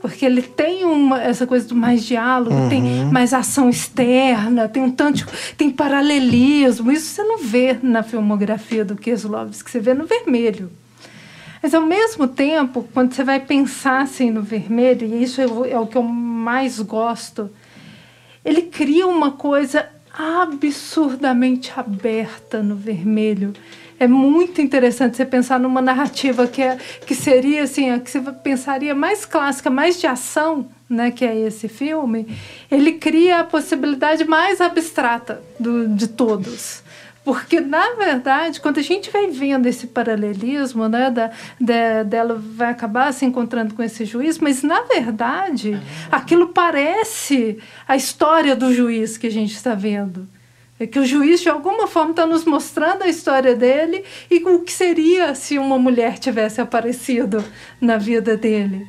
Porque ele tem uma, essa coisa do mais diálogo, uhum. tem mais ação externa, tem um tanto, tem paralelismo. Isso você não vê na filmografia do Keslovski, você vê no vermelho. Mas ao mesmo tempo, quando você vai pensar assim no vermelho, e isso é o que eu mais gosto, ele cria uma coisa absurdamente aberta no vermelho. É muito interessante você pensar numa narrativa que, é, que seria assim, a que você pensaria mais clássica, mais de ação, né, que é esse filme. Ele cria a possibilidade mais abstrata do, de todos. Porque, na verdade, quando a gente vai vendo esse paralelismo, né, da, da, dela vai acabar se encontrando com esse juiz, mas, na verdade, aquilo parece a história do juiz que a gente está vendo. É que o juiz, de alguma forma, está nos mostrando a história dele e o que seria se uma mulher tivesse aparecido na vida dele.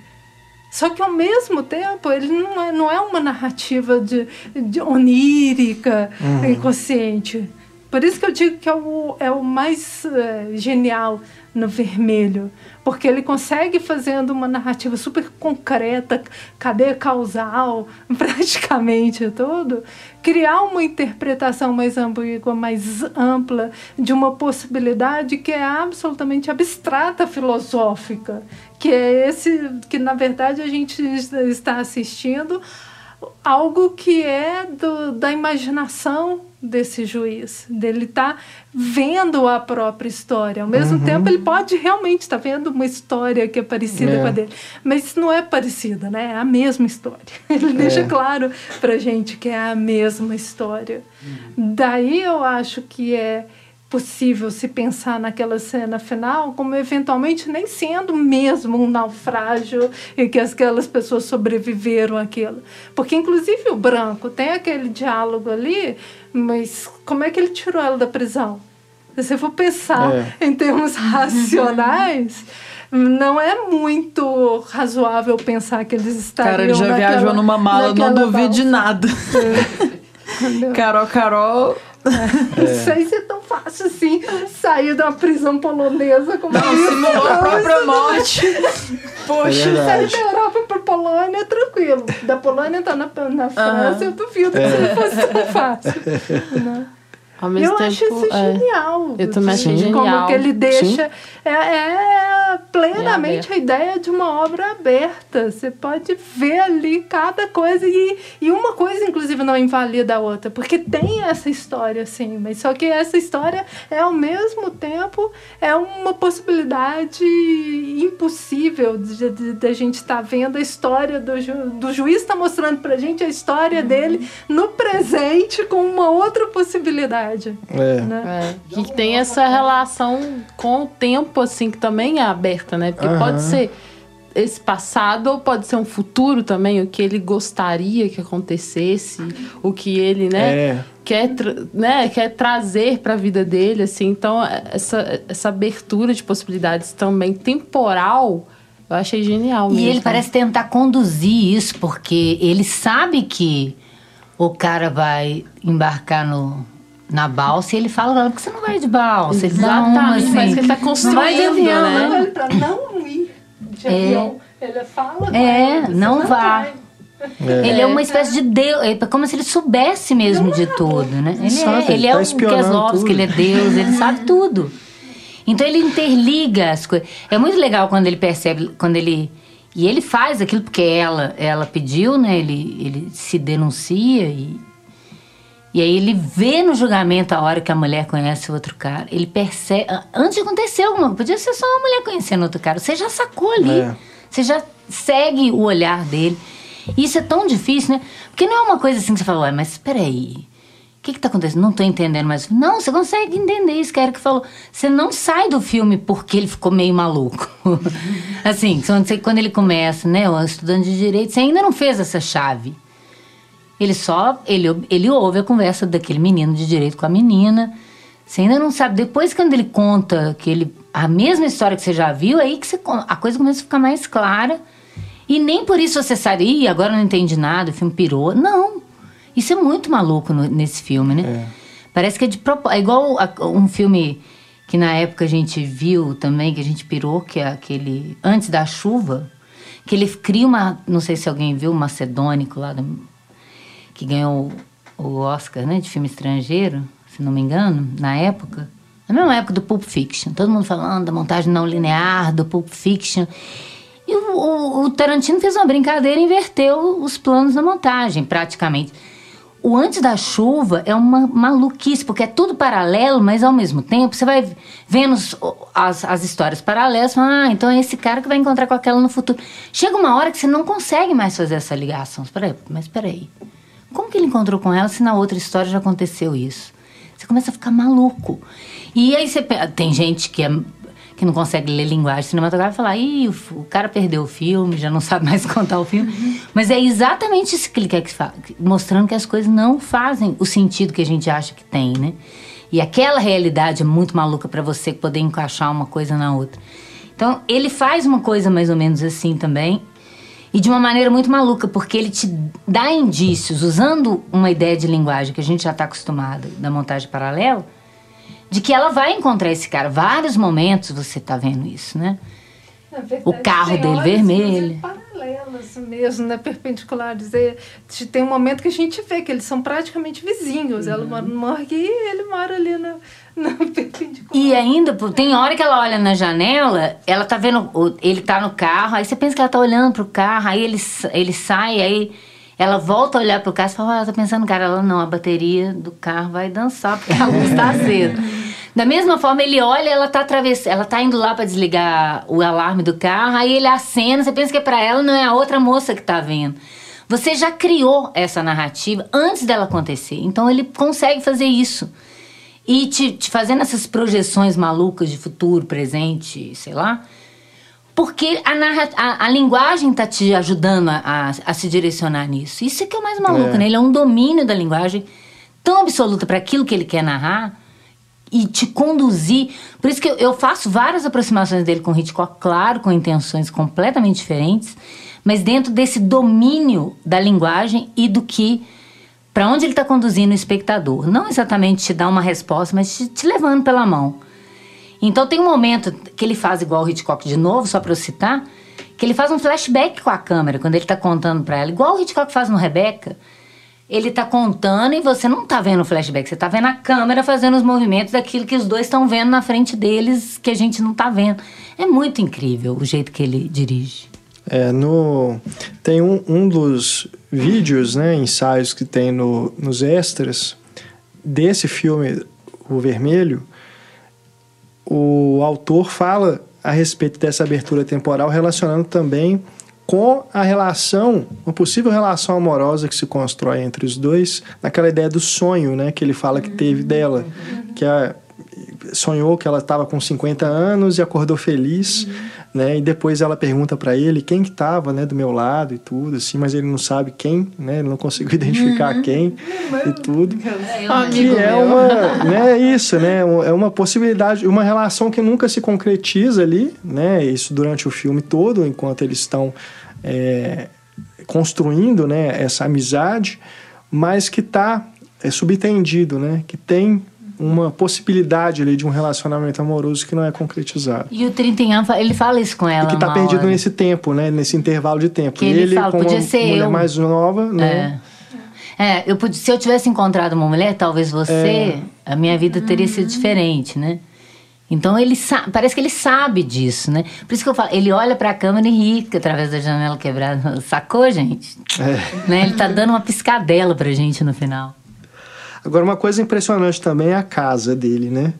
Só que, ao mesmo tempo, ele não é, não é uma narrativa de, de onírica, uhum. inconsciente. Por isso que eu digo que é o, é o mais uh, genial no vermelho, porque ele consegue fazendo uma narrativa super concreta, cadeia causal, praticamente tudo, criar uma interpretação mais ambígua, mais ampla de uma possibilidade que é absolutamente abstrata filosófica, que é esse que na verdade a gente está assistindo algo que é do, da imaginação desse juiz, dele tá vendo a própria história. Ao mesmo uhum. tempo, ele pode realmente estar tá vendo uma história que é parecida é. com a dele, mas não é parecida, né? É a mesma história. Ele é. deixa claro para gente que é a mesma história. Uhum. Daí eu acho que é possível se pensar naquela cena final como eventualmente nem sendo mesmo um naufrágio e que aquelas pessoas sobreviveram àquilo. Porque, inclusive, o branco tem aquele diálogo ali, mas como é que ele tirou ela da prisão? Se você for pensar é. em termos racionais. não é muito razoável pensar que eles estariam Cara, ele já naquela, viajou numa mala, não duvide de nada. É. Carol, Carol é. Não sei se é tão fácil assim sair da prisão polonesa como não, isso. Simulou a própria morte. Poxa, é sair da Europa para Polônia é tranquilo. Da Polônia tá na, na França, eu duvido é. que isso fosse tão fácil. Né? Ao mesmo eu tempo, acho isso é, genial. Eu também achei genial. Como que ele deixa. É, é, plenamente é a ideia de uma obra aberta. Você pode ver ali cada coisa. E, e uma coisa, inclusive, não invalida a outra. Porque tem essa história, sim. Mas só que essa história é, ao mesmo tempo, é uma possibilidade impossível de, de, a gente estar tá vendo a história do, ju, do juiz está mostrando pra gente a história uhum. dele no presente com uma outra possibilidade verdade. É. Né? é. Que tem essa relação com o tempo, assim, que também é aberta, né? Porque uhum. pode ser esse passado ou pode ser um futuro também, o que ele gostaria que acontecesse, o que ele, né, é. quer, né, quer trazer para a vida dele, assim. Então, essa, essa abertura de possibilidades também temporal, eu achei genial. E mesmo. ele parece tentar conduzir isso, porque ele sabe que o cara vai embarcar no, na balsa e ele fala, por que você não vai de balsa? Ele dá uma, assim, parece que ele tá construindo, não vai de avião, né? Pra não ir de é. avião. Ele fala É, ele, não, vá. É. Ele é uma espécie de Deus, é como se ele soubesse mesmo de tudo, né? Ele, sabe, é, ele é tá o Keslovski, ele é Deus, ele sabe tudo. Então ele interliga as coisas. É muito legal quando ele percebe, quando ele e ele faz aquilo porque ela, ela pediu, né? Ele, ele se denuncia e e aí ele vê no julgamento a hora que a mulher conhece o outro cara. Ele percebe. Antes de acontecer alguma coisa, podia ser só uma mulher conhecendo outro cara. Você já sacou ali. É. Você já segue o olhar dele. Isso é tão difícil, né? Porque não é uma coisa assim que você fala, ué, mas peraí. O que, que tá acontecendo? Não tô entendendo mais. Não, você consegue entender isso que Eric falou. Você não sai do filme porque ele ficou meio maluco. assim, quando ele começa, né? O estudante de direito, você ainda não fez essa chave. Ele só, ele, ele ouve a conversa daquele menino de direito com a menina. Você ainda não sabe. Depois, quando ele conta que ele a mesma história que você já viu, aí que você, a coisa começa a ficar mais clara. E nem por isso você sabe, Ih, agora eu não entendi nada, o filme pirou. Não. Isso é muito maluco no- nesse filme, né? Parece que é de propósito. É igual a- um filme que na época a gente viu também, que a gente pirou, que é aquele Antes da Chuva, que ele cria uma. Não sei se alguém viu, o Macedônico lá, do- que ganhou o Oscar, né, de filme estrangeiro, se não me engano, na época. Na mesma época do Pulp Fiction. Todo mundo falando da montagem não linear, do Pulp Fiction. E o, o- o Tarantino fez uma brincadeira e inverteu os planos da montagem, praticamente. O Antes da Chuva é uma maluquice, porque é tudo paralelo, mas ao mesmo tempo você vai vendo as, as histórias paralelas, fala, ah, então é esse cara que vai encontrar com aquela no futuro. Chega uma hora que você não consegue mais fazer essa ligação. Você fala, "É, mas peraí, como que ele encontrou com ela se na outra história já aconteceu isso? Você começa a ficar maluco. E aí você tem gente que é que não consegue ler linguagem cinematográfica falar, ih, o, cara perdeu o filme, já não sabe mais contar o filme. Mas é exatamente isso que ele quer que fala, mostrando que as coisas não fazem o sentido que a gente acha que tem, né? E aquela realidade é muito maluca para você poder encaixar uma coisa na outra. Então, ele faz uma coisa mais ou menos assim também, e de uma maneira muito maluca, porque ele te dá indícios, usando uma ideia de linguagem que a gente já está acostumado da montagem paralela, de que ela vai encontrar esse cara. Vários momentos você tá vendo isso, né? Verdade, O carro dele vermelho. Paralelas mesmo, né? Perpendiculares. É, Tem um momento que a gente vê que eles são praticamente vizinhos. Ela Uhum. mora no morgue e ele mora ali na, perpendicular. E ainda, tem hora que ela olha na janela, ela tá vendo, ele tá no carro, aí você pensa que ela tá olhando pro carro, aí ele, ele sai, aí ela volta a olhar pro carro e fala, ah, ela tá pensando, cara, ela não, a bateria do carro vai dançar porque a luz tá acesa. Da mesma forma, ele olha, ela tá atravessando, ela tá indo lá pra desligar o alarme do carro, aí ele acena, você pensa que é pra ela, não é a outra moça que tá vendo. Você já criou essa narrativa antes dela acontecer. Então ele consegue fazer isso. E te, te fazendo essas projeções malucas de futuro, presente, sei lá. Porque a, narra, a, a linguagem tá te ajudando a, a, a se direcionar nisso. Isso é que é o mais maluco, É. né? Ele é um domínio da linguagem tão absoluto para aquilo que ele quer narrar e te conduzir. Por isso que eu, eu faço várias aproximações dele com Hitchcock, claro, com intenções completamente diferentes, mas dentro desse domínio da linguagem e do que para onde ele está conduzindo o espectador. Não exatamente te dar uma resposta, mas te, te levando pela mão. Então tem um momento que ele faz igual o Hitchcock de novo, só para eu citar, que ele faz um flashback com a câmera quando ele tá contando para ela, igual o Hitchcock faz no Rebecca. Ele tá contando e você não tá vendo o flashback, você tá vendo a câmera fazendo os movimentos daquilo que os dois estão vendo na frente deles que a gente não tá vendo. É muito incrível o jeito que ele dirige. É, no, tem um, um dos vídeos, né, ensaios que tem no, nos extras desse filme, O Vermelho, o autor fala a respeito dessa abertura temporal, relacionando também com a relação, uma possível relação amorosa que se constrói entre os dois, naquela ideia do sonho, né, que ele fala que teve dela, que a, sonhou que ela estava com 50 anos e acordou feliz, né? E depois ela pergunta para ele quem que estava, né, do meu lado e tudo, assim, mas ele não sabe quem, né? Ele não conseguiu identificar quem e tudo. Amigo Que é meu. uma, né, isso, né? É uma possibilidade, uma relação que nunca se concretiza ali, né? Isso durante o filme todo, enquanto eles estão é, construindo, né, essa amizade, mas que está é, subtendido, né? Que tem uma possibilidade ali de um relacionamento amoroso que não é concretizado. E o Trintignant, fa- ele fala isso com ela E que está uma perdido hora. nesse tempo, né? Nesse intervalo de tempo. Que ele ele, fala, como podia uma ser mulher eu. mais nova, né? É. É, eu podia, se eu tivesse encontrado uma mulher, talvez você, É. a minha vida teria sido diferente, né? Então ele sabe, parece que ele sabe disso, né? Por isso que eu falo, ele olha pra câmera e ri que através da janela quebrada. Sacou, gente? É. Né? Ele tá dando uma piscadela pra gente no final. Agora, uma coisa impressionante também é a casa dele, né?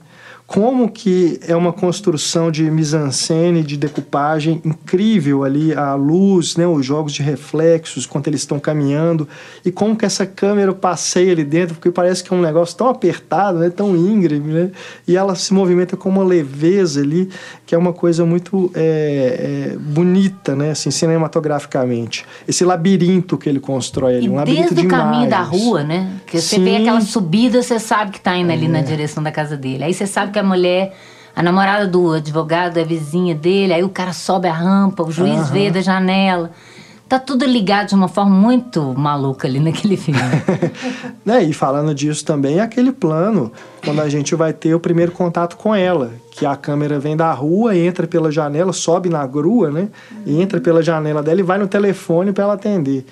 Como que é uma construção de mise-en-scène, de decupagem incrível ali, a luz, né, os jogos de reflexos, quando eles estão caminhando, e como que essa câmera passeia ali dentro, porque parece que é um negócio tão apertado, né, tão íngreme, né, e ela se movimenta com uma leveza ali, que é uma coisa muito é, é, bonita, né, assim, cinematograficamente. Esse labirinto que ele constrói ali, E um labirinto desde de o caminho da imagens. rua, né? Que você Sim. vê aquela subida, você sabe que tá indo ali na direção da casa dele. Aí você sabe que a mulher, a namorada do advogado é vizinha dele, aí o cara sobe a rampa, o juiz Aham. vê da janela. Tá tudo ligado de uma forma muito maluca ali naquele filme. né? E falando disso também, é aquele plano, quando a gente vai ter o primeiro contato com ela, que a câmera vem da rua, entra pela janela, sobe na grua, né? E entra pela janela dela e vai no telefone para ela atender.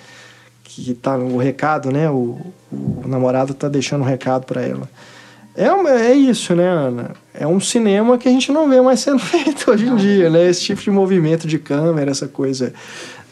Que tá o recado, né? O, o namorado tá deixando um recado para ela. É, é isso, né, Ana? É um cinema que a gente não vê mais sendo feito hoje em dia, né? Esse tipo de movimento de câmera, essa coisa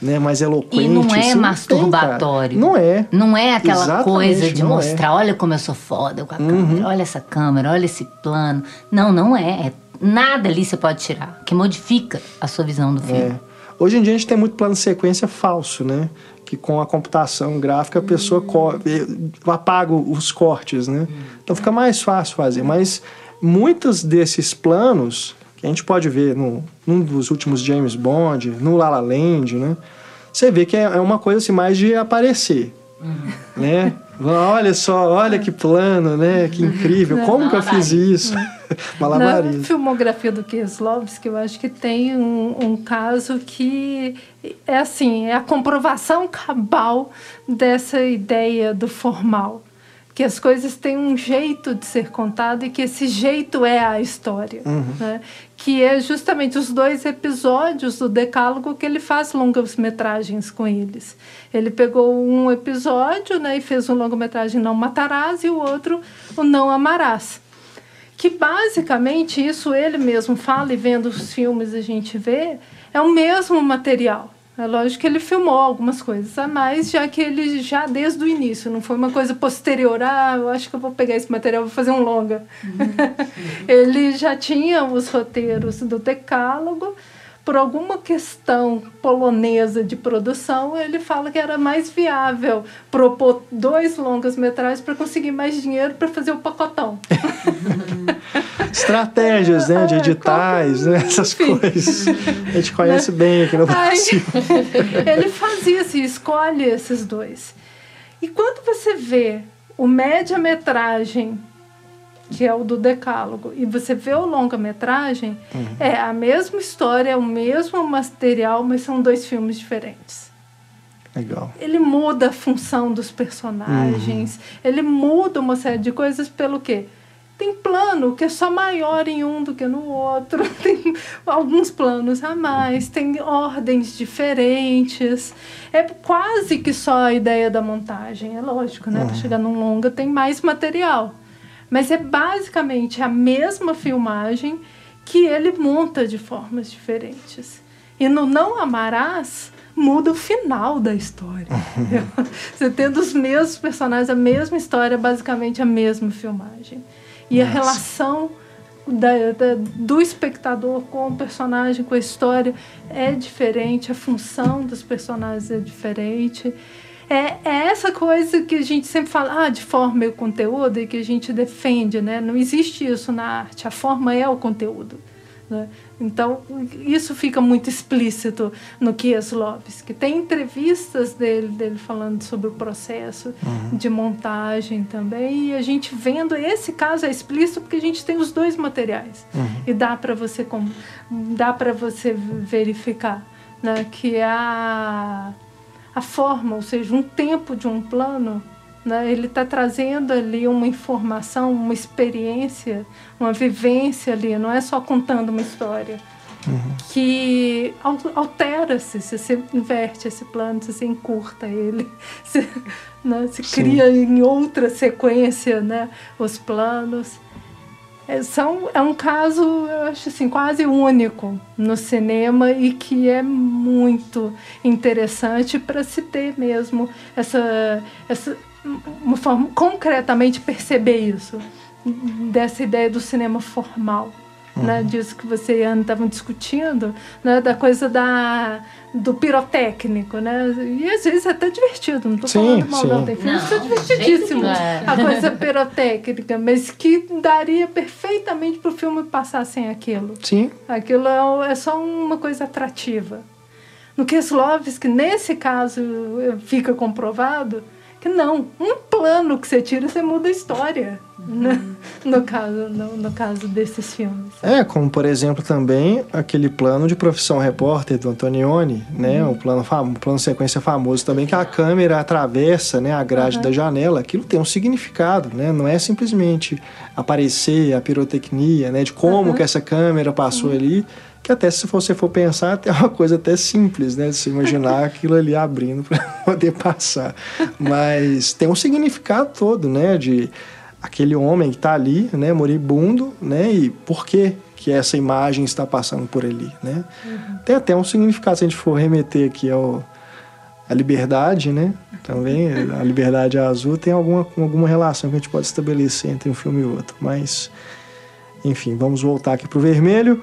né, mais eloquente. E não é masturbatório. Não, não é. Não é aquela Exatamente, coisa de é. mostrar, é. olha como eu sou foda com a uhum. câmera, olha essa câmera, olha esse plano. Não, não é. é. Nada ali você pode tirar, que modifica a sua visão do filme. É. Hoje em dia a gente tem muito plano de sequência falso, né? Que com a computação gráfica a pessoa apaga os cortes, né? Então fica mais fácil fazer. Mas muitos desses planos que a gente pode ver no, num dos últimos James Bond, no La La Land, né? Você vê que é, é uma coisa assim mais de aparecer, uhum. né? Olha só, olha que plano, né? Que incrível. Como que eu fiz isso? Malabarismo. Na filmografia do Kieslowski, eu acho que tem um, um, caso que é assim, é a comprovação cabal dessa ideia do formal que as coisas têm um jeito de ser contado e que esse jeito é a história. Uhum. Né? Que é justamente os dois episódios do Decálogo que ele faz longas metragens com eles. Ele pegou um episódio né, e fez um longa-metragem Não Matarás e o outro o Não Amarás. Que basicamente isso ele mesmo fala e vendo os filmes a gente vê, é o mesmo material. É lógico que ele filmou algumas coisas a mais, já que ele já desde o início, não foi uma coisa posterior, ah, eu acho que eu vou pegar esse material, vou fazer um longa. Uhum. ele já tinha os roteiros do decálogo, por alguma questão polonesa de produção, ele fala que era mais viável propor dois longas metragens para conseguir mais dinheiro para fazer o pacotão. Estratégias, né, de é, editais, né, essas Enfim. coisas. A gente conhece né? bem aqui no Brasil. ele fazia assim, escolhe esses dois. E quando você vê o média-metragem que é o do Decálogo, e você vê o longa-metragem, uhum. é a mesma história, é o mesmo material, mas são dois filmes diferentes. Legal. Ele muda a função dos personagens, uhum. ele muda uma série de coisas pelo quê? Tem plano que é só maior em um do que no outro, tem alguns planos a mais, tem ordens diferentes. É quase que só a ideia da montagem, é lógico, né? Uhum. Para chegar num longa tem mais material. Mas é basicamente a mesma filmagem que ele monta de formas diferentes. E no Não Amarás, muda o final da história. Você tendo os mesmos personagens, a mesma história, basicamente a mesma filmagem. E Nossa. a relação da, da, do espectador com o personagem, com a história, é diferente, a função dos personagens é diferente é, é essa coisa que a gente sempre fala, ah, de forma e o conteúdo, e que a gente defende, né? Não existe isso na arte, a forma é o conteúdo. Né? Então, isso fica muito explícito no Kieslowski. Tem entrevistas dele, dele falando sobre o processo uhum. de montagem também, e a gente vendo, esse caso é explícito porque a gente tem os dois materiais, uhum. e dá para você, dá você verificar né? que a a forma, ou seja, um tempo de um plano, né? ele está trazendo ali uma informação, uma experiência, uma vivência ali, não é só contando uma história. Uhum. Que altera-se, se você inverte esse plano, se você encurta ele, se, né? se cria em outra sequência né? os planos. É, são, é um caso, eu acho assim, quase único no cinema e que é muito interessante para se ter mesmo essa, essa uma forma, concretamente perceber isso, dessa ideia do cinema formal né, uhum. disso que você e Ana estavam discutindo, né, da coisa da, do pirotécnico, né? E às vezes é até divertido, não estou falando mal, não. Tem filmes que são divertidíssimos, é. a coisa pirotécnica, mas que daria perfeitamente para o filme passar sem aquilo. Sim. Aquilo é, é só uma coisa atrativa. No Kieslowski, nesse caso, fica comprovado que não. Um plano que você tira, você muda a história. no, caso, no, no, caso desses filmes. É, como por exemplo também aquele plano de profissão repórter do Antonioni, né? Uhum. Um plano fam plano sequência famoso também que a câmera atravessa, né, a grade uhum. da janela. Aquilo tem um significado, né? Não é simplesmente aparecer a pirotecnia, né, de como uhum. que essa câmera passou uhum. ali que até se você for pensar, é uma coisa até simples, né? Se imaginar aquilo ali abrindo para poder passar. Mas tem um significado todo, né? De aquele homem que está ali, né? Moribundo, né? E por que que essa imagem está passando por ali, né? Uhum. Tem até um significado, se a gente for remeter aqui ao a liberdade, né? Também a liberdade azul tem alguma, alguma relação que a gente pode estabelecer entre um filme e outro. Mas, enfim, vamos voltar aqui para o vermelho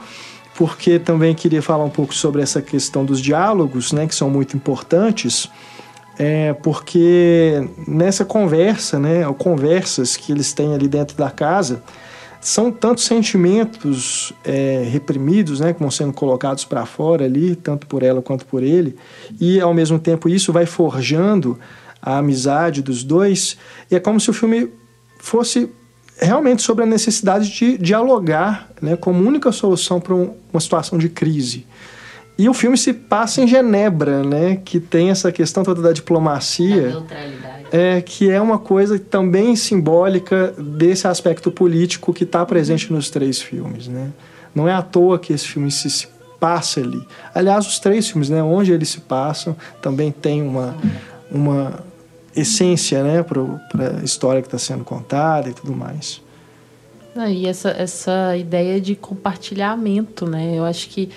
porque também queria falar um pouco sobre essa questão dos diálogos, né, que são muito importantes, é porque nessa conversa, né, ou conversas que eles têm ali dentro da casa, são tantos sentimentos é, reprimidos, né, que vão sendo colocados para fora ali, tanto por ela quanto por ele, e ao mesmo tempo isso vai forjando a amizade dos dois, e é como se o filme fosse realmente sobre a necessidade de dialogar né, como única solução para um, uma situação de crise. E o filme se passa em Genebra, né, que tem essa questão toda da diplomacia. Da neutralidade. É, que é uma coisa também simbólica desse aspecto político que está presente nos três filmes. Né? Não é à toa que esse filme se, se passa ali. Aliás, os três filmes, né, onde eles se passam, também tem uma, uma essência né, para a história que está sendo contada e tudo mais. E essa, essa ideia de compartilhamento, né? Eu acho que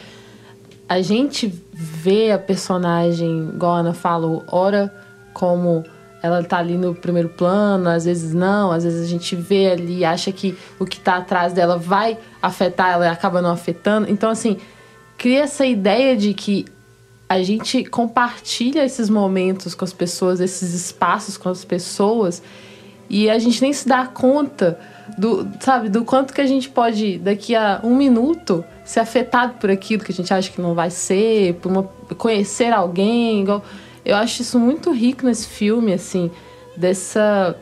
a gente vê a personagem, igual a Ana falou, ora como ela tá ali no primeiro plano, às vezes não, às vezes a gente vê ali acha que o que tá atrás dela vai afetar ela e acaba não afetando. Então, assim, cria essa ideia de que a gente compartilha esses momentos com as pessoas, esses espaços com as pessoas, e a gente nem se dá conta do, sabe, do quanto que a gente pode, daqui a um minuto, ser afetado por aquilo que a gente acha que não vai ser, por uma, conhecer alguém. Igual, eu acho isso muito rico nesse filme, assim, dessa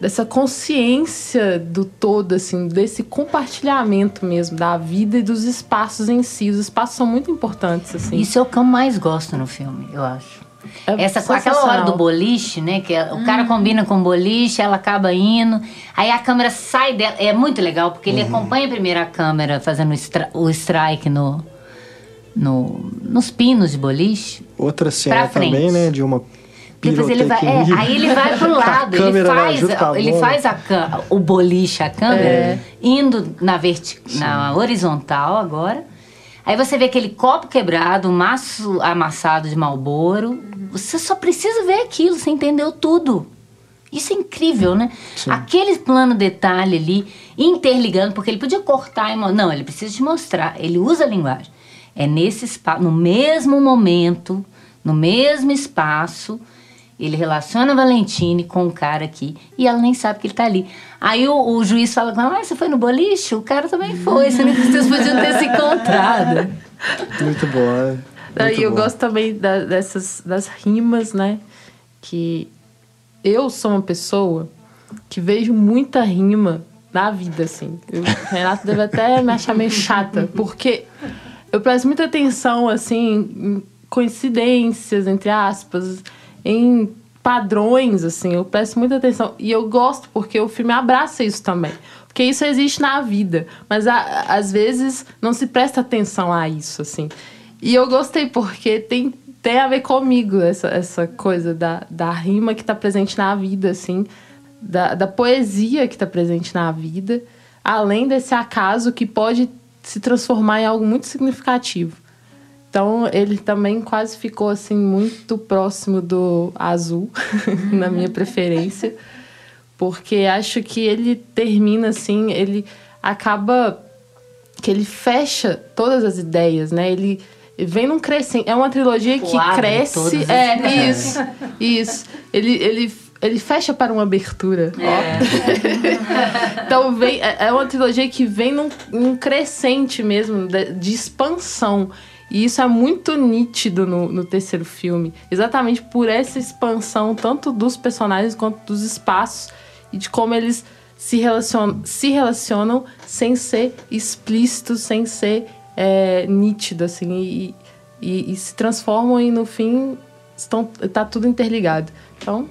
dessa consciência do todo, assim, desse compartilhamento mesmo da vida e dos espaços em si. Os espaços são muito importantes, assim. Isso é o que eu mais gosto no filme, eu acho. É Essa, aquela hora do boliche, né? Que é, o hum. cara combina com o boliche, ela acaba indo. Aí a câmera sai dela. É muito legal, porque ele uhum. acompanha primeiro a câmera fazendo o strike no, no, nos pinos de boliche. Outra cena também, né? De uma depois ele vai, é, aí ele vai pro lado, ele faz, ele faz a, o boliche, a câmera, é. indo na, verti, na horizontal agora. Aí você vê aquele copo quebrado, um maço amassado de malboro. Você só precisa ver aquilo, você entendeu tudo. Isso é incrível, né? Sim. Aquele plano detalhe ali, interligando, porque ele podia cortar e Não, ele precisa te mostrar. Ele usa a linguagem. É nesse espaço, no mesmo momento, no mesmo espaço, ele relaciona a Valentine com o cara aqui e ela nem sabe que ele tá ali. Aí o, o juiz fala com ela, ah, você foi no boliche? O cara também foi, vocês podiam ter se encontrado. Muito bom, né? E eu bom. gosto também da, dessas das rimas, né? Que eu sou uma pessoa que vejo muita rima na vida, assim. o Renato deve até me achar meio chata, porque eu presto muita atenção, assim, em coincidências, entre aspas, em padrões, assim, eu presto muita atenção. E eu gosto porque o filme abraça isso também. Porque isso existe na vida, mas a, às vezes não se presta atenção a isso, assim. E eu gostei porque tem, tem a ver comigo essa, essa coisa da, da rima que está presente na vida, assim, da, da poesia que está presente na vida, além desse acaso que pode se transformar em algo muito significativo. Então ele também quase ficou assim muito próximo do azul na minha preferência, porque acho que ele termina assim, ele acaba que ele fecha todas as ideias, né? Ele vem num crescente, é uma trilogia que cresce, é isso, isso. Ele ele ele fecha para uma abertura. É. então vem, é, é uma trilogia que vem num, num crescente mesmo de, de expansão. E isso é muito nítido no, no terceiro filme, exatamente por essa expansão tanto dos personagens quanto dos espaços e de como eles se relacionam, se relacionam sem ser explícitos, sem ser é, nítido, assim, e, e, e, se transformam e no fim estão, tá tudo interligado. Então,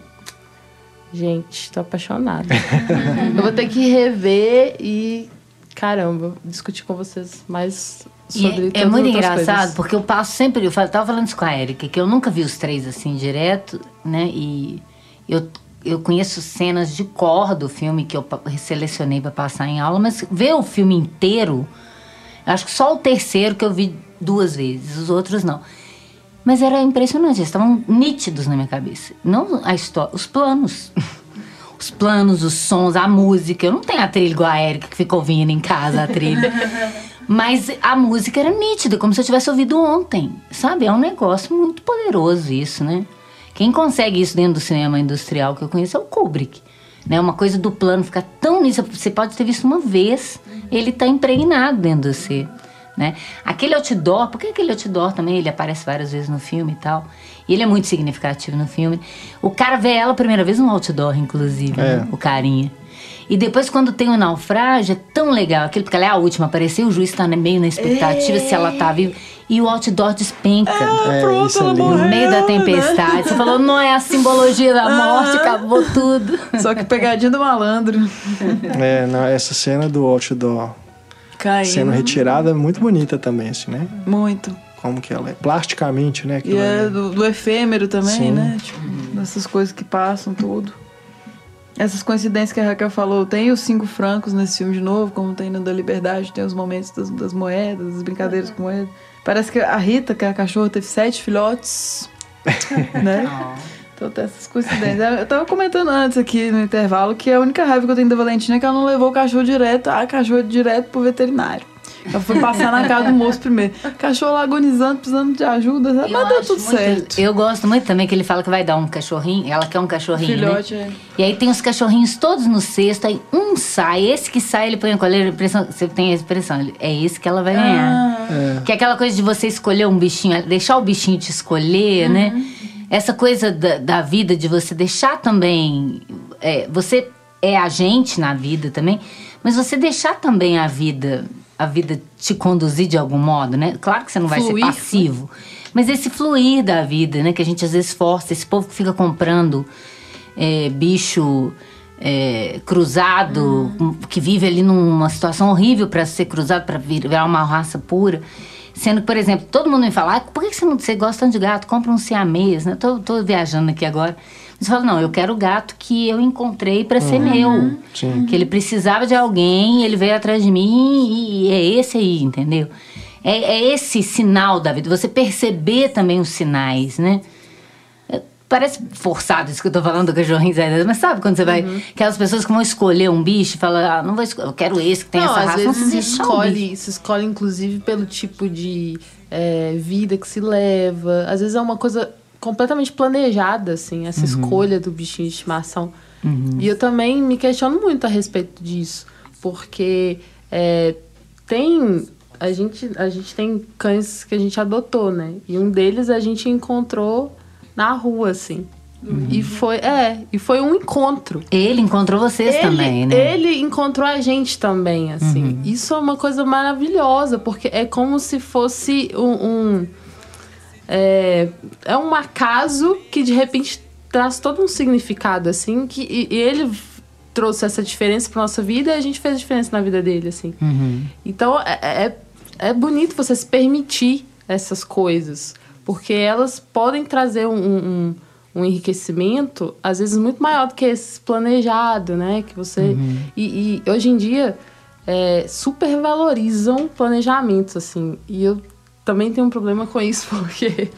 gente, tô apaixonada. Eu vou ter que rever e, caramba, discutir com vocês mais sobre e é, é muito engraçado, coisas. porque eu passo sempre, eu tava falando isso com a Erika, que eu nunca vi os três assim direto, né? E eu, eu conheço cenas de cor do filme que eu selecionei para passar em aula, mas ver o filme inteiro, acho que só o terceiro que eu vi duas vezes, os outros não. Mas era impressionante, eles estavam nítidos na minha cabeça. Não a história, os planos. os planos, os sons, a música. Eu não tenho a trilha igual a Erika que ficou ouvindo em casa a trilha. Mas a música era nítida, como se eu tivesse ouvido ontem. Sabe? É um negócio muito poderoso isso, né? Quem consegue isso dentro do cinema industrial que eu conheço é o Kubrick. Né? Uma coisa do plano ficar tão nisso. Você pode ter visto uma vez, ele está impregnado dentro de você. Né? Aquele outdoor, porque aquele outdoor também ele aparece várias vezes no filme e tal. E ele é muito significativo no filme. O cara vê ela a primeira vez no outdoor, inclusive, é. né? o carinha. E depois, quando tem o naufrágio, é tão legal aquilo, porque ela é a última a aparecer, o juiz está meio na expectativa se ela tá viva. E o outdoor despenca. É, pronto, isso ela No meio da tempestade. Você falou, não é a simbologia da morte, acabou tudo. Só que pegadinha do malandro. É, não, essa cena do outdoor Caindo. sendo retirada é muito bonita também, assim, né? Muito. Como que ela é? Plasticamente, né? E é, é do, do, efêmero também, Sim. né? Tipo, dessas coisas que passam, tudo. Essas coincidências que a Raquel falou, tem os cinco francos nesse filme de novo, como tem no da Liberdade, tem os momentos das, das moedas, das brincadeiras com moedas. Parece que a Rita, que é a cachorra, teve sete filhotes, né? Então tem essas coincidências. Eu tava comentando antes aqui no intervalo que a única raiva que eu tenho da Valentina é que ela não levou o cachorro direto, a cachorro direto pro veterinário. Eu fui passar na casa do moço primeiro. Cachorro agonizando, precisando de ajuda, mas deu tudo muito, certo. Eu gosto muito também que ele fala que vai dar um cachorrinho, ela quer um cachorrinho. Né? Filhote, né? é. E aí tem os cachorrinhos todos no cesto, aí um sai, esse que sai, ele põe a coleira, impressão, você tem a expressão, é esse que ela vai ganhar. Ah. É. Que é aquela coisa de você escolher um bichinho, deixar o bichinho te escolher, né? uhum. né? Essa coisa da, da, vida de você deixar também. É, você é agente na vida também, mas você deixar também a vida a vida te conduzir de algum modo, né? Claro que você não vai fluir. ser passivo, mas esse fluir da vida, né? Que a gente às vezes força, esse povo que fica comprando é, bicho é, cruzado, hum. que vive ali numa situação horrível para ser cruzado, para virar uma raça pura. Sendo que, por exemplo, todo mundo me fala, ah, por que você não você gosta tanto de gato? Compra um siamês, né? Tô, tô viajando aqui agora. Você fala, não, eu quero o gato que eu encontrei para ser uhum. meu. Sim. Que ele precisava de alguém, ele veio atrás de mim e é esse aí, entendeu? É, é esse sinal da vida, você perceber também os sinais, né? Parece forçado isso que eu tô falando do cachorrinho, mas sabe quando você vai. Uhum. Aquelas pessoas que vão escolher um bicho e falam, ah, não vou escolher, eu quero esse que tem não, essa às raça. Vezes não se escolhe, um se escolhe, inclusive, pelo tipo de é, vida que se leva. Às vezes é uma coisa completamente planejada, assim, essa uhum. escolha do bichinho de estimação. Uhum. E eu também me questiono muito a respeito disso, porque é, tem a gente a gente tem cães que a gente adotou, né? E um deles a gente encontrou na rua, assim. Uhum. E foi, é, e foi um encontro. Ele encontrou vocês ele, também, né? Ele encontrou a gente também, assim. Uhum. Isso é uma coisa maravilhosa, porque é como se fosse um, um é, é um acaso que de repente traz todo um significado, assim, que e, e ele trouxe essa diferença para nossa vida e a gente fez a diferença na vida dele, assim. Uhum. Então é, é, é bonito você se permitir essas coisas, porque elas podem trazer um, um, um enriquecimento, às vezes, muito maior do que esse planejado, né? Que você. Uhum. E, e, hoje em dia é, super valorizam planejamentos, assim. E eu também tenho um problema com isso, porque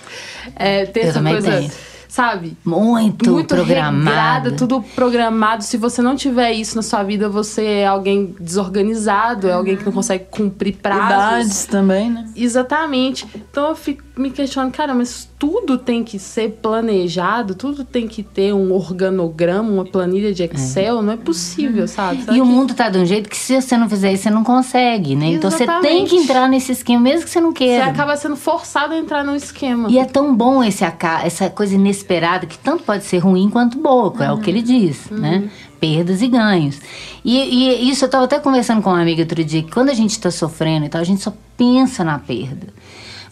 é, ter essa coisa. Tenho. Sabe? Muito, muito programado. Regrada, tudo programado. Se você não tiver isso na sua vida, você é alguém desorganizado, é alguém que não consegue cumprir prazos. Idades também, né? Exatamente. Então eu fico me questiono, cara, mas tudo tem que ser planejado, tudo tem que ter um organograma, uma planilha de Excel, é. não é possível, sabe? e o mundo tá de um jeito que se você não fizer isso, você não consegue, né? Exatamente. Então você tem que entrar nesse esquema, mesmo que você não queira. Você acaba sendo forçado a entrar no esquema. E é tão bom esse essa coisa inesperada que tanto pode ser ruim quanto boa, uhum. é o que ele diz, uhum. né? Perdas e ganhos. E, e isso eu estava até conversando com uma amiga outro dia, que quando a gente está sofrendo e tal, a gente só pensa na perda.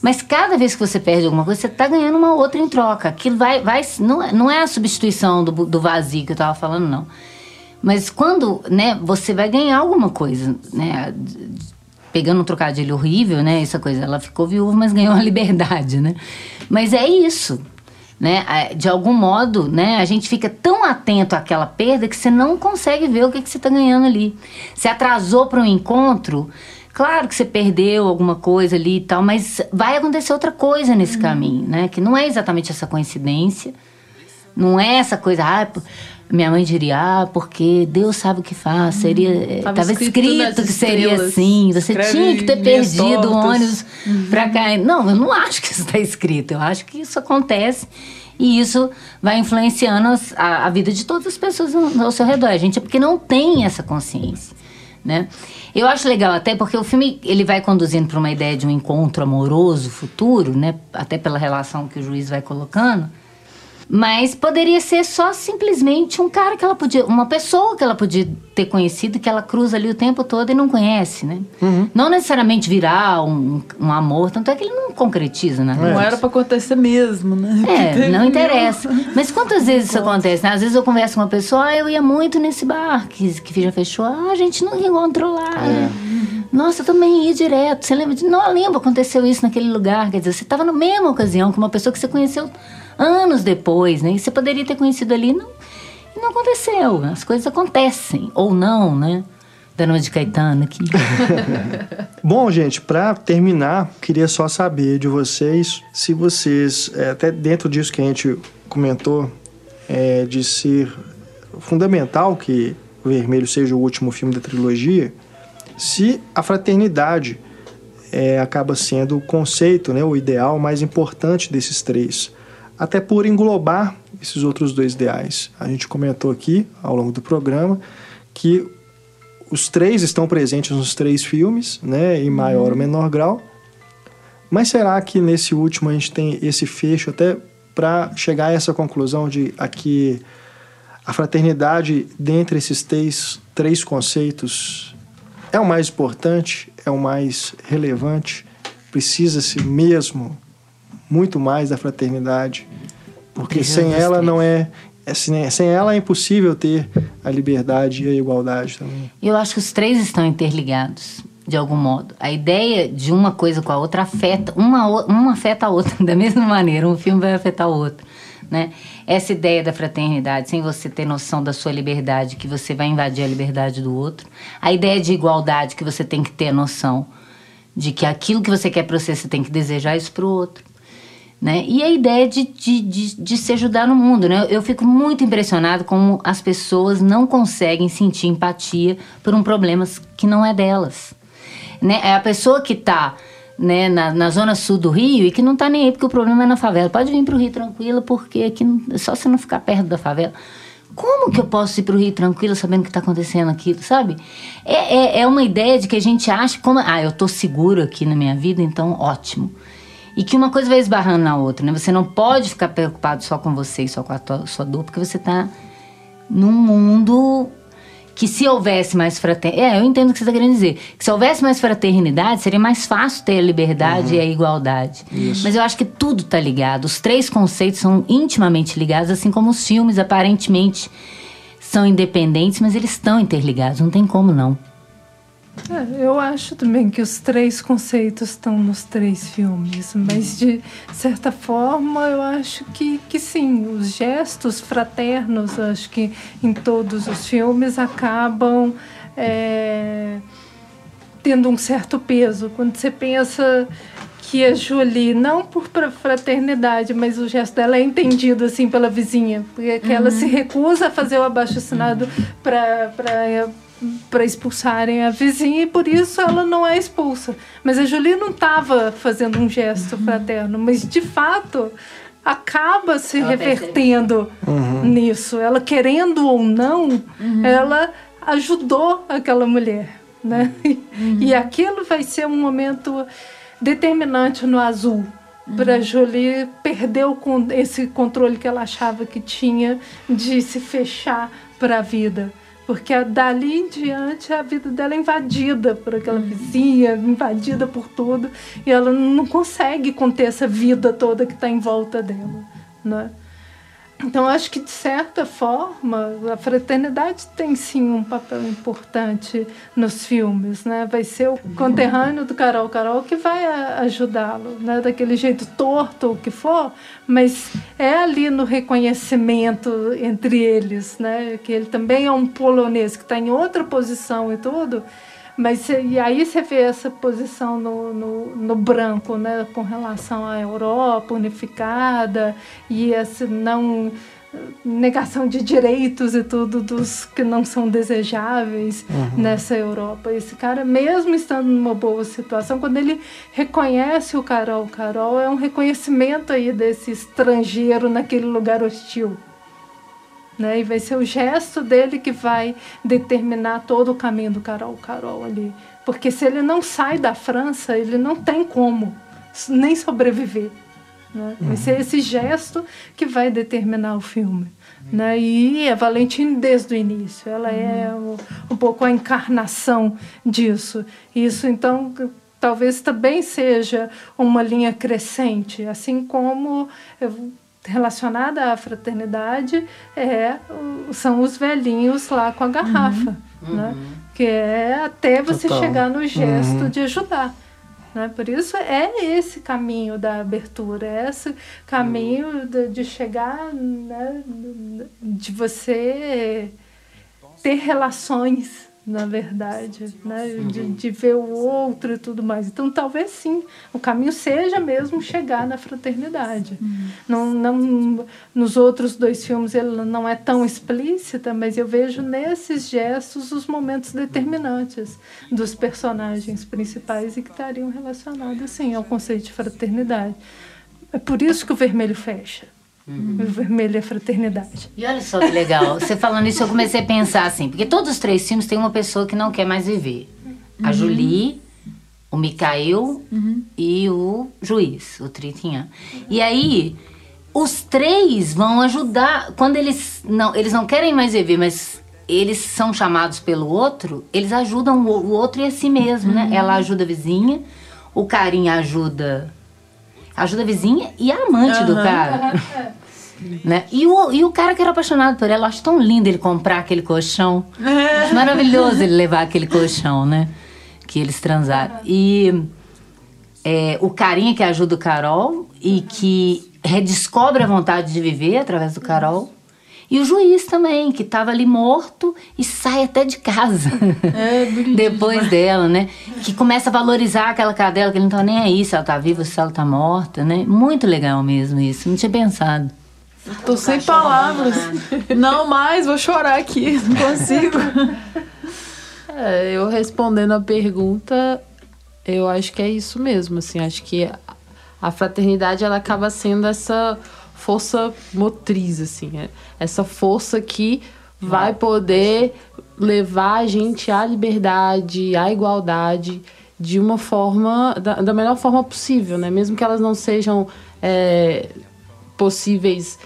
Mas cada vez que você perde alguma coisa, você está ganhando uma outra em troca. Aquilo vai. vai não, é, não é a substituição do, do vazio que eu estava falando, não. Mas quando né, você vai ganhar alguma coisa, né? Pegando um trocadilho horrível, né? Essa coisa, ela ficou viúva, mas ganhou a liberdade, né? Mas é isso. Né? De algum modo, né, a gente fica tão atento àquela perda que você não consegue ver o que, que você está ganhando ali. Você atrasou para um encontro, Claro que você perdeu alguma coisa ali e tal, mas vai acontecer outra coisa nesse uhum. caminho, né? Que não é exatamente essa coincidência, não é essa coisa, ah, minha mãe diria, ah, porque Deus sabe o que faz, seria, estava uhum. escrito, escrito que seria assim, você tinha que ter perdido o ônibus uhum. para cá. Não, eu não acho que isso está escrito, eu acho que isso acontece e isso vai influenciando a, a vida de todas as pessoas ao seu redor. A gente é porque não tem essa consciência né? Eu acho legal até porque o filme ele vai conduzindo para uma ideia de um encontro amoroso futuro, né? Até pela relação que o juiz vai colocando. Mas poderia ser só simplesmente um cara que ela podia, uma pessoa que ela podia ter conhecido, que ela cruza ali o tempo todo e não conhece, né? Uhum. Não necessariamente virar um, um, amor, tanto é que ele não concretiza, né? Não era para acontecer mesmo, né? É, não interessa. Mas quantas vezes isso acontece? Né? Às vezes eu converso com uma pessoa, ah, eu ia muito nesse bar que, que já fechou, ah, a gente não encontrou lá. É. Nossa, eu também ia direto. Você lembra de. Não, lembro, aconteceu isso naquele lugar. Quer dizer, você estava na mesma ocasião com uma pessoa que você conheceu anos depois, né? E você poderia ter conhecido ali, não, não aconteceu. As coisas acontecem, ou não, né? Dando de Caetano aqui. Bom, gente, para terminar, queria só saber de vocês se vocês, é, até dentro disso que a gente comentou, é, de ser fundamental que Vermelho seja o último filme da trilogia, se a fraternidade é, acaba sendo o conceito, né, o ideal mais importante desses três até por englobar esses outros dois ideais. A gente comentou aqui ao longo do programa que os três estão presentes nos três filmes, né, em maior uhum. ou menor grau. Mas será que nesse último a gente tem esse fecho até para chegar a essa conclusão de aqui a fraternidade dentre esses três, três conceitos é o mais importante, é o mais relevante, precisa-se mesmo muito mais da fraternidade, porque sem ela não é, é sem ela é impossível ter a liberdade e a igualdade também. Eu acho que os três estão interligados de algum modo. A ideia de uma coisa com a outra afeta uma uma afeta a outra da mesma maneira. Um filme vai afetar o outro, né? Essa ideia da fraternidade, sem você ter noção da sua liberdade, que você vai invadir a liberdade do outro. A ideia de igualdade, que você tem que ter a noção de que aquilo que você quer para você, você tem que desejar isso para o outro. Né? E a ideia de, de, de, de, se ajudar no mundo. Né? Eu fico muito impressionado como as pessoas não conseguem sentir empatia por um problema que não é delas. Né? É a pessoa que está né, na, na, zona sul do Rio e que não está nem aí porque o problema é na favela. Pode vir para o Rio tranquilo porque aqui é só se não ficar perto da favela. Como que eu posso ir para o Rio tranquilo sabendo o que está acontecendo aqui, sabe? É, é, é, uma ideia de que a gente acha como... Ah, eu estou seguro aqui na minha vida, então ótimo. E que uma coisa vai esbarrando na outra, né? Você não pode ficar preocupado só com você e só com a tua, sua dor, porque você está num mundo que se houvesse mais fraternidade... É, eu entendo o que você está querendo dizer. Que se houvesse mais fraternidade, seria mais fácil ter a liberdade uhum. e a igualdade. Isso. Mas eu acho que tudo está ligado. Os três conceitos são intimamente ligados, assim como os filmes aparentemente são independentes, mas eles estão interligados. Não tem como não. É, eu acho também que os três conceitos estão nos três filmes, mas de certa forma eu acho que, que sim, os gestos fraternos, acho que em todos os filmes acabam é, tendo um certo peso. Quando você pensa que a Julie, não por fraternidade, mas o gesto dela é entendido assim pela vizinha, porque uhum. ela se recusa a fazer o abaixo assinado para para expulsarem a vizinha e por isso ela não é expulsa. Mas a Julie não estava fazendo um gesto fraterno, mas de fato acaba se ela revertendo uhum. nisso. Ela querendo ou não, uhum. ela ajudou aquela mulher, né? Uhum. E aquilo vai ser um momento determinante no azul para Jolie perder o, esse controle que ela achava que tinha de se fechar para a vida. Porque dali em diante a vida dela é invadida por aquela uhum. vizinha, invadida por tudo, e ela não consegue conter essa vida toda que está em volta dela. Né? Então, acho que, de certa forma, a fraternidade tem sim um papel importante nos filmes. Né? Vai ser o conterrâneo do Carol Carol que vai ajudá-lo, né? daquele jeito torto o que for, mas é ali no reconhecimento entre eles, né? que ele também é um polonês que está em outra posição e tudo mas e aí você vê essa posição no, no, no, branco, né, com relação à Europa unificada e essa não negação de direitos e tudo dos que não são desejáveis uhum. nessa Europa. Esse cara, mesmo estando numa boa situação, quando ele reconhece o Carol, Carol é um reconhecimento aí desse estrangeiro naquele lugar hostil. Né? E vai ser o gesto dele que vai determinar todo o caminho do Carol Carol ali. Porque se ele não sai da França, ele não tem como nem sobreviver. Né? Vai ser esse gesto que vai determinar o filme. Né? E a Valentine desde o início, ela é um, um pouco a encarnação disso. Isso então talvez também seja uma linha crescente, assim como relacionada à fraternidade é, são os velhinhos lá com a garrafa, uhum. né? Uhum. que é até você Total. chegar no gesto uhum. de ajudar. Né? Por isso é esse caminho da abertura, é esse caminho de, de chegar, né? de você ter relações na verdade, né? De, de, ver o outro e tudo mais. Então, talvez sim, o caminho seja mesmo chegar na fraternidade. Uhum. Não, não, nos outros dois filmes ele não é tão explícita, mas eu vejo nesses gestos os momentos determinantes dos personagens principais e que estariam relacionados, sim, ao conceito de fraternidade. É por isso que o vermelho fecha. Uhum. O vermelho é fraternidade. E olha só que legal. Você falando isso, eu comecei a pensar assim, porque todos os três filmes têm uma pessoa que não quer mais viver. Uhum. A Julie, o Mikael uhum. e o juiz, o Tritinhan. E aí, os três vão ajudar. Quando eles não, eles não querem mais viver, mas eles são chamados pelo outro, eles ajudam o, outro e a si mesmo, né? Uhum. Ela ajuda a vizinha, o carinha ajuda ajuda a vizinha e a amante uhum. do cara. né? E o, e o cara que era apaixonado por ela, acho tão lindo ele comprar aquele colchão. É. Acho maravilhoso ele levar aquele colchão, né? Que eles transaram. E é, o carinha que ajuda o Carol e que redescobre a vontade de viver através do Carol. E o juiz também, que estava ali morto e sai até de casa. É, Depois dela, né? Que começa a valorizar aquela cadela, que ele não tá nem aí se ela tá viva, se ela tá morta, né? Muito legal mesmo isso. Não tinha pensado. Tô sem palavras. Não mais, vou chorar aqui, não consigo. É, eu respondendo a pergunta, eu acho que é isso mesmo, assim, acho que a fraternidade ela acaba sendo essa força motriz, assim. É essa força que vai poder levar a gente à liberdade, à igualdade, de uma forma, da, da melhor forma possível, né? Mesmo que elas não sejam é, possíveis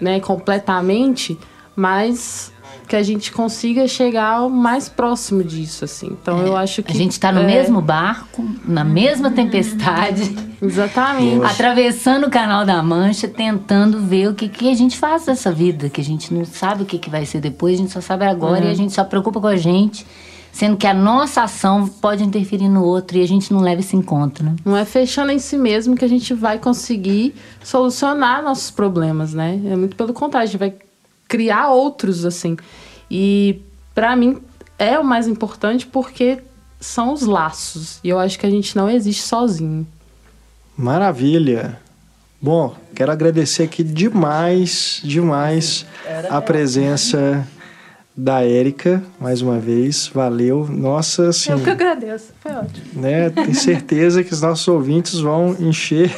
né, completamente, mas que a gente consiga chegar mais próximo disso, assim. Então é, eu acho que. A gente está no é... mesmo barco, na mesma tempestade. Exatamente. atravessando o canal da Mancha, tentando ver o que, que a gente faz dessa vida, que a gente não sabe o que, que vai ser depois, a gente só sabe agora e a gente só preocupa com a gente. Sendo que a nossa ação pode interferir no outro e a gente não leva isso em conta, né? Não é fechando em si mesmo que a gente vai conseguir solucionar nossos problemas, né? É muito pelo contrário, a gente vai criar outros assim. E para mim é o mais importante porque são os laços. E eu acho que a gente não existe sozinho. Maravilha. Bom, quero agradecer aqui demais, demais a presença da Érica, mais uma vez. Valeu. Nossa, assim, Eu que agradeço, foi ótimo. né? Tenho certeza que os nossos ouvintes vão encher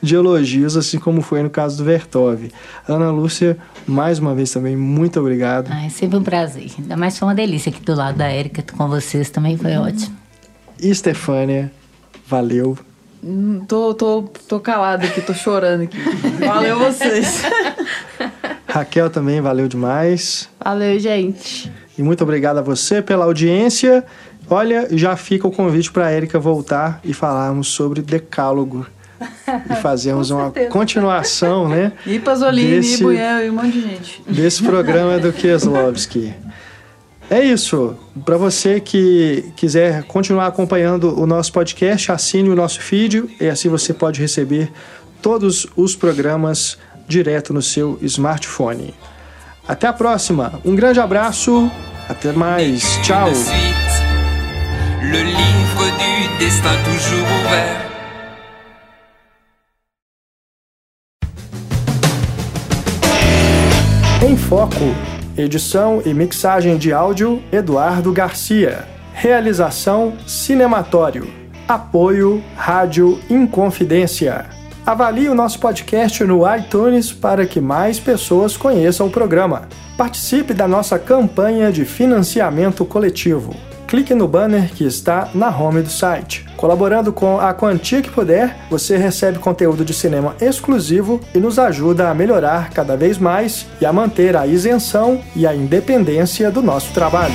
de elogios, assim como foi no caso do Vertov. Ana Lúcia, mais uma vez também, muito obrigado. Ah, é sempre um prazer. Ainda mais foi uma delícia aqui do lado da Érica com vocês também, foi ótimo. E Stefânia, valeu. Hum, Tô, tô, tô calado aqui, tô chorando aqui. Valeu vocês. Raquel também, valeu demais. Valeu, gente. E muito obrigado a você pela audiência. Olha, já fica o convite para a Érica voltar e falarmos sobre decálogo. E fazermos Com uma continuação, né? E Pasolini, Desse- e Buñuel, e um monte de gente. desse programa do Kieslowski. É isso. Para você que quiser continuar acompanhando o nosso podcast, assine o nosso feed e assim você pode receber todos os programas direto no seu smartphone. Até a próxima. Um grande abraço. Até mais. Tchau. Em Foco. Edição e mixagem de áudio Eduardo Garcia. Realização Cinematório. Apoio Rádio Inconfidência. Avalie o nosso podcast no iTunes para que mais pessoas conheçam o programa. Participe da nossa campanha de financiamento coletivo. Clique no banner que está na home do site. Colaborando com a quantia que puder, você recebe conteúdo de cinema exclusivo e nos ajuda a melhorar cada vez mais e a manter a isenção e a independência do nosso trabalho.